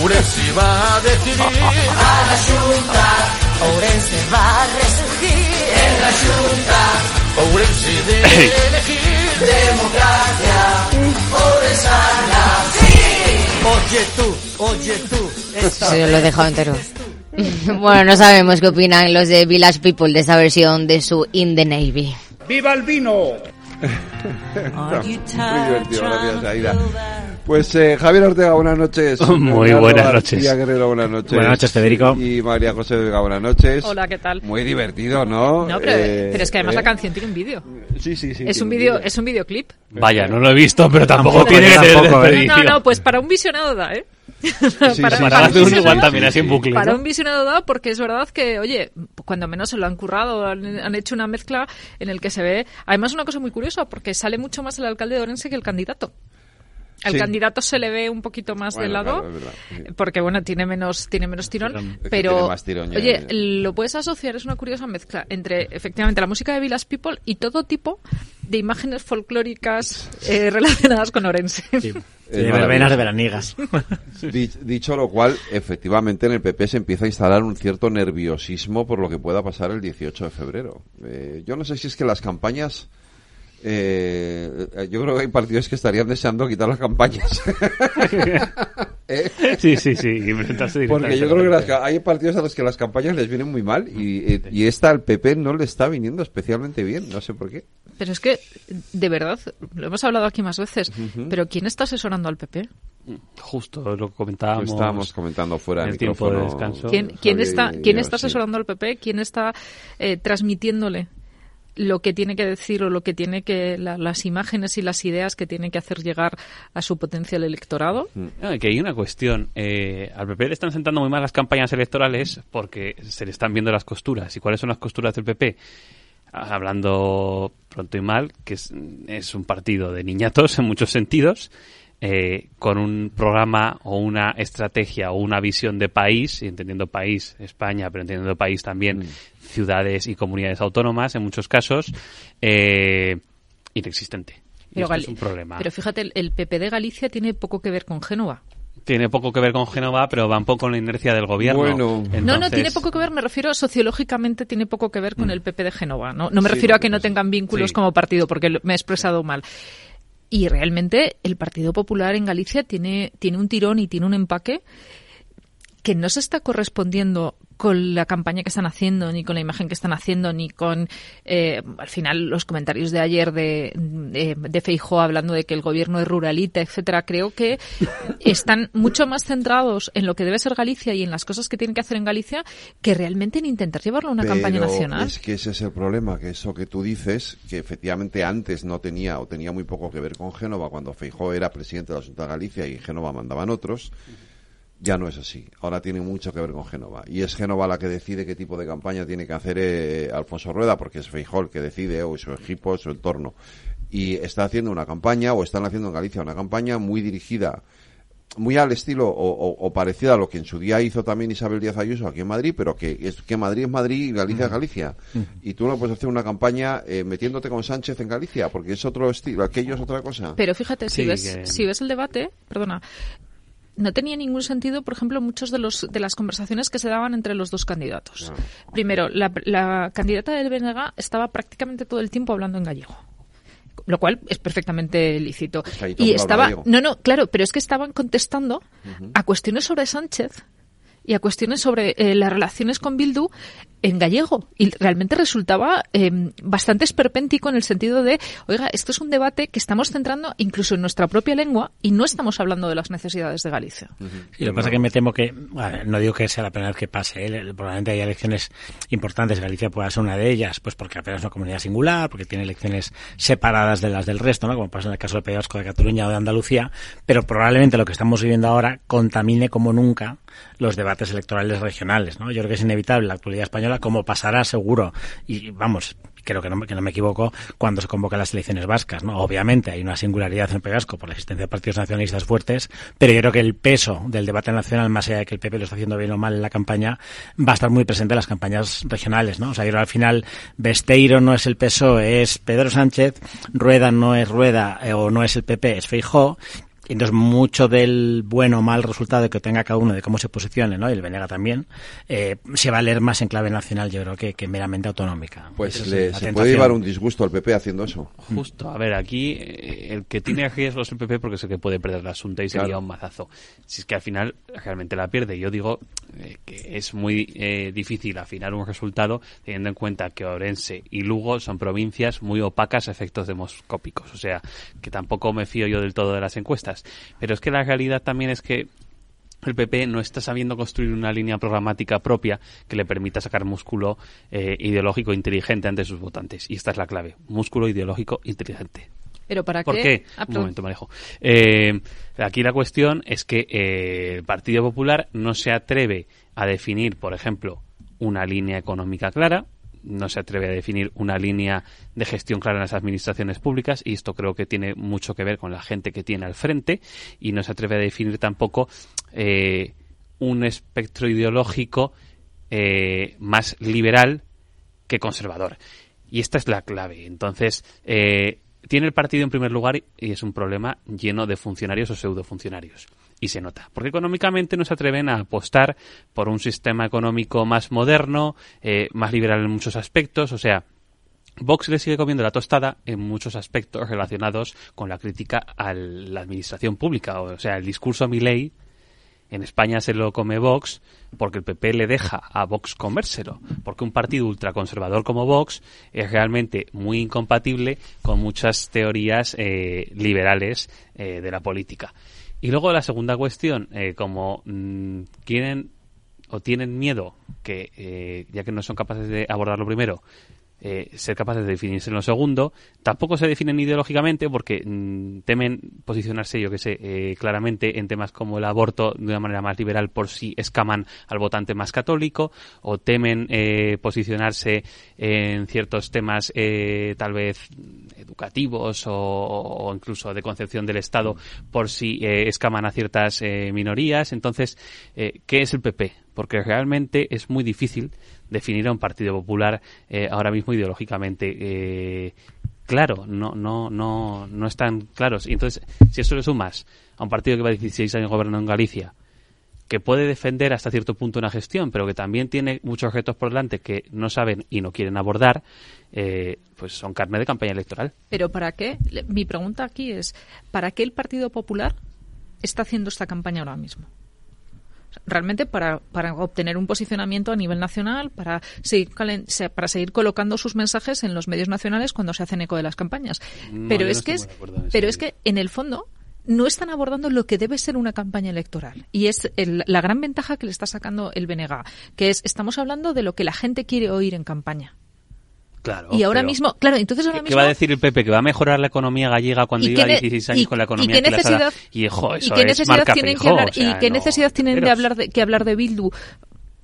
Ourense va a decidir. A la Junta, Ourense va a resurgir. En la Junta, Ourense debe elegir. Democracia, Ourensana, sí. Oye tú, oye tú. Se lo he dejado entero. *laughs* bueno, no sabemos qué opinan los de Village People de esta versión de su In the Navy. ¡Viva el vino! Muy divertido, gracias Aida. Pues eh, Javier Ortega, buenas noches. *laughs* Muy buenas noches. María Guerrero, buenas noches. Buenas noches, Federico. Y María José Vega, buenas noches. Hola, ¿qué tal? Muy divertido, ¿no? No, pero, Eh, pero es que además eh, la canción tiene un vídeo. Sí, sí, sí. Es un vídeo, es un videoclip. Vaya, no lo he visto, pero tampoco tiene que ser ¿eh? No, no, pues para un visionado da, ¿eh? *laughs* sí, para un visionado da, porque es verdad que, oye, cuando menos se lo han currado, han, han hecho una mezcla en el que se ve. Además, una cosa muy curiosa, porque sale mucho más el alcalde de Orense que el candidato. Al Sí. candidato se le ve un poquito más de Bueno, lado, claro, verdad, sí. porque bueno, tiene menos, tiene menos tirón, Es que pero tiene más tirón ya, oye, ya. lo puedes asociar, es una curiosa mezcla entre efectivamente la música de Village People y todo tipo de imágenes folclóricas eh, relacionadas con Orense. Es *laughs* de verbenas de veraniegas. Dich- Dicho lo cual, efectivamente en el PP se empieza a instalar un cierto nerviosismo por lo que pueda pasar el 18 de febrero. Eh, yo no sé si es que las campañas... eh, yo creo que hay partidos que estarían deseando quitar las campañas. *laughs* ¿Eh? Sí, sí, sí, Porque yo creo que las hay partidos a los que las campañas les vienen muy mal y, eh, y esta al PP no le está viniendo especialmente bien, no sé por qué. Pero es que, de verdad, lo hemos hablado aquí más veces, pero ¿quién está asesorando al PP? Justo lo comentábamos. Lo estábamos comentando fuera en de el tiempo de descanso. ¿Quién, está, quién está sí. asesorando al PP? ¿Quién está eh, transmitiéndole lo que tiene que decir o lo que tiene que la- las imágenes y las ideas que tiene que hacer llegar a su potencial electorado? No, que hay una cuestión. Eh, al PP le están sentando muy mal las campañas electorales porque se le están viendo las costuras. ¿Y cuáles son las costuras del PP? Ah, Hablando pronto y mal, que es, es un partido de niñatos en muchos sentidos, eh, con un programa o una estrategia o una visión de país, y entendiendo país, España, pero entendiendo país también ciudades y comunidades autónomas en muchos casos, eh, inexistente. Y Pero, esto es un problema. pero fíjate, el, PP de Galicia tiene poco que ver con Génova. tiene poco que ver con Génova, pero va un poco con la inercia del gobierno. Bueno. No, no, tiene poco que ver, me refiero sociológicamente, tiene poco que ver con el PP de Génova. No, no me Sí, refiero a que no tengan vínculos sí. como partido, porque me he expresado mal. Y realmente el Partido Popular en Galicia tiene, tiene un tirón y tiene un empaque que no se está correspondiendo con la campaña que están haciendo, ni con la imagen que están haciendo, ni con, eh, al final, los comentarios de ayer de, de, de Feijóo hablando de que el gobierno es ruralita, etcétera. Creo que están mucho más centrados en lo que debe ser Galicia y en las cosas que tienen que hacer en Galicia que realmente en intentar llevarlo a una campaña nacional. Es que ese es el problema, que eso que tú dices, que efectivamente antes no tenía o tenía muy poco que ver con Génova, cuando Feijó era presidente de la Junta de Galicia y en Génova mandaban otros, ya no es así. Ahora tiene mucho que ver con Génova. Y es Génova la que decide qué tipo de campaña tiene que hacer eh, Alfonso Rueda, porque es Feijó el que decide, o su equipo, su entorno. Y está haciendo una campaña, o están haciendo en Galicia una campaña muy dirigida muy al estilo o, o, o parecida a lo que en su día hizo también Isabel Díaz Ayuso aquí en Madrid, pero que es que Madrid es Madrid y Galicia es Galicia. Y tú no puedes hacer una campaña eh, metiéndote con Sánchez en Galicia, porque es otro estilo, aquello es otra cosa. Pero fíjate, si, Sí, ves, que- si ves el debate, perdona, no tenía ningún sentido, por ejemplo, muchos de los de las conversaciones que se daban entre los dos candidatos. Primero, la, la candidata del BNG estaba prácticamente todo el tiempo hablando en gallego. Lo cual es perfectamente lícito. Y estaba, no, no, claro, pero es que estaban contestando a cuestiones sobre Sánchez y a cuestiones sobre eh, las relaciones con Bildu en gallego. Y realmente resultaba eh, bastante esperpéntico en el sentido de, oiga, esto es un debate que estamos centrando incluso en nuestra propia lengua y no estamos hablando de las necesidades de Galicia. Y lo que pasa es que me temo que, bueno, no digo que sea la primera vez que pase, ¿eh? probablemente hay elecciones importantes, Galicia pueda ser una de ellas, pues porque apenas es una comunidad singular, porque tiene elecciones separadas de las del resto, ¿no? como pasa en el caso del País Vasco de Cataluña o de Andalucía, pero probablemente lo que estamos viviendo ahora contamine como nunca los debates electorales regionales. ¿no? Yo creo que es inevitable la actualidad española, como pasará seguro, y vamos, creo que no, que no me equivoco, cuando se convocan las elecciones vascas. ¿no? Obviamente hay una singularidad en Vasco por la existencia de partidos nacionalistas fuertes, pero yo creo que el peso del debate nacional, más allá de que el PP lo está haciendo bien o mal en la campaña, va a estar muy presente en las campañas regionales. ¿no? O sea, yo creo al final Besteiro no es el PSOE, es Pedro Sánchez, Rueda no es Rueda eh, o no es el PP, es Feijó, Entonces, mucho del bueno o mal resultado que tenga cada uno de cómo se posicione, ¿no? y el Venega también, eh, se va a leer más en clave nacional, yo creo, que, que meramente autonómica. Pues es le- la se tentación. puede llevar un disgusto al PP haciendo eso. Justo, a ver, aquí eh, el que tiene riesgo es el PP porque sé que puede perder la asunta y sería Claro. un mazazo. Si es que al final realmente la pierde. Yo digo eh, que es muy eh, difícil afinar un resultado teniendo en cuenta que Orense y Lugo son provincias muy opacas a efectos demoscópicos. O sea, que tampoco me fío yo del todo de las encuestas. Pero es que la realidad también es que el PP no está sabiendo construir una línea programática propia que le permita sacar músculo eh, ideológico inteligente ante sus votantes. Y esta es la clave. Músculo ideológico inteligente. Pero ¿para ¿Por qué? qué? Ah, Un momento, Marejo. Eh, aquí la cuestión es que eh, el Partido Popular no se atreve a definir, por ejemplo, una línea económica clara, no se atreve a definir una línea de gestión clara en las administraciones públicas y esto creo que tiene mucho que ver con la gente que tiene al frente y no se atreve a definir tampoco eh, un espectro ideológico eh, más liberal que conservador. Y esta es la clave. Entonces, eh, tiene el partido en primer lugar y es un problema lleno de funcionarios o pseudofuncionarios. Y se nota. Porque económicamente no se atreven a apostar por un sistema económico más moderno, eh, más liberal en muchos aspectos. O sea, Vox le sigue comiendo la tostada en muchos aspectos relacionados con la crítica a la administración pública. O sea, el discurso a en España se lo come Vox porque el PP le deja a Vox comérselo. Porque un partido ultraconservador como Vox es realmente muy incompatible con muchas teorías eh, liberales eh, de la política. Y luego la segunda cuestión, eh, como mm, quieren o tienen miedo que, eh, ya que no son capaces de abordarlo primero, eh, ser capaces de definirse en lo segundo. Tampoco se definen ideológicamente porque mm, temen posicionarse, yo que sé, eh, claramente en temas como el aborto de una manera más liberal por si escaman al votante más católico o temen eh, posicionarse en ciertos temas eh, tal vez educativos o, o incluso de concepción del Estado por si eh, escaman a ciertas eh, minorías. Entonces, ¿qué es el PP? Porque realmente es muy difícil definir a un partido popular eh, ahora mismo ideológicamente. Eh, claro, no, no, no, no están claros. Y entonces, si eso le sumas a un partido que va 16 años gobernando en Galicia, que puede defender hasta cierto punto una gestión, pero que también tiene muchos objetos por delante que no saben y no quieren abordar, eh, pues son carne de campaña electoral. Pero ¿para qué? Mi pregunta aquí es, ¿para qué el Partido Popular está haciendo esta campaña ahora mismo? Realmente para, para obtener un posicionamiento a nivel nacional, para seguir, para seguir colocando sus mensajes en los medios nacionales cuando se hacen eco de las campañas. No, pero no es que es, pero es que en el fondo no están abordando lo que debe ser una campaña electoral. Y es el- la gran ventaja que le está sacando el BNG, que es estamos hablando de lo que la gente quiere oír en campaña. Claro. y ahora mismo, claro, entonces ahora ¿Qué, mismo qué va a decir el PP? ¿Que va a mejorar la economía gallega cuando ¿Y lleva qué ne- 16 años y- con la y economía qué enquilosada? necesidad- Y, ¿Y qué es necesidad tienen que hablar, o sea, y qué no, necesidad tienen de hablar de, que hablar de Bildu?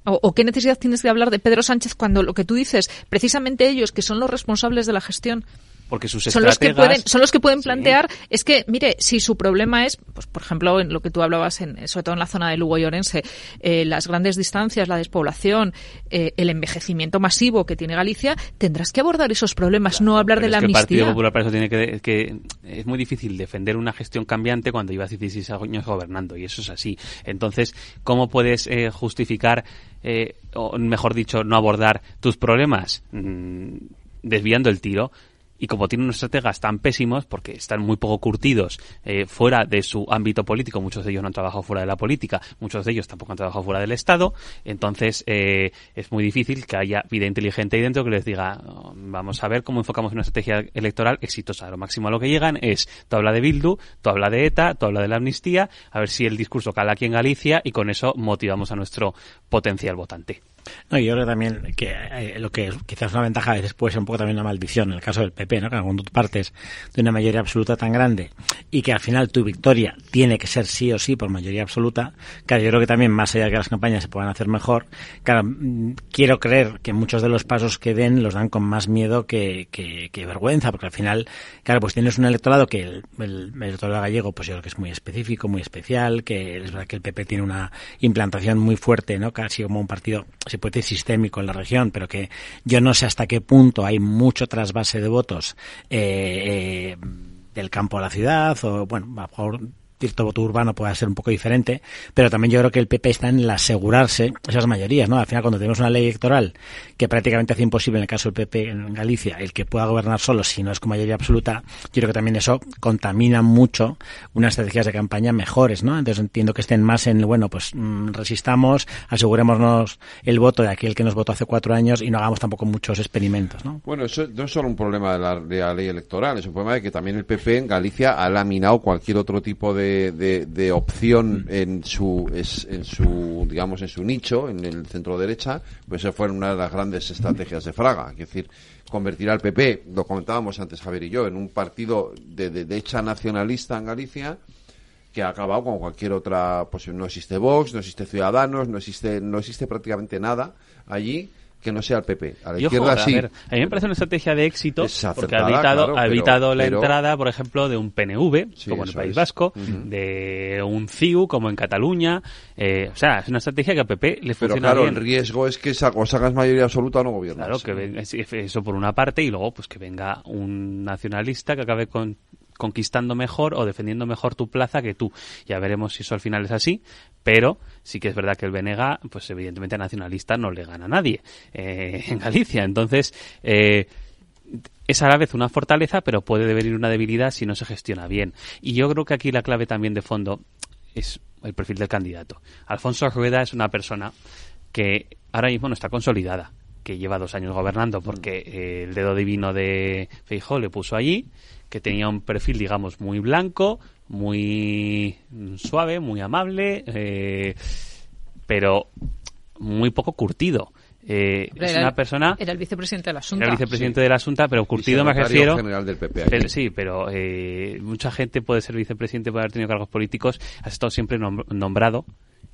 O, o qué necesidad tienes de hablar de Pedro Sánchez cuando lo que tú dices, precisamente ellos, que son los responsables de la gestión, Porque sus son los que pueden, son los que pueden plantear, es que, mire, si su problema es, pues por ejemplo, en lo que tú hablabas, en, sobre todo en la zona de Lugo y Orense, eh, las grandes distancias, la despoblación, eh, el envejecimiento masivo que tiene Galicia, tendrás que abordar esos problemas, no hablar de la que el Partido amnistía. Popular para eso tiene que, que es muy difícil defender una gestión cambiante cuando llevas 16 años gobernando y eso es así. Entonces, ¿cómo puedes eh, justificar, eh, o mejor dicho, no abordar tus problemas mm, desviando el tiro? Y como tienen unos estrategas tan pésimos, porque están muy poco curtidos eh, fuera de su ámbito político, muchos de ellos no han trabajado fuera de la política, muchos de ellos tampoco han trabajado fuera del Estado, entonces eh, es muy difícil que haya vida inteligente ahí dentro que les diga, "Oh, vamos a ver cómo enfocamos una estrategia electoral exitosa. Lo máximo a lo que llegan es, tú habla de Bildu, tú habla de ETA, tú habla de la amnistía, a ver si el discurso cala aquí en Galicia y con eso motivamos a nuestro potencial votante. No, yo creo también que eh, lo que quizás una ventaja a veces puede ser un poco también una maldición en el caso del PP, ¿no? Que cuando tú partes de una mayoría absoluta tan grande y que al final tu victoria tiene que ser sí o sí por mayoría absoluta, claro, yo creo que también más allá de que las campañas se puedan hacer mejor, claro, mm, quiero creer que muchos de los pasos que den los dan con más miedo que, que, que vergüenza, porque al final, claro, pues tienes un electorado que el, el, el electorado gallego, pues yo creo que es muy específico, muy especial, que es verdad que el PP tiene una implantación muy fuerte, ¿no? Casi como un partido, puede decir sistémico en la región, pero que yo no sé hasta qué punto hay mucho trasvase de votos eh, eh, del campo a la ciudad, o bueno, a lo mejor cierto voto urbano pueda ser un poco diferente, pero también yo creo que el PP está en el asegurarse esas mayorías, ¿no? Al final, cuando tenemos una ley electoral que prácticamente hace imposible en el caso del PP en Galicia el que pueda gobernar solo si no es con mayoría absoluta, yo creo que también eso contamina mucho unas estrategias de campaña mejores, ¿no? Entonces entiendo que estén más en, bueno, pues mm, resistamos, asegurémonos el voto de aquel que nos votó hace cuatro años y no hagamos tampoco muchos experimentos, ¿no? Bueno, eso no es solo un problema de la, de la ley electoral, es un problema de que también el PP en Galicia ha laminado cualquier otro tipo de, de, de opción en su, es- en su, digamos, en su nicho, en el centro derecha, pues esa fue una de las grandes estrategias de Fraga, es decir, convertir al PP, lo comentábamos antes Javier y yo, en un partido de, de derecha nacionalista en Galicia, que ha acabado con cualquier otra, pues no existe Vox, no existe Ciudadanos, no existe, no existe prácticamente nada allí que no sea el PP. A la Y ojo, izquierda a sí. ver, a mí me parece una estrategia de éxito porque ha evitado, claro, ha pero- la pero- entrada, por ejemplo, de un PNV, Sí, como en el País es. Vasco, de un CIU, como en Cataluña. Eh, o sea, es una estrategia que a PP le Pero funciona claro, bien. el riesgo es que o sacas mayoría absoluta o no gobiernas. Claro, que venga, sí, eso por una parte y luego pues que venga un nacionalista que acabe con- conquistando mejor o defendiendo mejor tu plaza que tú. Ya veremos si eso al final es así, pero sí que es verdad que el Benega, pues evidentemente nacionalista no le gana a nadie eh, en Galicia. Entonces, eh, es a la vez una fortaleza, pero puede devenir una debilidad si no se gestiona bien. Y yo creo que aquí la clave también de fondo es el perfil del candidato. Alfonso Rueda es una persona que ahora mismo no está consolidada, que lleva dos años gobernando porque eh, el dedo divino de Feijóo le puso allí, que tenía un perfil, digamos, muy blanco, muy suave, muy amable, eh, pero muy poco curtido. Eh, es era una el- persona Era el vicepresidente del asunto. era el vicepresidente del asunto, pero curtido me refiero. general del PP. Pero, sí, pero eh, mucha gente puede ser vicepresidente por haber tenido cargos políticos. Has estado siempre nom- nombrado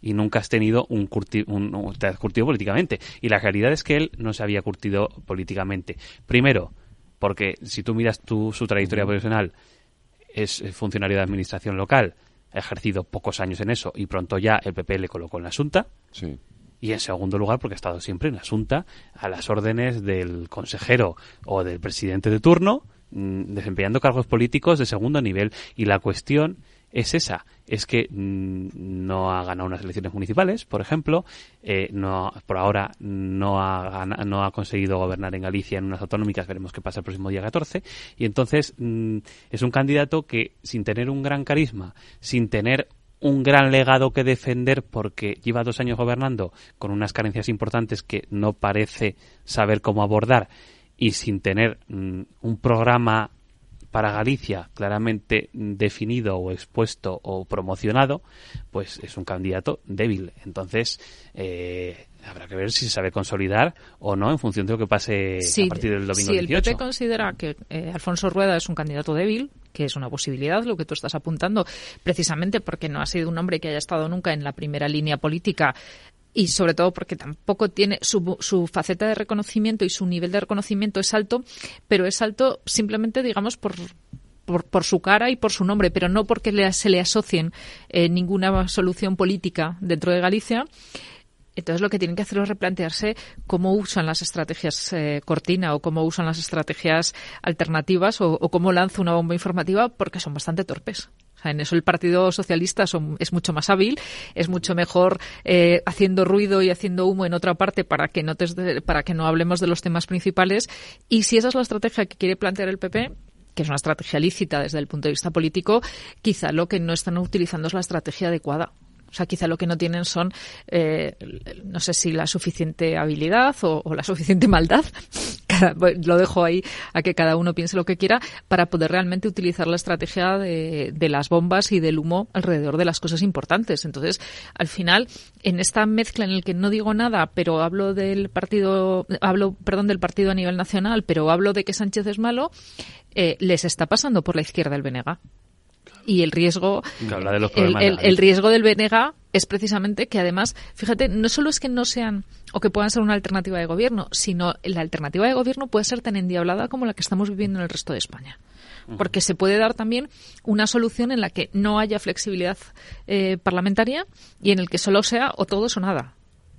y nunca has tenido un, curti- un- un- te has curtido políticamente. Y la realidad es que él no se había curtido políticamente. Primero, porque si tú miras tu, su trayectoria profesional, es eh, funcionario de administración local, ha ejercido pocos años en eso y pronto ya el PP le colocó en la Asunta. Sí. Y en segundo lugar, porque ha estado siempre en la Asunta a las órdenes del consejero o del presidente de turno, mm, desempeñando cargos políticos de segundo nivel. Y la cuestión es esa, es que mm, no ha ganado unas elecciones municipales, por ejemplo, eh, no, por ahora no ha, no ha conseguido gobernar en Galicia en unas autonómicas, veremos qué pasa el próximo día 14, y entonces mm, es un candidato que sin tener un gran carisma, sin tener un gran legado que defender porque lleva dos años gobernando con unas carencias importantes que no parece saber cómo abordar y sin tener mm, un programa para Galicia claramente definido o expuesto o promocionado, pues es un candidato débil. Entonces, eh, habrá que ver si se sabe consolidar o no en función de lo que pase a partir del domingo si el 18. PP considera que eh, Alfonso Rueda es un candidato débil, que es una posibilidad, lo que tú estás apuntando, precisamente porque no ha sido un hombre que haya estado nunca en la primera línea política y sobre todo porque tampoco tiene su, su faceta de reconocimiento y su nivel de reconocimiento es alto, pero es alto simplemente, digamos, por, por, su cara y por su nombre, pero no porque le- se le asocien eh, ninguna solución política dentro de Galicia. Entonces lo que tienen que hacer es replantearse cómo usan las estrategias eh, cortina o cómo usan las estrategias alternativas o, o cómo lanza una bomba informativa porque son bastante torpes. Sea, en eso el Partido Socialista es mucho más hábil, es mucho mejor eh, haciendo ruido y haciendo humo en otra parte para que no te- para que no hablemos de los temas principales. Y si esa es la estrategia que quiere plantear el PP, que es una estrategia lícita desde el punto de vista político, quizá lo que no están utilizando es la estrategia adecuada. O sea, quizá lo que no tienen son, eh, no sé si la suficiente habilidad o la suficiente maldad. *laughs* Lo dejo ahí a que cada uno piense lo que quiera para poder realmente utilizar la estrategia de, de las bombas y del humo alrededor de las cosas importantes. Entonces, al final, en esta mezcla en el que no digo nada, pero hablo del partido, hablo, perdón, del partido a nivel nacional, pero hablo de que Sánchez es malo, eh, les está pasando por la izquierda el Benega. Y el riesgo, Que habla de los el, el- el riesgo del BNG es precisamente que además, fíjate, no solo es que no sean o que puedan ser una alternativa de gobierno, sino la alternativa de gobierno puede ser tan endiablada como la que estamos viviendo en el resto de España. Porque se puede dar también una solución en la que no haya flexibilidad eh, parlamentaria y en el que solo sea o todos o nada.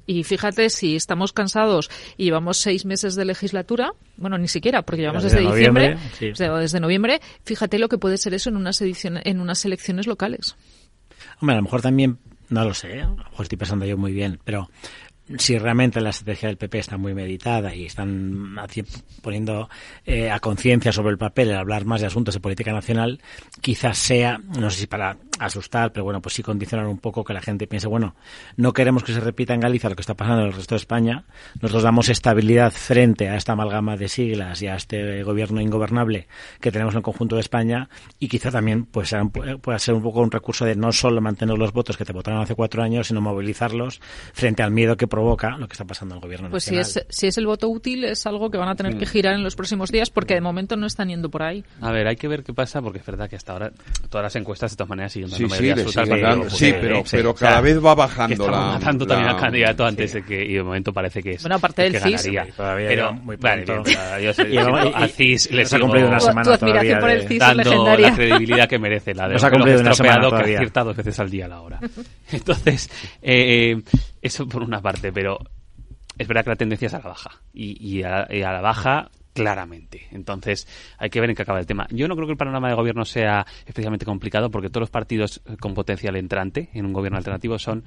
Y fíjate, si estamos cansados y llevamos seis meses de legislatura, bueno, ni siquiera, porque llevamos Desde desde, diciembre, sí. desde, desde noviembre, fíjate lo que puede ser eso en unas, ediciones, en unas elecciones locales. Hombre, a lo mejor también, no lo sé, a lo mejor estoy pensando yo muy bien, pero si realmente la estrategia del PP está muy meditada y están poniendo eh, a conciencia sobre el papel el hablar más de asuntos de política nacional, quizás sea, no sé si para asustar, pero bueno, pues sí condicionar un poco que la gente piense, bueno, no queremos que se repita en Galicia lo que está pasando en el resto de España, nosotros damos estabilidad frente a esta amalgama de siglas y a este gobierno ingobernable que tenemos en el conjunto de España y quizá también pues sea pueda ser un poco un recurso de no solo mantener los votos que te votaron hace cuatro años, sino movilizarlos frente al miedo que provoca lo que está pasando en el gobierno Pues si nacional. es, si es el voto útil, es algo que van a tener que girar en los próximos días porque de momento no están yendo por ahí. A ver, hay que ver qué pasa, porque es verdad que hasta ahra todas las encuestas de todas maneras siguen dando Sí, sí, mayoría le absoluta al dando, Popular, sí, pero- pero O sea, cada vez va bajando que estamos la- matando también la- al candidato antes de que, y de momento parece que es Bueno, aparte el del CIS, ganaría. todavía pero, muy vale, pronto. bien, yo sé, *laughs* Y- al CIS y le nos ha cumplido una semana todavía por el CIS dando legendaria. la credibilidad que merece, la *laughs* de Nos ha cumplido una semana que acierta dos veces al día a la hora. *laughs* Entonces, eh, eh, eso por una parte, pero es verdad que la tendencia es a la baja. Y, y a, y a la baja claramente. Entonces, hay que ver en qué acaba el tema. Yo no creo que el panorama de gobierno sea especialmente complicado porque todos los partidos con potencial entrante en un gobierno alternativo son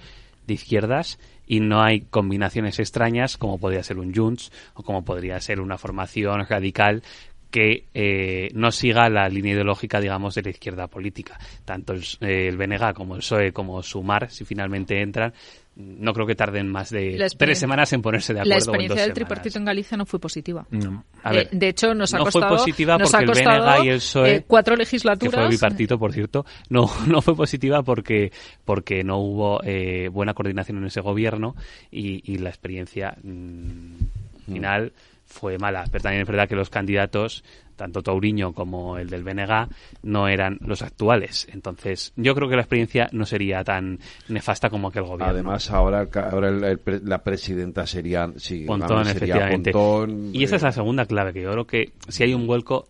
de izquierdas y no hay combinaciones extrañas como podría ser un Junts o como podría ser una formación radical que eh, no siga la línea ideológica, digamos, de la izquierda política. Tanto el, eh, como el PSOE como Sumar, si finalmente entran, no creo que tarden más de tres semanas en ponerse de acuerdo. La o en experiencia dos del semanas. tripartito en Galicia no fue positiva. No. A Eh, de hecho, nos ha no fue costado, positiva nos porque ha el BNG y el PSOE, eh, cuatro que legislaturas. fue bipartito, por cierto, no, *laughs* no fue positiva porque, porque no hubo eh, buena coordinación en ese gobierno y, y la experiencia mm, final fue mala. Pero también es verdad que los candidatos, tanto Tauriño como el del BNG, no eran los actuales. Entonces, yo creo que la experiencia no sería tan nefasta como aquel gobierno. Además, ahora, ahora el- la presidenta sería, sí, Pontón, sería efectivamente. Pontón, y esa eh, es la segunda clave, que yo creo que si hay un vuelco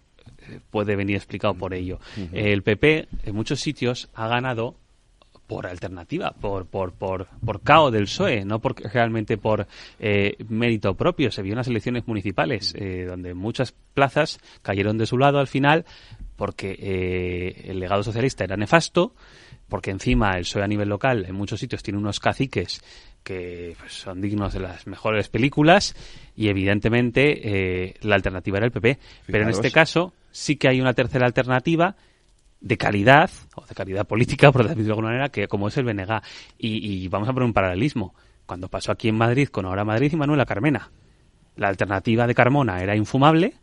eh, puede venir explicado por ello. El PP en muchos sitios ha ganado por alternativa, por, por, por, del PSOE, no por, realmente por eh, mérito propio. Se vio en las elecciones municipales, eh, donde muchas plazas cayeron de su lado al final porque eh, el legado socialista era nefasto, porque encima el PSOE a nivel local en muchos sitios tiene unos caciques que pues, son dignos de las mejores películas y evidentemente eh, la alternativa era el PP. Pero en este caso sí que hay una tercera alternativa de calidad, o de calidad política, *laughs* por decirlo de alguna manera, que como es el BNG. Y, y vamos a poner un paralelismo. Cuando pasó aquí en Madrid con Ahora Madrid y Manuela Carmena. La alternativa de Carmona era infumable,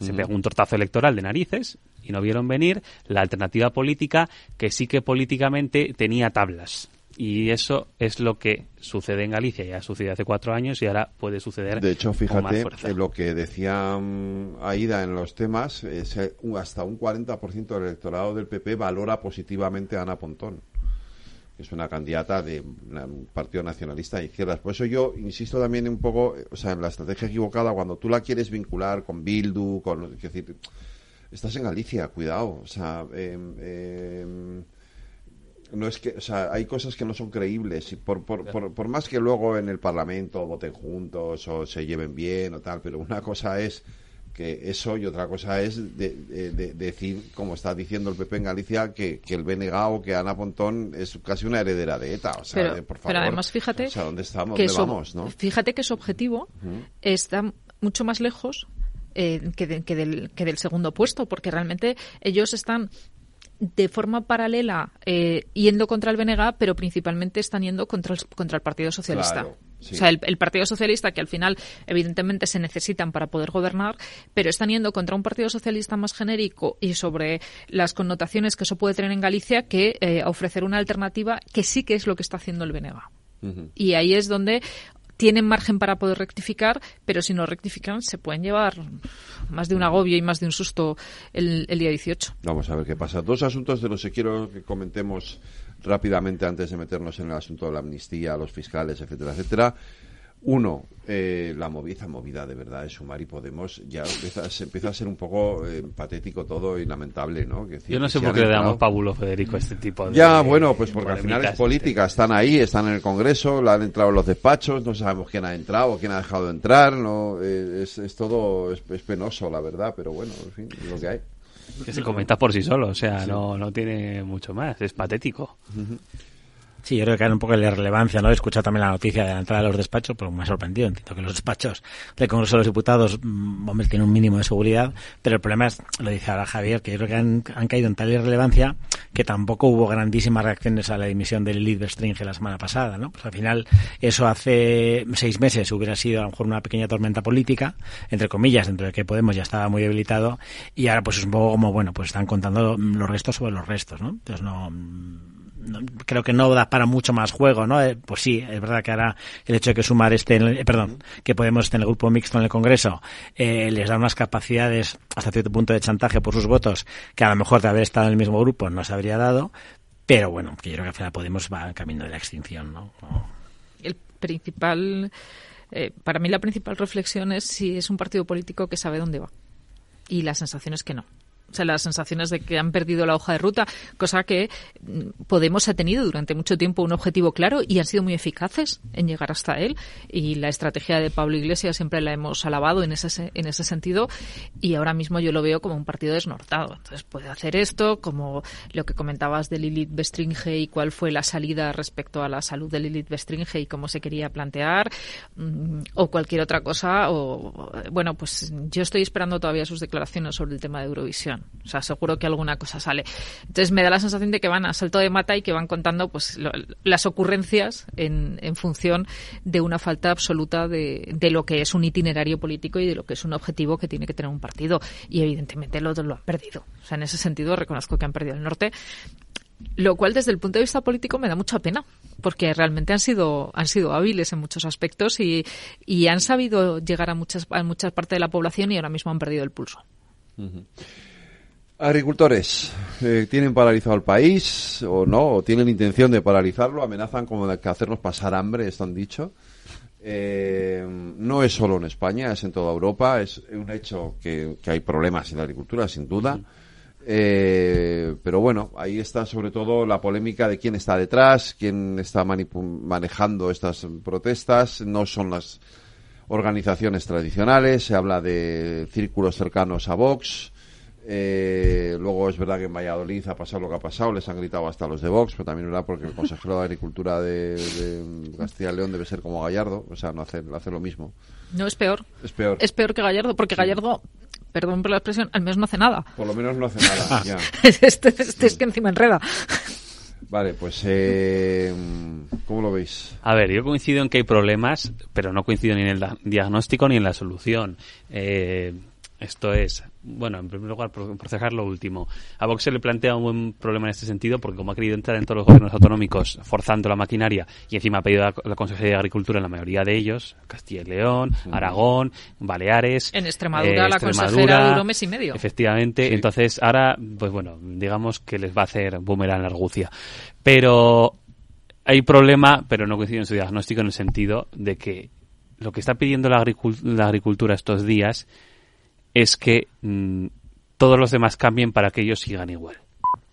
se pegó un tortazo electoral de narices y no vieron venir la alternativa política que sí que políticamente tenía tablas. Y eso es lo que sucede en Galicia, ya sucedió hace cuatro años y ahora puede suceder De hecho, con más fíjate, fuerza. eh, lo que decía mm, Aida en los temas, es, eh, hasta un 40% del electorado del PP valora positivamente a Ana Pontón, que es una candidata de un partido nacionalista de izquierdas. Por eso yo insisto también un poco, eh, o sea, en la estrategia equivocada, cuando tú la quieres vincular con Bildu, con... Es decir, estás en Galicia, cuidado, o sea... em, no es que, o sea, hay cosas que no son creíbles y por, por, por, por más que luego en el Parlamento voten juntos o se lleven bien o tal, pero una cosa es que eso y otra cosa es de, de- de- decir, como está diciendo el PP en Galicia, que, que el BNG o que Ana Pontón es casi una heredera de ETA. O sea, pero, de- por favor. pero además fíjate O sea, ¿dónde estamos? que ¿Dónde su- vamos? ¿no? fíjate que su objetivo está mucho más lejos eh, que, de- que del, que del segundo puesto, porque realmente ellos están de forma paralela eh, yendo contra el BNG, pero principalmente están yendo contra el, contra el Partido Socialista. Claro, sí. O sea, el, el Partido Socialista, que al final, evidentemente, se necesitan para poder gobernar, pero están yendo contra un Partido Socialista más genérico y sobre las connotaciones que eso puede tener en Galicia que eh, ofrecer una alternativa que sí que es lo que está haciendo el BNG. Y ahí es donde tienen margen para poder rectificar, pero si no rectifican se pueden llevar más de un agobio y más de un susto el, día 18. Vamos a ver qué pasa. Dos asuntos de los que quiero que comentemos rápidamente antes de meternos en el asunto de la amnistía, los fiscales, etcétera, etcétera. Uno, eh, la movida, movida de verdad de Sumar y Podemos ya empieza, se empieza a ser un poco eh, patético todo y lamentable, ¿no? Que decir, Yo no sé por qué le damos pábulo, Federico, a este tipo de... Ya, bueno, pues porque al final es polemitas. política. Están ahí, están en el Congreso, la han entrado en los despachos, no sabemos quién ha entrado, quién ha dejado de entrar, no, eh, es, es todo, es, es penoso, la verdad, pero bueno, en fin, es lo que hay. Que se comenta por sí solo, o sea, Sí. no, no tiene mucho más, es patético. Sí, yo creo que hay un poco de relevancia, ¿no? He escuchado también la noticia de la entrada de los despachos, pero me ha sorprendido. Entiendo que los despachos del Congreso de los Diputados, mm, hombre, tienen un mínimo de seguridad, pero el problema es, lo dice ahora Javier, que yo creo que han, caído en tal irrelevancia que tampoco hubo grandísimas reacciones a la dimisión de Lilith Bestringe la semana pasada, ¿no? Pues al final, eso hace seis meses hubiera sido a lo mejor una pequeña tormenta política, entre comillas, dentro de que Podemos ya estaba muy debilitado, y ahora pues es un poco como, bueno, pues están contando los restos sobre los restos, ¿no? Entonces no, no- creo que no da para mucho más juego, ¿no? Eh, pues sí, es verdad que ahora el hecho de que Sumar esté, en el- eh, perdón, que Podemos esté en el grupo mixto en el Congreso, eh, les da unas capacidades hasta cierto punto de chantaje por sus votos que a lo mejor de haber estado en el mismo grupo no se habría dado, pero bueno, que yo creo que al final Podemos va en camino de la extinción, ¿no? El principal, eh, para mí la principal reflexión es si es un partido político que sabe dónde va. Y la sensación es que no. O sea, las sensaciones de que han perdido la hoja de ruta, cosa que mm, Podemos ha tenido durante mucho tiempo un objetivo claro y han sido muy eficaces en llegar hasta él. Y la estrategia de Pablo Iglesias siempre la hemos alabado en ese, en ese sentido. Y ahora mismo yo lo veo como un partido desnortado. Entonces puede hacer esto, como lo que comentabas de Lilith Bestringe y cuál fue la salida respecto a la salud de Lilith Bestringe y cómo se quería plantear, mm, o cualquier otra cosa. O bueno, pues yo estoy esperando todavía sus declaraciones sobre el tema de Eurovisión. O sea, seguro que alguna cosa sale. Entonces me da la sensación de que van a salto de mata y que van contando pues lo- las ocurrencias en, en función de una falta absoluta de, de lo que es un itinerario político y de lo que es un objetivo que tiene que tener un partido. Y evidentemente lo, lo han perdido. O sea, en ese sentido reconozco que han perdido el norte. Lo cual desde el punto de vista político me da mucha pena, porque realmente han sido, han sido hábiles en muchos aspectos y, y han sabido llegar a muchas, a muchas partes de la población y ahora mismo han perdido el pulso. Agricultores, eh, ¿tienen paralizado el país o no? ¿O tienen intención de paralizarlo? ¿Amenazan como de hacernos pasar hambre, esto han dicho? Eh, no es solo en España, es en toda Europa. Es un hecho que, hay problemas en la agricultura, sin duda. Eh, pero bueno, ahí está sobre todo la polémica de quién está detrás, quién está manejando estas protestas. No son las organizaciones tradicionales, se habla de círculos cercanos a Vox. Eh, luego es verdad que en Valladolid ha pasado lo que ha pasado, les han gritado hasta los de Vox, pero también es verdad porque el consejero de Agricultura de, de Castilla y León debe ser como Gallardo, o sea, no hace, hace lo mismo. No, es peor. Es peor. Es peor que Gallardo, porque Gallardo, perdón por la expresión, al menos no hace nada. Por lo menos no hace nada, ya. *laughs* este, este es que encima enreda. Vale, pues, eh, ¿cómo lo veis? A ver, yo coincido en que hay problemas, pero no coincido ni en el diagnóstico ni en la solución. Eh, esto es, bueno, en primer lugar, por, por cerrar lo último. A Vox se le plantea un buen problema en este sentido porque como ha querido entrar en todos los gobiernos autonómicos forzando la maquinaria y encima ha pedido la, la Consejería de Agricultura en la mayoría de ellos, Castilla y León, Aragón, Baleares. En Extremadura, la consejera duró mes y medio. Efectivamente, entonces ahora, pues bueno, digamos que les va a hacer boomerang la argucia. Pero hay problema, pero no coincido en su diagnóstico en el sentido de que lo que está pidiendo la, la agricultura estos días es que mm, todos los demás cambien para que ellos sigan igual.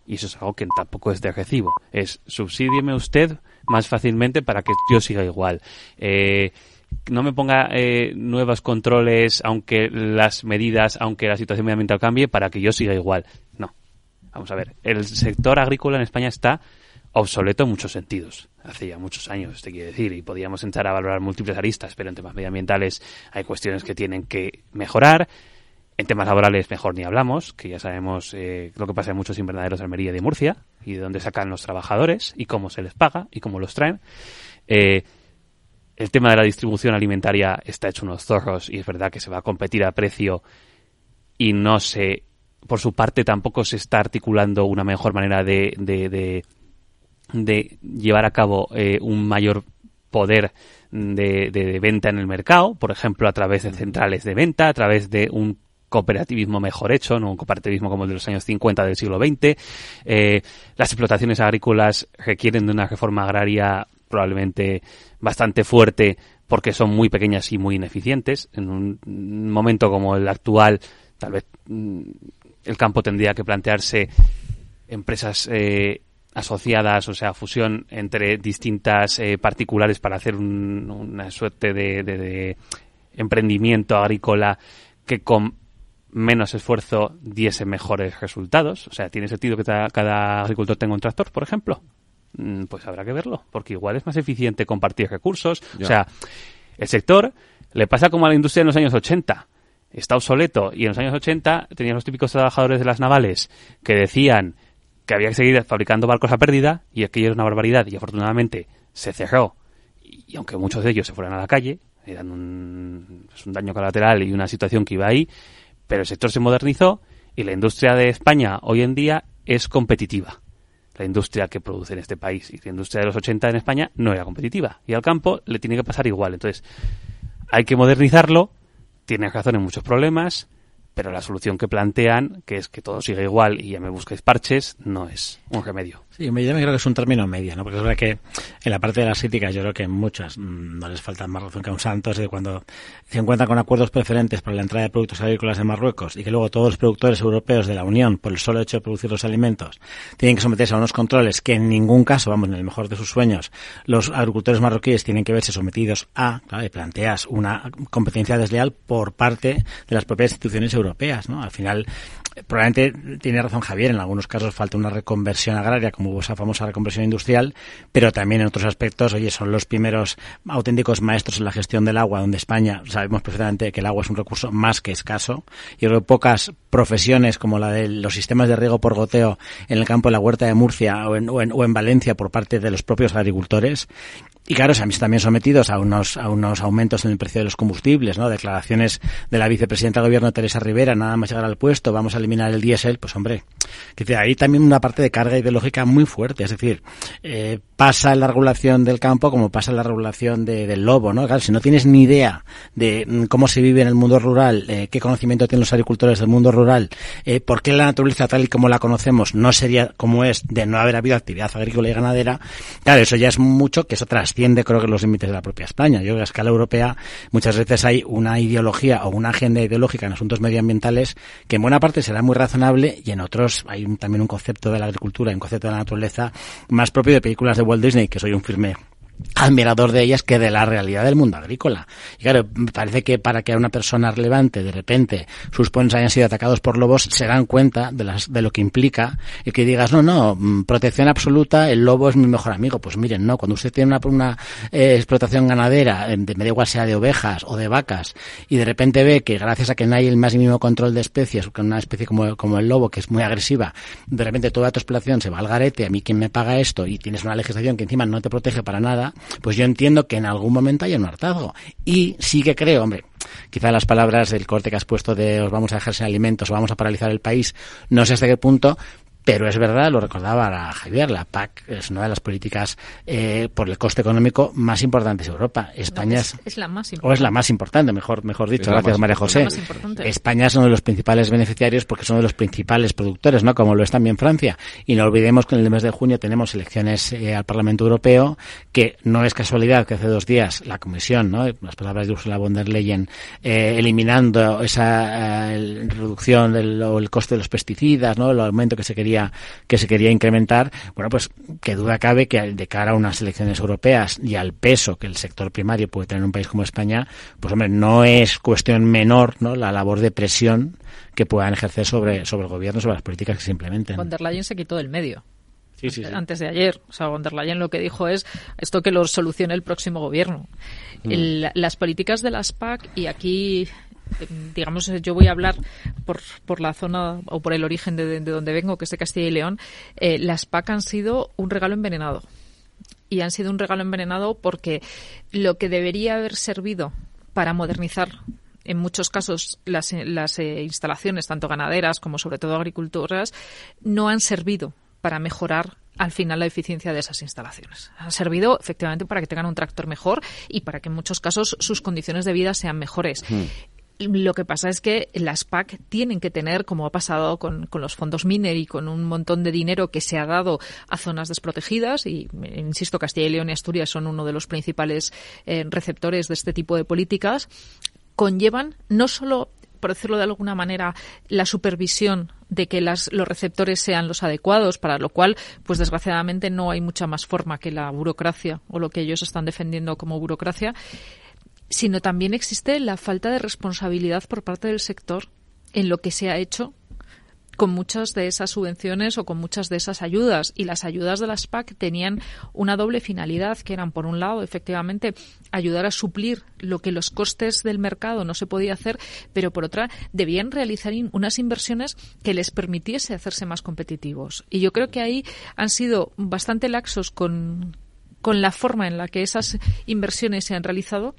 Y eso es algo que tampoco es de recibo. Es subsídieme usted más fácilmente para que yo siga igual. Eh, no me ponga eh, nuevos controles, aunque las medidas, aunque la situación medioambiental cambie, para que yo siga igual. No. Vamos a ver. El sector agrícola en España está obsoleto en muchos sentidos. Hace ya muchos años, te quiero decir, y podríamos entrar a valorar múltiples aristas, pero en temas medioambientales hay cuestiones que tienen que mejorar. En temas laborales mejor ni hablamos, que ya sabemos eh, lo que pasa en muchos invernaderos de Almería y de Murcia, y de dónde sacan los trabajadores, y cómo se les paga, y cómo los traen. Eh, el tema de la distribución alimentaria está hecho unos zorros, y es verdad que se va a competir a precio, y no se, por su parte tampoco se está articulando una mejor manera de, de, de, de llevar a cabo eh, un mayor poder de, de- de venta en el mercado, por ejemplo, a través de centrales de venta, a través de un cooperativismo mejor hecho, no un cooperativismo como el de los años 50 del siglo XX. Eh, las explotaciones agrícolas requieren de una reforma agraria probablemente bastante fuerte porque son muy pequeñas y muy ineficientes. En un momento como el actual, tal vez mm, el campo tendría que plantearse empresas eh, asociadas, o sea, fusión entre distintas eh, particulares para hacer un- una suerte de, de- de emprendimiento agrícola que con menos esfuerzo diese mejores resultados. O sea, ¿tiene sentido que cada agricultor tenga un tractor, por ejemplo? Mm, Pues habrá que verlo, porque igual es más eficiente compartir recursos. Ya. O sea, el sector le pasa como a la industria en los años 80. Está obsoleto y en los años 80 tenían los típicos trabajadores de las navales que decían que había que seguir fabricando barcos a pérdida y aquello era una barbaridad y afortunadamente se cerró y, y aunque muchos de ellos se fueran a la calle, eran un, pues un daño colateral y una situación que iba ahí, pero el sector se modernizó y la industria de España hoy en día es competitiva. La industria que produce en este país y la industria de los 80 en España no era competitiva. Y al campo le tiene que pasar igual. Entonces, hay que modernizarlo, tiene razón en muchos problemas, pero la solución que plantean, que es que todo siga igual y ya me busquéis parches, no es un remedio. Sí, yo creo que es un término medio, ¿no? Porque es verdad que en la parte de las críticas yo creo que muchas mm, no les falta más razón que a un santo, es de cuando se encuentran con acuerdos preferentes para la entrada de productos agrícolas de Marruecos y que luego todos los productores europeos de la Unión, por el solo hecho de producir los alimentos, tienen que someterse a unos controles que en ningún caso, vamos, en el mejor de sus sueños, los agricultores marroquíes tienen que verse sometidos a, claro, y planteas una competencia desleal por parte de las propias instituciones europeas, ¿no? Al final, probablemente tiene razón Javier, en algunos casos falta una reconversión agraria, como esa famosa reconversión industrial, pero también en otros aspectos, oye, son los primeros auténticos maestros en la gestión del agua, donde España sabemos perfectamente que el agua es un recurso más que escaso, y creo que pocas profesiones como la de los sistemas de riego por goteo en el campo de la huerta de Murcia o en, o en Valencia por parte de los propios agricultores, y claro, se han visto también sometidos a unos, a unos aumentos en el precio de los combustibles, ¿no? Declaraciones de la vicepresidenta del gobierno, Teresa Rivera, nada más llegar al puesto, vamos a eliminar el diésel, pues hombre, que hay también una parte de carga ideológica muy fuerte, es decir, eh, pasa la regulación del campo como pasa la regulación de- del lobo, ¿no? Claro, si no tienes ni idea de mm, cómo se vive en el mundo rural, eh, qué conocimiento tienen los agricultores del mundo rural, eh, por qué la naturaleza tal y como la conocemos no sería como es de no haber habido actividad agrícola y ganadera, claro, eso ya es mucho que eso trastoca trasciende creo que los límites de la propia España. Yo creo que a escala europea muchas veces hay una ideología o una agenda ideológica en asuntos medioambientales que en buena parte será muy razonable y en otros hay también un concepto de la agricultura un concepto de la naturaleza más propio de películas de Walt Disney, que soy un firme admirador de ellas que de la realidad del mundo agrícola. Y claro, me parece que para que a una persona relevante de repente sus pueblos hayan sido atacados por lobos, se dan cuenta de, las, de lo que implica y que digas, no, no, mm, protección absoluta, el lobo es mi mejor amigo. Pues miren, no, cuando usted tiene una, eh, explotación ganadera, eh, de, me da igual sea de ovejas o de vacas, y de repente ve que gracias a que no hay el más mínimo control de especies, con una especie como, como el lobo, que es muy agresiva, de repente toda tu explotación se va al garete, a mí quién me paga esto, y tienes una legislación que encima no te protege para nada, pues yo entiendo que en algún momento hay un hartazgo. Y sí que creo, hombre, quizá las palabras del corte que has puesto de os vamos a dejar sin alimentos o vamos a paralizar el país, no sé hasta qué punto, pero es verdad, lo recordaba Javier, la PAC es una de las políticas eh, por el coste económico más importantes de Europa. España es, Es la más o es importante. la más importante, mejor, mejor dicho. Gracias, María importante. José. Importante. España es uno de los principales beneficiarios porque es uno de los principales productores, ¿no? Como lo es también Francia. Y no olvidemos que en el mes de junio tenemos elecciones eh, al Parlamento Europeo, que no es casualidad que hace dos días la Comisión, ¿no? Las palabras de Ursula von der Leyen, eh, eliminando esa eh, reducción del o el coste de los pesticidas, ¿no? El aumento que se quería que se quería incrementar. Bueno, pues que duda cabe que de cara a unas elecciones europeas y al peso que el sector primario puede tener en un país como España, pues hombre, no es cuestión menor, ¿no? La labor de presión que puedan ejercer sobre, sobre el gobierno, sobre las políticas que se implementen. Von der Leyen se quitó del medio. Sí, sí, sí. Antes de ayer. O sea, von der Leyen lo que dijo es esto que lo solucione el próximo gobierno. Mm. El- las políticas de las PAC, y aquí, digamos, yo voy a hablar por, por la zona o por el origen de, de donde vengo, que es de Castilla y León, eh, las PAC han sido un regalo envenenado. Y han sido un regalo envenenado porque lo que debería haber servido para modernizar en muchos casos las, las eh, instalaciones, tanto ganaderas como sobre todo agricultoras, no han servido para mejorar al final la eficiencia de esas instalaciones. Han servido efectivamente para que tengan un tractor mejor y para que en muchos casos sus condiciones de vida sean mejores. Lo que pasa es que las PAC tienen que tener, como ha pasado con, con los fondos Miner y con un montón de dinero que se ha dado a zonas desprotegidas, y eh, insisto, Castilla y León y Asturias son uno de los principales eh, receptores de este tipo de políticas, conllevan no solo por decirlo de alguna manera, la supervisión de que las, los receptores sean los adecuados, para lo cual, pues desgraciadamente no hay mucha más forma que la burocracia o lo que ellos están defendiendo como burocracia, sino también existe la falta de responsabilidad por parte del sector en lo que se ha hecho con muchas de esas subvenciones o con muchas de esas ayudas. Y las ayudas de las PAC tenían una doble finalidad, que eran, por un lado, efectivamente, ayudar a suplir lo que los costes del mercado no se podía hacer, pero por otra, debían realizar unas inversiones que les permitiese hacerse más competitivos. Y yo creo que ahí han sido bastante laxos con, con la forma en la que esas inversiones se han realizado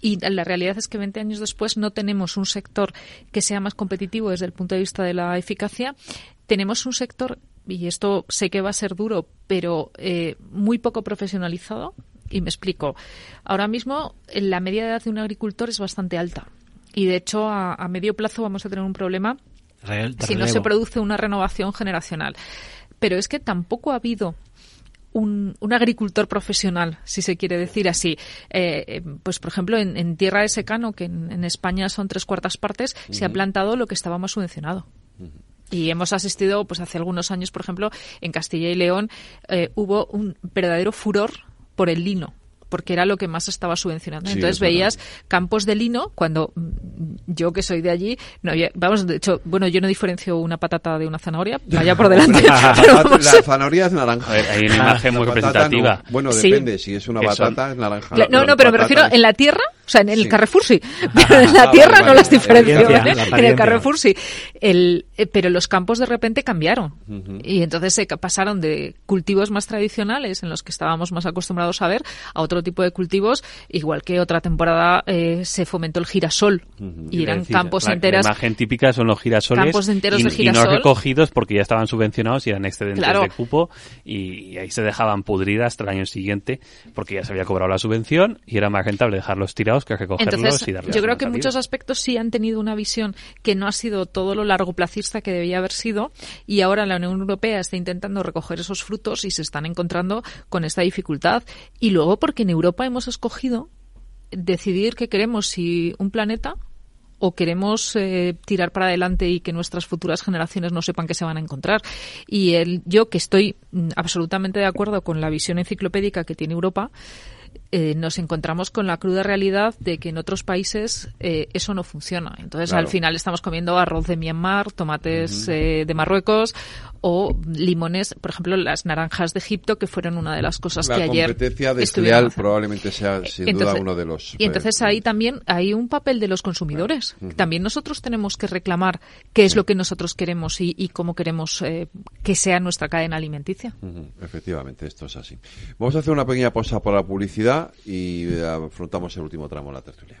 y la realidad es que 20 años después no tenemos un sector que sea más competitivo desde el punto de vista de la eficacia. Tenemos un sector, y esto sé que va a ser duro, pero eh, muy poco profesionalizado. Y me explico. Ahora mismo la media de edad de un agricultor es bastante alta. Y de hecho, a, a medio plazo vamos a tener un problema si no se produce una renovación generacional. Pero es que tampoco ha habido un, un agricultor profesional, si se quiere decir así. Eh, eh, pues, por ejemplo, en, en tierra de secano, que en, en España son tres cuartas partes, se ha plantado lo que estaba más subvencionado. Y hemos asistido, pues hace algunos años, por ejemplo, en Castilla y León, eh, hubo un verdadero furor por el lino porque era lo que más estaba subvencionando. Sí, Entonces verdad. veías campos de lino cuando mm, yo que soy de allí, no había- vamos, de hecho, bueno, yo no diferencio una patata de una zanahoria, vaya por *laughs* delante. la, *laughs* vamos, *laughs* zanahoria es naranja. A ver, hay una imagen La muy representativa. no. Bueno, Sí. depende. Si es una batata, es naranja. No, no, pero me refiero es- en la tierra, o sea, en el Sí. Carrefour sí, *laughs* pero en la Ah, tierra vale, no vale, las la diferencio, la *laughs* En el. Carrefour sí. El, eh, pero los campos de repente cambiaron. Y entonces se pasaron de cultivos más tradicionales, en los que estábamos más acostumbrados a ver, a otro tipo de cultivos, igual que otra temporada eh, se fomentó el girasol. Y eran decir, campos la, enteras. La imagen típica son los girasoles. Campos enteros y, de y girasol. no recogidos porque ya estaban subvencionados y eran excedentes Claro. de cupo y, y ahí se dejaban pudrir hasta el año siguiente porque ya se había cobrado la subvención y era más rentable dejarlos tirados pesados que recogerlos Entonces, y darles yo creo que en muchos aspectos sí han tenido una visión que no ha sido todo lo largo placista que debía haber sido y ahora la Unión Europea está intentando recoger esos frutos y se están encontrando con esta dificultad. Y luego porque en Europa hemos escogido decidir que queremos si un planeta o queremos eh, tirar para adelante y que nuestras futuras generaciones no sepan que se van a encontrar. Y el, yo, que estoy mm, absolutamente de acuerdo con la visión enciclopédica que tiene Europa, eh, nos encontramos con la cruda realidad de que en otros países eh, eso no funciona. Entonces, Claro. al final estamos comiendo arroz de Myanmar, tomates eh, de Marruecos o limones, por ejemplo, las naranjas de Egipto, que fueron una de las cosas La que ayer competencia estuvieron desleal probablemente sea sin duda uno de los... Y entonces eh, ahí también hay un papel de los consumidores. También nosotros tenemos que reclamar qué es lo que nosotros queremos y, y cómo queremos eh, que sea nuestra cadena alimenticia. Efectivamente, esto es así. Vamos a hacer una pequeña pausa por la publicidad y eh, afrontamos el último tramo de la tertulia.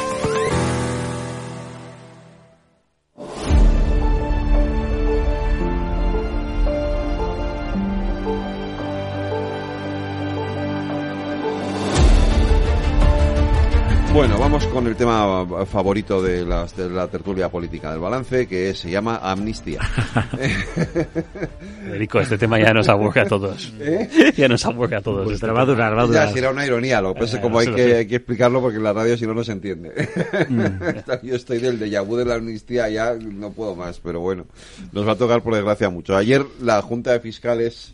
Bueno, vamos con el tema favorito de, las- de la tertulia política del balance, que se llama amnistía. *laughs* Federico, este tema ya nos aburre a todos. *laughs* ¿Eh? Ya nos aburre a todos. Pues este va a durar, va a Ya, durar. si era una ironía, lo que que como Eh, hay que, hay que explicarlo porque en la radio si no no se entiende. Mm. *laughs* Yo estoy del déjà vu de la amnistía, ya no puedo más, pero bueno, nos va a tocar por desgracia mucho. Ayer la Junta de Fiscales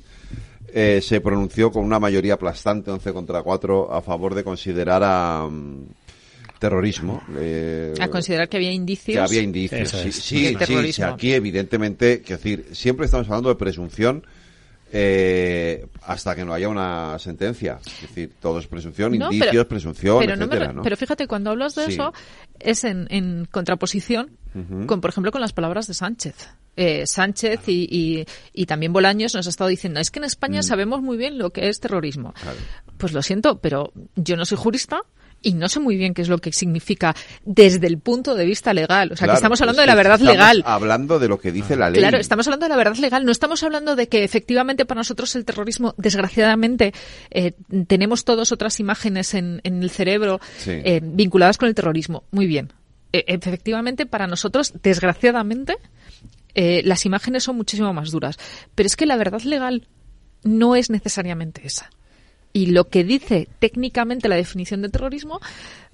eh, se pronunció con una mayoría aplastante, 11 contra 4, a favor de considerar a mm, terrorismo. eh, A considerar que había indicios. que había indicios. Sí, sí, de sí, aquí evidentemente, quiero decir, siempre estamos hablando de presunción eh, hasta que no haya una sentencia. Es decir, todo es presunción, No, indicios, pero- presunción, pero, no me etcétera, ¿no? pero fíjate, cuando hablas de Sí. eso, es en, en contraposición con, por ejemplo, con las palabras de Sánchez. Eh, Sánchez y, y, y también Bolaños nos ha estado diciendo, es que en España Mm. sabemos muy bien lo que es terrorismo. Pues lo siento, pero yo no soy jurista y no sé muy bien qué es lo que significa desde el punto de vista legal. O sea, Claro, que estamos hablando es de la verdad estamos legal. hablando de lo que dice la ley. Claro, estamos hablando de la verdad legal. No estamos hablando de que efectivamente para nosotros el terrorismo, desgraciadamente, eh, tenemos todos otras imágenes en, en el cerebro Sí. eh, vinculadas con el terrorismo. Muy bien. Eh, efectivamente, para nosotros, desgraciadamente, eh, las imágenes son muchísimo más duras. Pero es que la verdad legal no es necesariamente esa. Y lo que dice técnicamente la definición de terrorismo,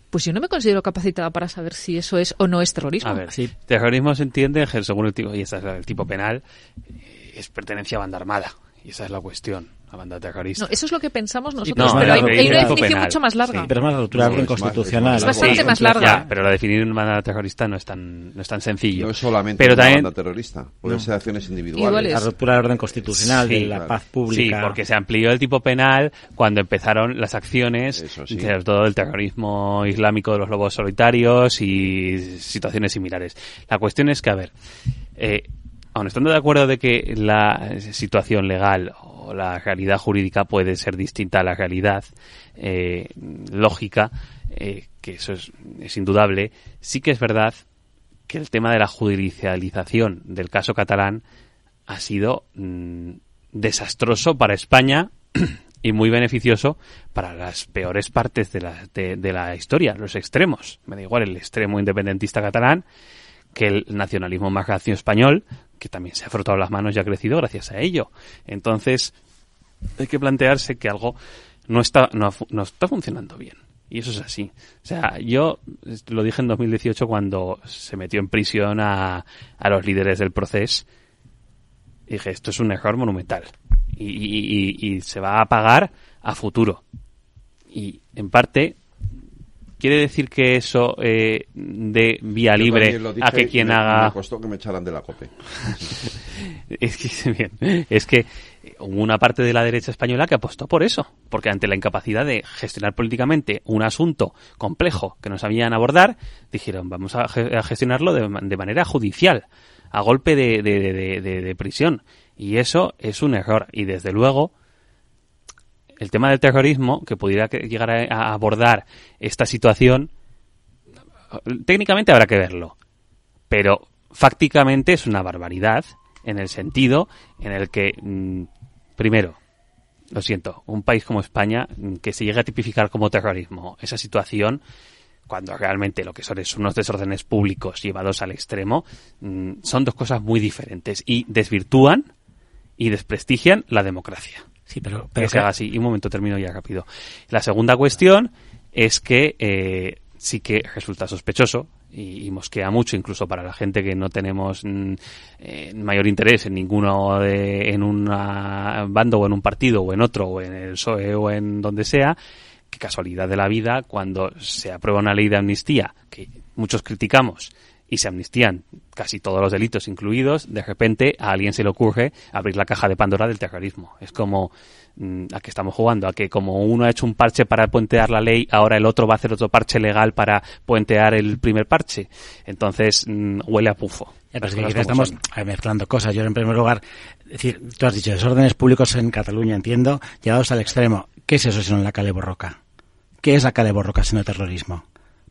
pues yo no me considero capacitada para saber si eso es o no es terrorismo. A ver, terrorismo se entiende según el tipo, y ese es el tipo penal, eh, es pertenencia a banda armada. Y esa es la cuestión, a banda terrorista. No, eso es lo que pensamos Sí, nosotros, no, pero la hay, hay una definición penal. mucho más larga. Sí, pero es más ruptura No, es más- inconstitucional. es bastante Sí, más larga. ya, pero la definir una banda terrorista no es tan, no es tan sencillo. No es solamente pero una también, banda terrorista, pueden No. ser acciones individuales. La ruptura del orden constitucional, Sí, de la claro. paz pública. Sí, porque se amplió el tipo penal cuando empezaron las acciones, sí. sobre todo el terrorismo islámico de los lobos solitarios y situaciones similares. La cuestión es que, a ver, eh, aun estando de acuerdo de que la situación legal o la realidad jurídica puede ser distinta a la realidad eh, lógica, eh, que eso es, indudable, sí que es verdad que el tema de la judicialización del caso catalán ha sido mm, desastroso para España *clears throat* y muy beneficioso para las peores partes de la, de, la historia, los extremos. Me da igual el extremo independentista catalán que el nacionalismo más español, que también se ha frotado las manos y ha crecido gracias a ello. Entonces, hay que plantearse que algo no está, no, está funcionando bien. Y eso es así. O sea, yo lo dije en 2018 cuando se metió en prisión a, a los líderes del proceso. Dije, esto es un error monumental. Y, y- y- y se va a pagar a futuro. Y en parte, quiere decir que eso eh, de vía libre a que quien me- haga Me costó que me echaran de la COPE. *laughs* es que, *laughs* bien, es que hubo una parte de la derecha española que apostó por eso, porque ante la incapacidad de gestionar políticamente un asunto complejo que no sabían abordar, dijeron vamos a, ge- a gestionarlo de, ma- de manera judicial, a golpe de- de prisión. Y eso es un error. Y desde luego, el tema del terrorismo, que pudiera llegar a, a abordar esta situación, técnicamente habrá que verlo pero fácticamente es una barbaridad en el sentido en el que, mm, primero, lo siento, un país como España mm, que se llegue a tipificar como terrorismo, esa situación, cuando realmente lo que son es unos desórdenes públicos llevados al extremo, mm, son dos cosas muy diferentes y desvirtúan y desprestigian la democracia. Sí, pero, que pero se haga así. Y un momento, termino ya rápido. La segunda cuestión es que eh, sí que resulta sospechoso y, y mosquea mucho, incluso para la gente que no tenemos mm, eh, mayor interés en ninguno de, en un bando o en un partido o en otro o en el PSOE o en donde sea, que casualidad de la vida, cuando se aprueba una ley de amnistía que muchos criticamos y se amnistían casi todos los delitos incluidos, de repente a alguien se le ocurre abrir la caja de Pandora del terrorismo. Es como mm, a que estamos jugando, a que como uno ha hecho un parche para puentear la ley, ahora el otro va a hacer otro parche legal para puentear el primer parche. Entonces mm, huele a pufo. Ya, pero es que estamos son. mezclando cosas. Yo, en primer lugar, es decir, tú has dicho desórdenes públicos en Cataluña, entiendo, llevados al extremo. ¿Qué es eso si no la cale borroca? ¿Qué es la cale borroca si no terrorismo?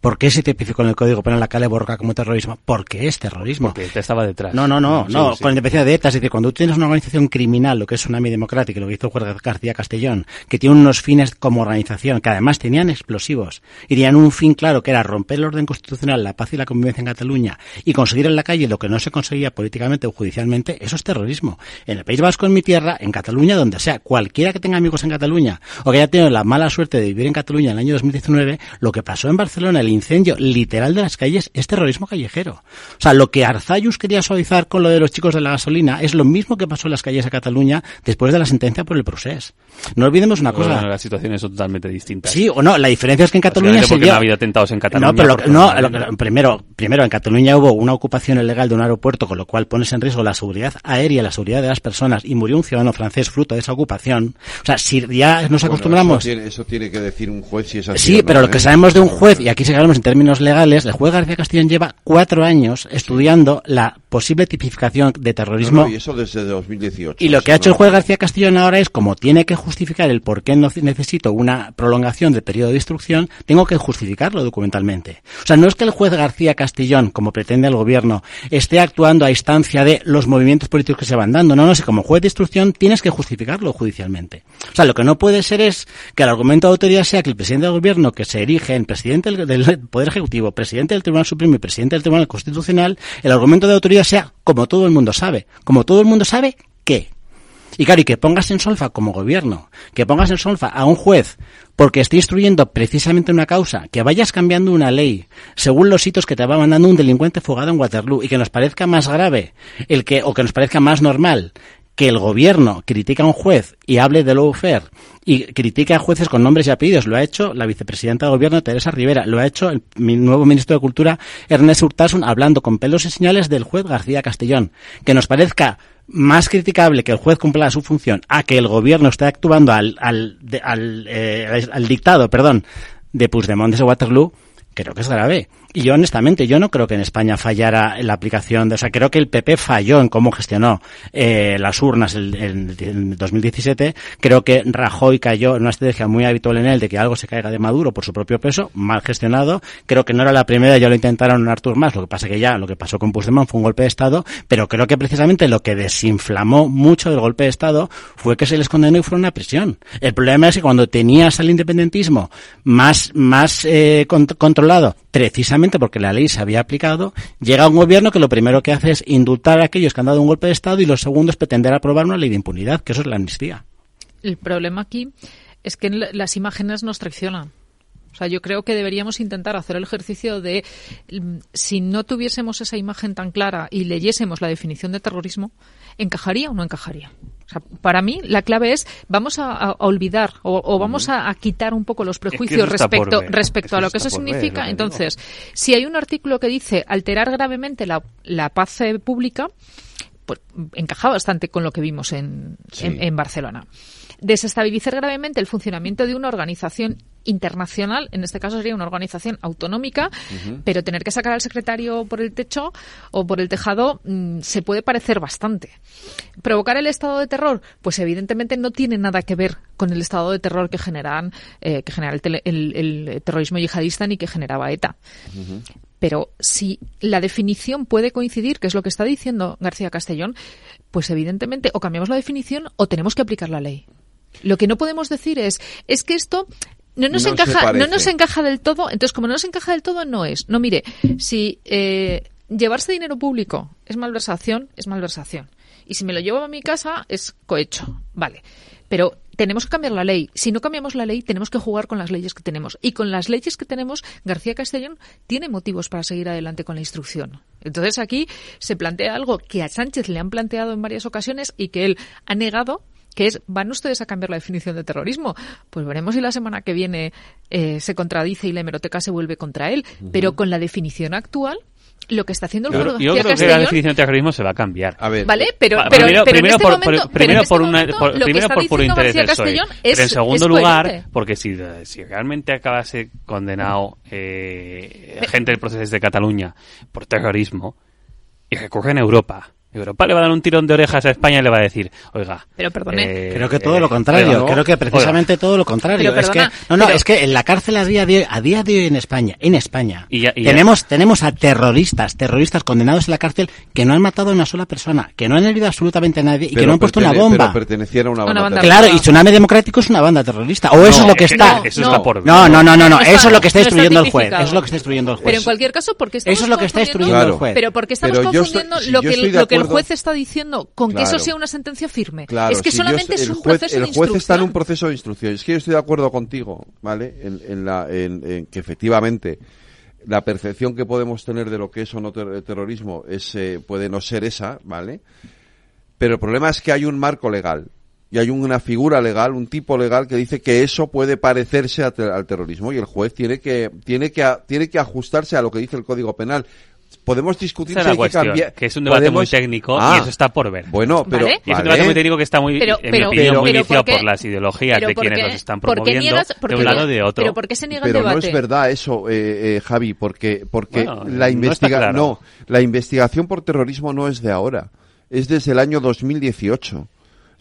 ¿Por qué se tipificó en el Código Penal la cale borroca como terrorismo? Porque es terrorismo. Porque ETA estaba detrás. No, no, no, Sí, no, sí. con independencia de ETA, es decir, cuando tú tienes una organización criminal, lo que es Tsunami Democrática, lo que hizo Juan García Castellón, que tiene unos fines como organización, que además tenían explosivos, y tenían un fin claro, que era romper el orden constitucional, la paz y la convivencia en Cataluña, y conseguir en la calle lo que no se conseguía políticamente o judicialmente, eso es terrorismo. En el País Vasco, en mi tierra, en Cataluña, donde sea, cualquiera que tenga amigos en Cataluña, o que haya tenido la mala suerte de vivir en Cataluña en el año 2019, lo que pasó en Barcelona, el incendio literal de las calles, es terrorismo callejero. O sea, lo que Arzayus quería suavizar con lo de los chicos de la gasolina es lo mismo que pasó en las calles de Cataluña después de la sentencia por el procés. No olvidemos una cosa. Bueno, las situaciones son totalmente distintas. Sí o no, la diferencia es que en Cataluña se dio... no ha habido atentados en Cataluña. No, pero lo no, lo primero, primero, en Cataluña hubo una ocupación ilegal de un aeropuerto, con lo cual pones en riesgo la seguridad aérea, la seguridad de las personas, y murió un ciudadano francés fruto de esa ocupación. O sea, si ya nos Bueno, acostumbramos... Eso tiene, eso tiene que decir un juez si es así. Sí, o no, pero lo ¿eh? que sabemos de un juez, y aquí si en términos legales, el juez García Castellón lleva cuatro años estudiando la posible tipificación de terrorismo No, no, y eso desde 2018. y lo que ha hecho el juez García Castellón ahora es, como tiene que justificar el por qué no necesito una prolongación del periodo de instrucción, tengo que justificarlo documentalmente. O sea, no es que el juez García Castellón, como pretende el gobierno, esté actuando a instancia de los movimientos políticos que se van dando. No, no, si como juez de instrucción tienes que justificarlo judicialmente. O sea, lo que no puede ser es que el argumento de autoridad sea que el presidente del gobierno, que se erige en presidente del, del Poder Ejecutivo, presidente del Tribunal Supremo y presidente del Tribunal Constitucional, el argumento de autoridad sea como todo el mundo sabe. Como todo el mundo sabe, ¿qué? Y claro, y que pongas en solfa como gobierno, que pongas en solfa a un juez porque esté instruyendo precisamente una causa, que vayas cambiando una ley según los hitos que te va mandando un delincuente fugado en Waterloo y que nos parezca más grave el que o que nos parezca más normal que el gobierno critica a un juez y hable de lawfare y critique a jueces con nombres y apellidos. Lo ha hecho la vicepresidenta del gobierno, Teresa Rivera. Lo ha hecho el nuevo ministro de Cultura, Ernest Urtasun, hablando con pelos y señales del juez García Castellón. Que nos parezca más criticable que el juez cumpla su función a que el gobierno esté actuando al, al, de- al, eh, al dictado, perdón, de Puigdemont de Waterloo, creo que es grave. Y yo, honestamente, yo no creo que en España fallara la aplicación de, o sea, creo que el PP falló en cómo gestionó eh, las urnas en, en- en 2017. Creo que Rajoy cayó en una estrategia muy habitual en él de que algo se caiga de Maduro por su propio peso, mal gestionado. Creo que no era la primera, ya lo intentaron en Artur más, lo que pasa que ya lo que pasó con Puigdemont fue un golpe de Estado, pero creo que precisamente lo que desinflamó mucho del golpe de Estado fue que se les condenó y fueron a prisión. El problema es que cuando tenías al independentismo más, más eh, cont- controlado, precisamente porque la ley se había aplicado, llega un gobierno que lo primero que hace es indultar a aquellos que han dado un golpe de Estado y lo segundo es pretender aprobar una ley de impunidad, que eso es la amnistía. El problema aquí es que la- las imágenes nos traicionan. O sea, yo creo que deberíamos intentar hacer el ejercicio de, mm, si no tuviésemos esa imagen tan clara y leyésemos la definición de terrorismo, ¿encajaría o no encajaría? O sea, para mí la clave es, vamos a, olvidar o, o vamos a, a quitar un poco los prejuicios respecto, respecto es que a lo que eso ver, significa. Entonces, si hay un artículo que dice alterar gravemente la, la paz eh, pública, pues encaja bastante con lo que vimos en, Sí. en, en Barcelona. Desestabilizar gravemente el funcionamiento de una organización internacional, en este caso sería una organización autonómica, pero tener que sacar al secretario por el techo o por el tejado mm, se puede parecer bastante. Provocar el estado de terror, pues evidentemente no tiene nada que ver con el estado de terror que generan, eh, que genera el, tele- el- el terrorismo yihadista ni que generaba ETA. Pero si la definición puede coincidir, que es lo que está diciendo García Castellón, pues evidentemente o cambiamos la definición o tenemos que aplicar la ley. Lo que no podemos decir es, es que esto no nos No encaja, no nos encaja del todo. Entonces, como no nos encaja del todo, no es. No, mire, si eh, llevarse dinero público es malversación, es malversación. Y si me lo llevo a mi casa, es cohecho. Vale. Pero tenemos que cambiar la ley. Si no cambiamos la ley, tenemos que jugar con las leyes que tenemos. Y con las leyes que tenemos, García Castellón tiene motivos para seguir adelante con la instrucción. Entonces aquí se plantea algo que a Sánchez le han planteado en varias ocasiones y que él ha negado que es, ¿van ustedes a cambiar la definición de terrorismo? Pues veremos si la semana que viene eh, se contradice y la hemeroteca se vuelve contra él. Pero con la definición actual, lo que está haciendo el Yo, Foro yo García creo que la definición de terrorismo se va a cambiar. A ver, Vale, pero, Pa- pero, primero, pero en primero este por, momento, por- primero este por, una- momento por- lo que primero está por puro interés del PSOE. Es- pero en segundo lugar, porque si, si realmente acabase condenado eh, gente del proceso de Cataluña por terrorismo y recurre en Europa, Europa le va a dar un tirón de orejas a España y le va a decir, oiga, Pero perdone. eh, Creo que todo eh, lo contrario, ¿no? creo que precisamente Oiga. todo lo contrario. Pero es que, no, no, pero- es que en la cárcel a día de hoy, a día de hoy en España, en España, Y ya- y ya- tenemos, tenemos a terroristas, terroristas condenados en la cárcel que no han matado a una sola persona, que no han herido absolutamente a nadie y que no han puesto una bomba. Pero perteneciera a una banda, banda terrorista. Claro, y Tsunami Democrático es una banda terrorista. O eso es lo que es que está. eso está por. No, no, no, no, no. No Eso es lo que está no está destruyendo el juez. Eso es lo que está destruyendo el juez. Pero en cualquier caso, ¿por qué estamos Eso es lo que está confundiendo- destruyendo Claro. el juez. Pero ¿por qué estamos confundiendo lo, que, el- el juez está diciendo con que eso sea una sentencia firme? Claro, es que si solamente es el un juez, proceso el de juez está en instrucción. un proceso de instrucción. Es que yo estoy de acuerdo contigo, ¿vale? En, en la, en, en que efectivamente la percepción que podemos tener de lo que es o no ter- terrorismo es, eh, puede no ser esa, ¿vale? Pero el problema es que hay un marco legal y hay una figura legal, un tipo legal que dice que eso puede parecerse al terrorismo y el juez tiene que tiene que tiene que ajustarse a lo que dice el Código Penal. Podemos discutir es si hay que cuestión, cambiar. que es un debate muy técnico Ah, y eso está por ver. Bueno, pero ¿Vale? Y es un debate muy técnico que está muy, Pero- en pero- mi opinión, pero- muy pero iniciado ¿por las ideologías de ¿por quienes qué? los están ¿Por qué promoviendo niegas- de un lado de otro. pero por qué se niega el pero no debate? es verdad eso, eh, eh, Javi, porque porque Bueno, la no investiga está claro. no, la investigación por terrorismo no es de ahora, es desde el año 2018.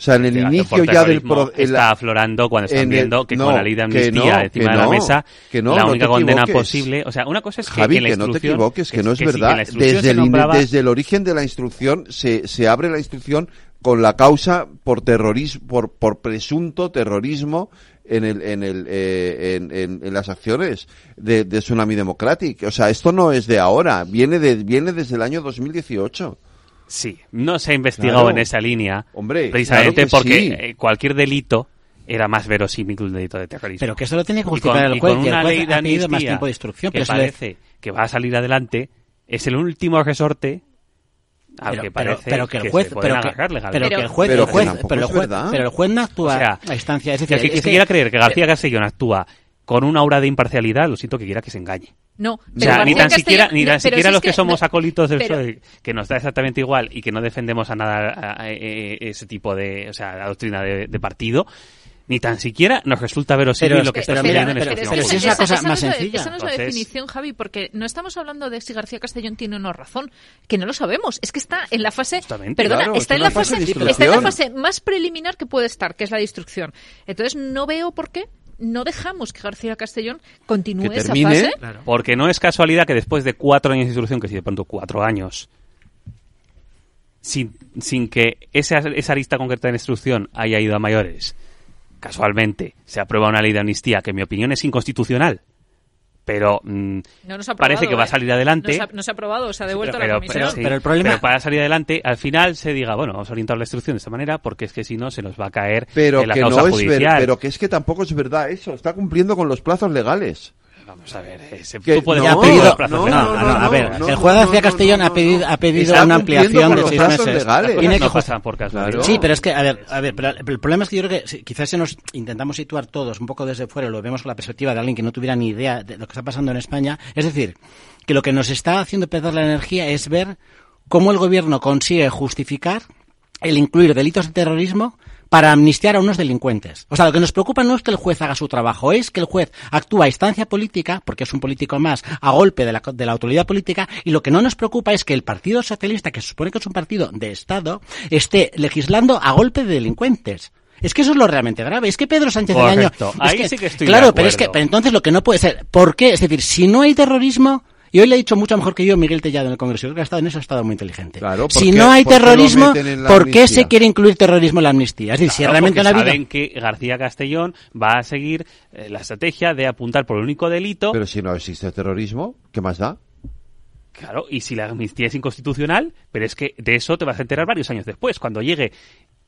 O sea, en el inicio ya del pro- está aflorando cuando están en el- viendo que no, con la ley de amnistía no, encima que de la no, mesa que no, la no única condena posible o sea una cosa es que, Javi, que la que no te equivoques, que no es sí, que verdad. instrucción desde, el, nombraba- desde el origen de la instrucción se, se abre la instrucción con la causa por terrorismo, por, por presunto terrorismo en el, en el, eh, en, en- en las acciones de, de Tsunami Democratic. O sea, esto no es de ahora, viene de, viene desde el año 2018. Sí no se ha investigado Claro. en esa línea Hombre, precisamente claro que porque sí. eh, cualquier delito era más verosímil que un delito de terrorismo Pero que eso lo tiene que Y con- justificar el y juez, con y el una juez ley de más tiempo de instrucción, que pero eso le- parece que va a salir adelante es el último resorte al pero, que pero- parece pero que el juez, pueden pero que, pero que el juez, Pero el juez, que pero el juez, verdad. pero el juez no actúa O sea, a instancia, es que decir, que, es se quiera creer que García Castellón actúa con una aura de imparcialidad, lo siento que quiera que se engañe. No, O pero sea, ni tan siquiera, ni tan siquiera si es los que, que- somos no, acólitos del pero- PSOE, que nos da exactamente igual y que no defendemos a nada a- a- a- ese tipo de, o sea, la doctrina de, de partido, ni tan siquiera nos resulta verosímil Pero- lo que está sucediendo en pero- instrucción. pero si es una cosa esa no más es la- sencilla. Esa no es la Entonces- definición, Javi, porque no estamos hablando de si García Castellón tiene o no razón, que no lo sabemos. Es que está en la fase, Justamente. perdona, Claro, está es en la fase fase, está en la fase más preliminar que puede estar, que es la de instrucción. Entonces no veo por qué no dejamos que García Castellón continúe esa fase. Porque no es casualidad que después de cuatro años de instrucción, que si de pronto cuatro años, sin, sin que esa, esa lista concreta de instrucción haya ido a mayores, casualmente se aprueba una ley de amnistía que en mi opinión es inconstitucional, pero mm, No nos ha parece que va a ¿eh? salir adelante. No se ha, no se ha aprobado, se ha devuelto a la pero, comisión. sí, pero para salir adelante, al final se diga, bueno, vamos a orientar la instrucción de esta manera porque es que si no se nos va a caer Pero en la que causa no es ver, pero que es que tampoco es verdad eso. Está cumpliendo con los plazos legales. Vamos a ver, ese, Que tú puedes no, no, no, legales. no, no, a ver, el juez García Castellón ha pedido, ha pedido una ampliación de seis meses. Tiene no que pasan por casualidad. Sí, pero es que, a ver, a ver, pero el problema es que yo creo que si- quizás se nos intentamos situar todos un poco desde fuera, lo vemos con la perspectiva de alguien que no tuviera ni idea de lo que está pasando en España. Es decir, que lo que nos está haciendo perder la energía es ver cómo el gobierno consigue justificar el incluir delitos de terrorismo para amnistiar a unos delincuentes. O sea, lo que nos preocupa no es que el juez haga su trabajo, es que el juez actúa a instancia política, porque es un político más, a golpe de la, de la autoridad política, y lo que no nos preocupa es que el Partido Socialista, que se supone que es un partido de Estado, esté legislando a golpe de delincuentes. Es que eso es lo realmente grave. Es que Pedro Sánchez. Correcto. es Ahí que- sí que estoy Claro, de pero es que pero entonces lo que no puede ser. ¿Por qué? Es decir, si no hay terrorismo. Y hoy le he dicho mucho mejor que yo Miguel Tellado en el Congreso. Yo creo que ha estado en eso, ha estado muy inteligente. Claro, ¿por si no hay por qué lo terrorismo, la ¿por qué se quiere incluir terrorismo en la amnistía? Es decir, si Claro, realmente porque no ha habido. saben que García Castellón va a seguir eh, la estrategia de apuntar por el único delito. Pero si no existe terrorismo, ¿qué más da? Claro, y si la amnistía es inconstitucional, pero es que de eso te vas a enterar varios años después, cuando llegue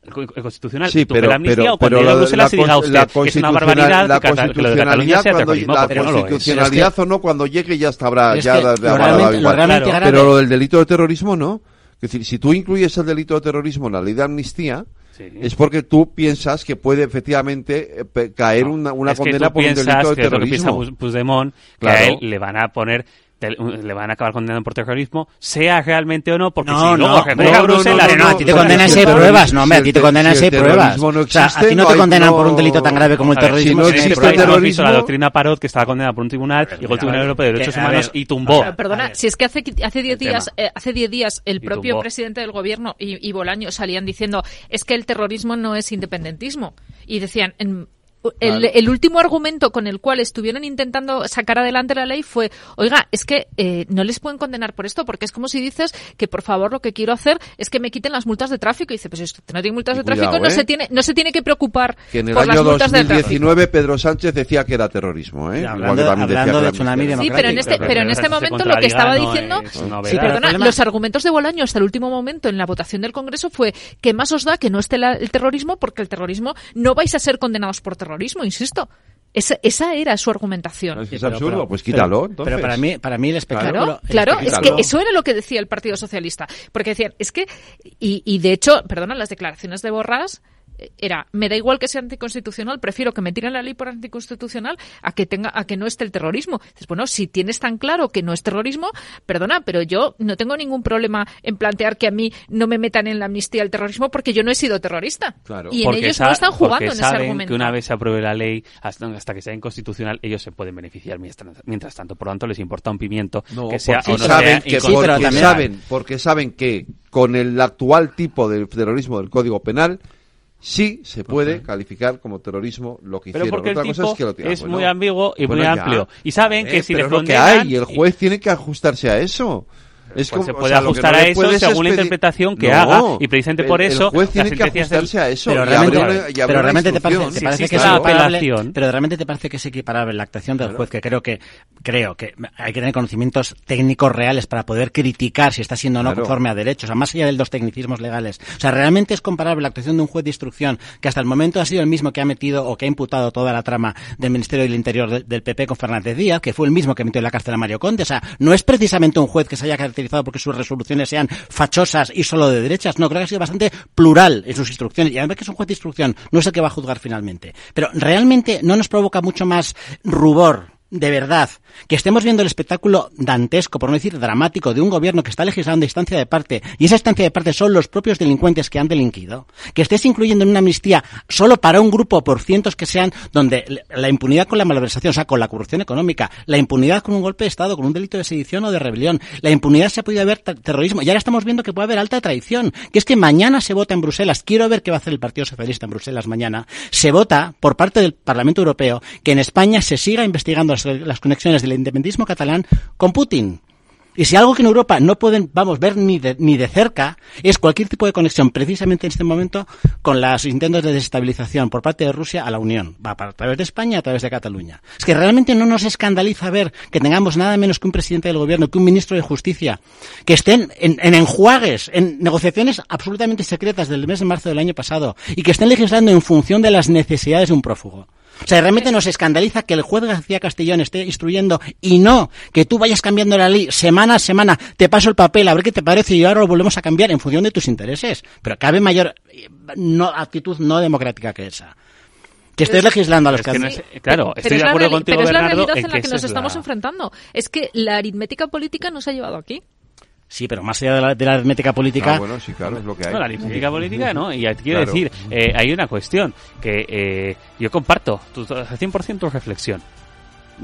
el co- el constitucional Sí, pero- la amnistía pero- o cuando pero llegue a la- Bruselas la y diga usted que es una barbaridad la que, Cata- que lo de Cataluña constitucionalidad sea cuando- terrorismo, la porque no lo es. constitucionalidad o no, cuando llegue ya estará, Es ya que Pero lo del delito de terrorismo no. Es decir, si tú incluyes el delito de terrorismo en la ley de amnistía, es porque tú piensas que puede efectivamente eh, pe- caer una, una es que condena tú por un delito de que es lo que piensa terrorismo. Puigdemont, que Claro. a él le van a poner te- le van a acabar condenando por terrorismo, sea realmente o no, porque No, si luego no, no, no, no, no, no, a ti te pues, condenan si pues, pruebas, no, hombre, a si ti te condenan si si pruebas. no O sea, a existe, ti no no te condenan no- por un delito tan grave como el terrorismo. no existe hemos visto terrorismo- la doctrina Parot, que estaba condenada por un tribunal, llegó el Tribunal Europeo de Derechos Humanos y tumbó. Perdona, si es que hace, hace 10 El días, eh, hace 10 días el propio presidente del gobierno y, y Bolaño salían diciendo es que el terrorismo no es independentismo. Y decían, en- el, último argumento con el cual estuvieron intentando sacar adelante la ley fue, oiga, es que eh, no les pueden condenar por esto, porque es como si dices que por favor lo que quiero hacer es que me quiten las multas de tráfico. Y dice, pues es que no tiene multas Y de tráfico, cuidado, no ¿eh? se tiene, no se tiene que preocupar Que en el por las año multas de tráfico. 2019 Pedro Sánchez decía que era terrorismo, ¿eh? Y Igual hablando- que también decía hablando que de era tsunami amnistía. Sí, pero en este, pero en este momento lo que estaba diciendo, sí, perdona, los argumentos de Bolaño hasta el último momento en la votación del Congreso fue que más os da que no esté la- el terrorismo porque el terrorismo no vais a ser condenados por terrorismo, insisto. Esa, esa era su argumentación. Es que es pero- absurdo, pero- pues quítalo, pero- entonces. Pero para mí, para mí el espectáculo. Claro, el claro, es que eso era lo que decía el Partido Socialista. Porque decían, es que, y, y de hecho, perdona, las declaraciones de Borras era, me da igual que sea anticonstitucional, prefiero que me tiren la ley por anticonstitucional a que tenga, a que no esté el terrorismo. Dices, bueno, si tienes tan claro que no es terrorismo, perdona, pero yo no tengo ningún problema en plantear que a mí no me metan en la amnistía el terrorismo porque yo no he sido terrorista. Y en ellos no están jugando porque en ese argumento. que una vez se apruebe la ley, hasta, hasta que sea inconstitucional, ellos se pueden beneficiar mientras, mientras tanto. Por lo tanto, les importa un pimiento No, que sea porque o no saben sea que inconstitucional. porque saben, porque saben que con el actual tipo de terrorismo del Código Penal sí se puede calificar como terrorismo lo que Pero hicieron. porque el Otra cosa es que lo tiran, es bueno. muy ambiguo y Bueno, muy ya. amplio. Y saben Eh, que si pero les es lo que hay y el juez tiene que ajustarse a eso. Es Pues como- se o puede sea, ajustar no a eso según la es interpretación que No, haga y precisamente por eso el juez tiene que del- ajustarse a eso Pero realmente, una- pero realmente te parece, instrucción. te parece Sí, que es sí, la equiparable, apelación. pero realmente te parece que es equiparable la actuación del juez, que creo que creo que hay que tener conocimientos técnicos reales para poder criticar si está siendo o no Claro. conforme a derechos, o sea, más allá de los tecnicismos legales. O sea, realmente es comparable la actuación de un juez de instrucción que hasta el momento ha sido el mismo que ha metido o que ha imputado toda la trama del Ministerio del Interior de- del PP con Fernández Díaz, que fue el mismo que metió en la cárcel a Mario Conde. O sea, no es precisamente un juez que se haya caracterizado porque sus resoluciones sean fachosas y solo de derechas. No, creo que ha sido bastante plural en sus instrucciones. Y además que es un juez de instrucción, no es el que va a juzgar finalmente. Pero realmente no nos provoca mucho más rubor de verdad, que estemos viendo el espectáculo dantesco, por no decir dramático, de un gobierno que está legislando instancia de parte, y esa instancia de parte son los propios delincuentes que han delinquido, que estés incluyendo en una amnistía solo para un grupo por cientos que sean, donde la impunidad con la malversación, o sea, con la corrupción económica, la impunidad con un golpe de Estado, con un delito de sedición o de rebelión, la impunidad se ha podido ter- terrorismo, y ahora estamos viendo que puede haber alta traición, que es que mañana se vota en Bruselas, quiero ver qué va a hacer el Partido Socialista en Bruselas mañana, se vota por parte del Parlamento Europeo que en España se siga investigando las, las conexiones del independentismo catalán con Putin. Y si algo que en Europa no pueden, vamos, ver ni de, ni de cerca, es cualquier tipo de conexión, precisamente en este momento, con los intentos de desestabilización por parte de Rusia a la Unión. Va a través de España, a través de Cataluña. Es que realmente no nos escandaliza ver que tengamos nada menos que un presidente del gobierno, que un ministro de justicia, que estén en, en enjuagues, en negociaciones absolutamente secretas del mes de marzo del año pasado, y que estén legislando en función de las necesidades de un prófugo. O sea, realmente nos escandaliza que el juez García Castellón esté instruyendo y no que tú vayas cambiando la ley semana a semana, te paso el papel a ver qué te parece y ahora lo volvemos a cambiar en función de tus intereses. Pero cabe mayor no, actitud no democrática que esa. Que estés legislando a los Es que no es- claro, Pero estoy es de la acuerdo contigo, pero es la Bernardo, realidad en en la que nos es estamos la- enfrentando. Es que la aritmética política nos ha llevado aquí. Sí, pero más allá de la, de la aritmética política... Ah, bueno, sí, claro, es lo que hay. No, la aritmética política, ¿no? Y quiero Claro. decir, eh, hay una cuestión que eh, yo comparto tu, tu- al 100% tu reflexión.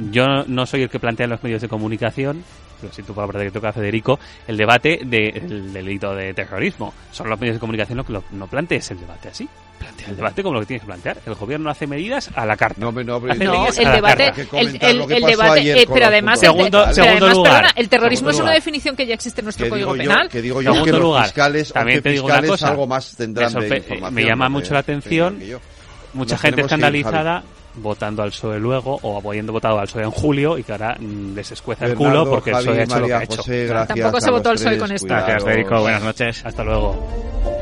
Yo no soy el que plantea en los medios de comunicación, lo siento por la parte que toca a Federico, el debate del delito de terrorismo. Son los medios de comunicación los que lo- no plantees el debate así. Plantea el debate como lo que tienes que plantear. El gobierno hace medidas a la carta. No, no, Hace No, medidas el a la debate, carta. el, el- el debate, eh, pero además, el, segundo, pero segundo además, lugar. perdona, el terrorismo Segundo es una lugar. definición que ya existe en nuestro Código digo yo- Penal. que digo yo Segundo que los lugar, fiscales, también te digo una cosa. algo más tendrán me de sorpre- información, Me llama mucho la atención. Mucha Nos gente escandalizada votando al PSOE luego o habiendo votado al PSOE en julio y que ahora mm, les escueza el Bernardo, culo porque el Javi, PSOE ha hecho lo que María ha hecho. José, gracias Tampoco se votó al PSOE con esto. Gracias, Federico. Buenas noches. Hasta luego.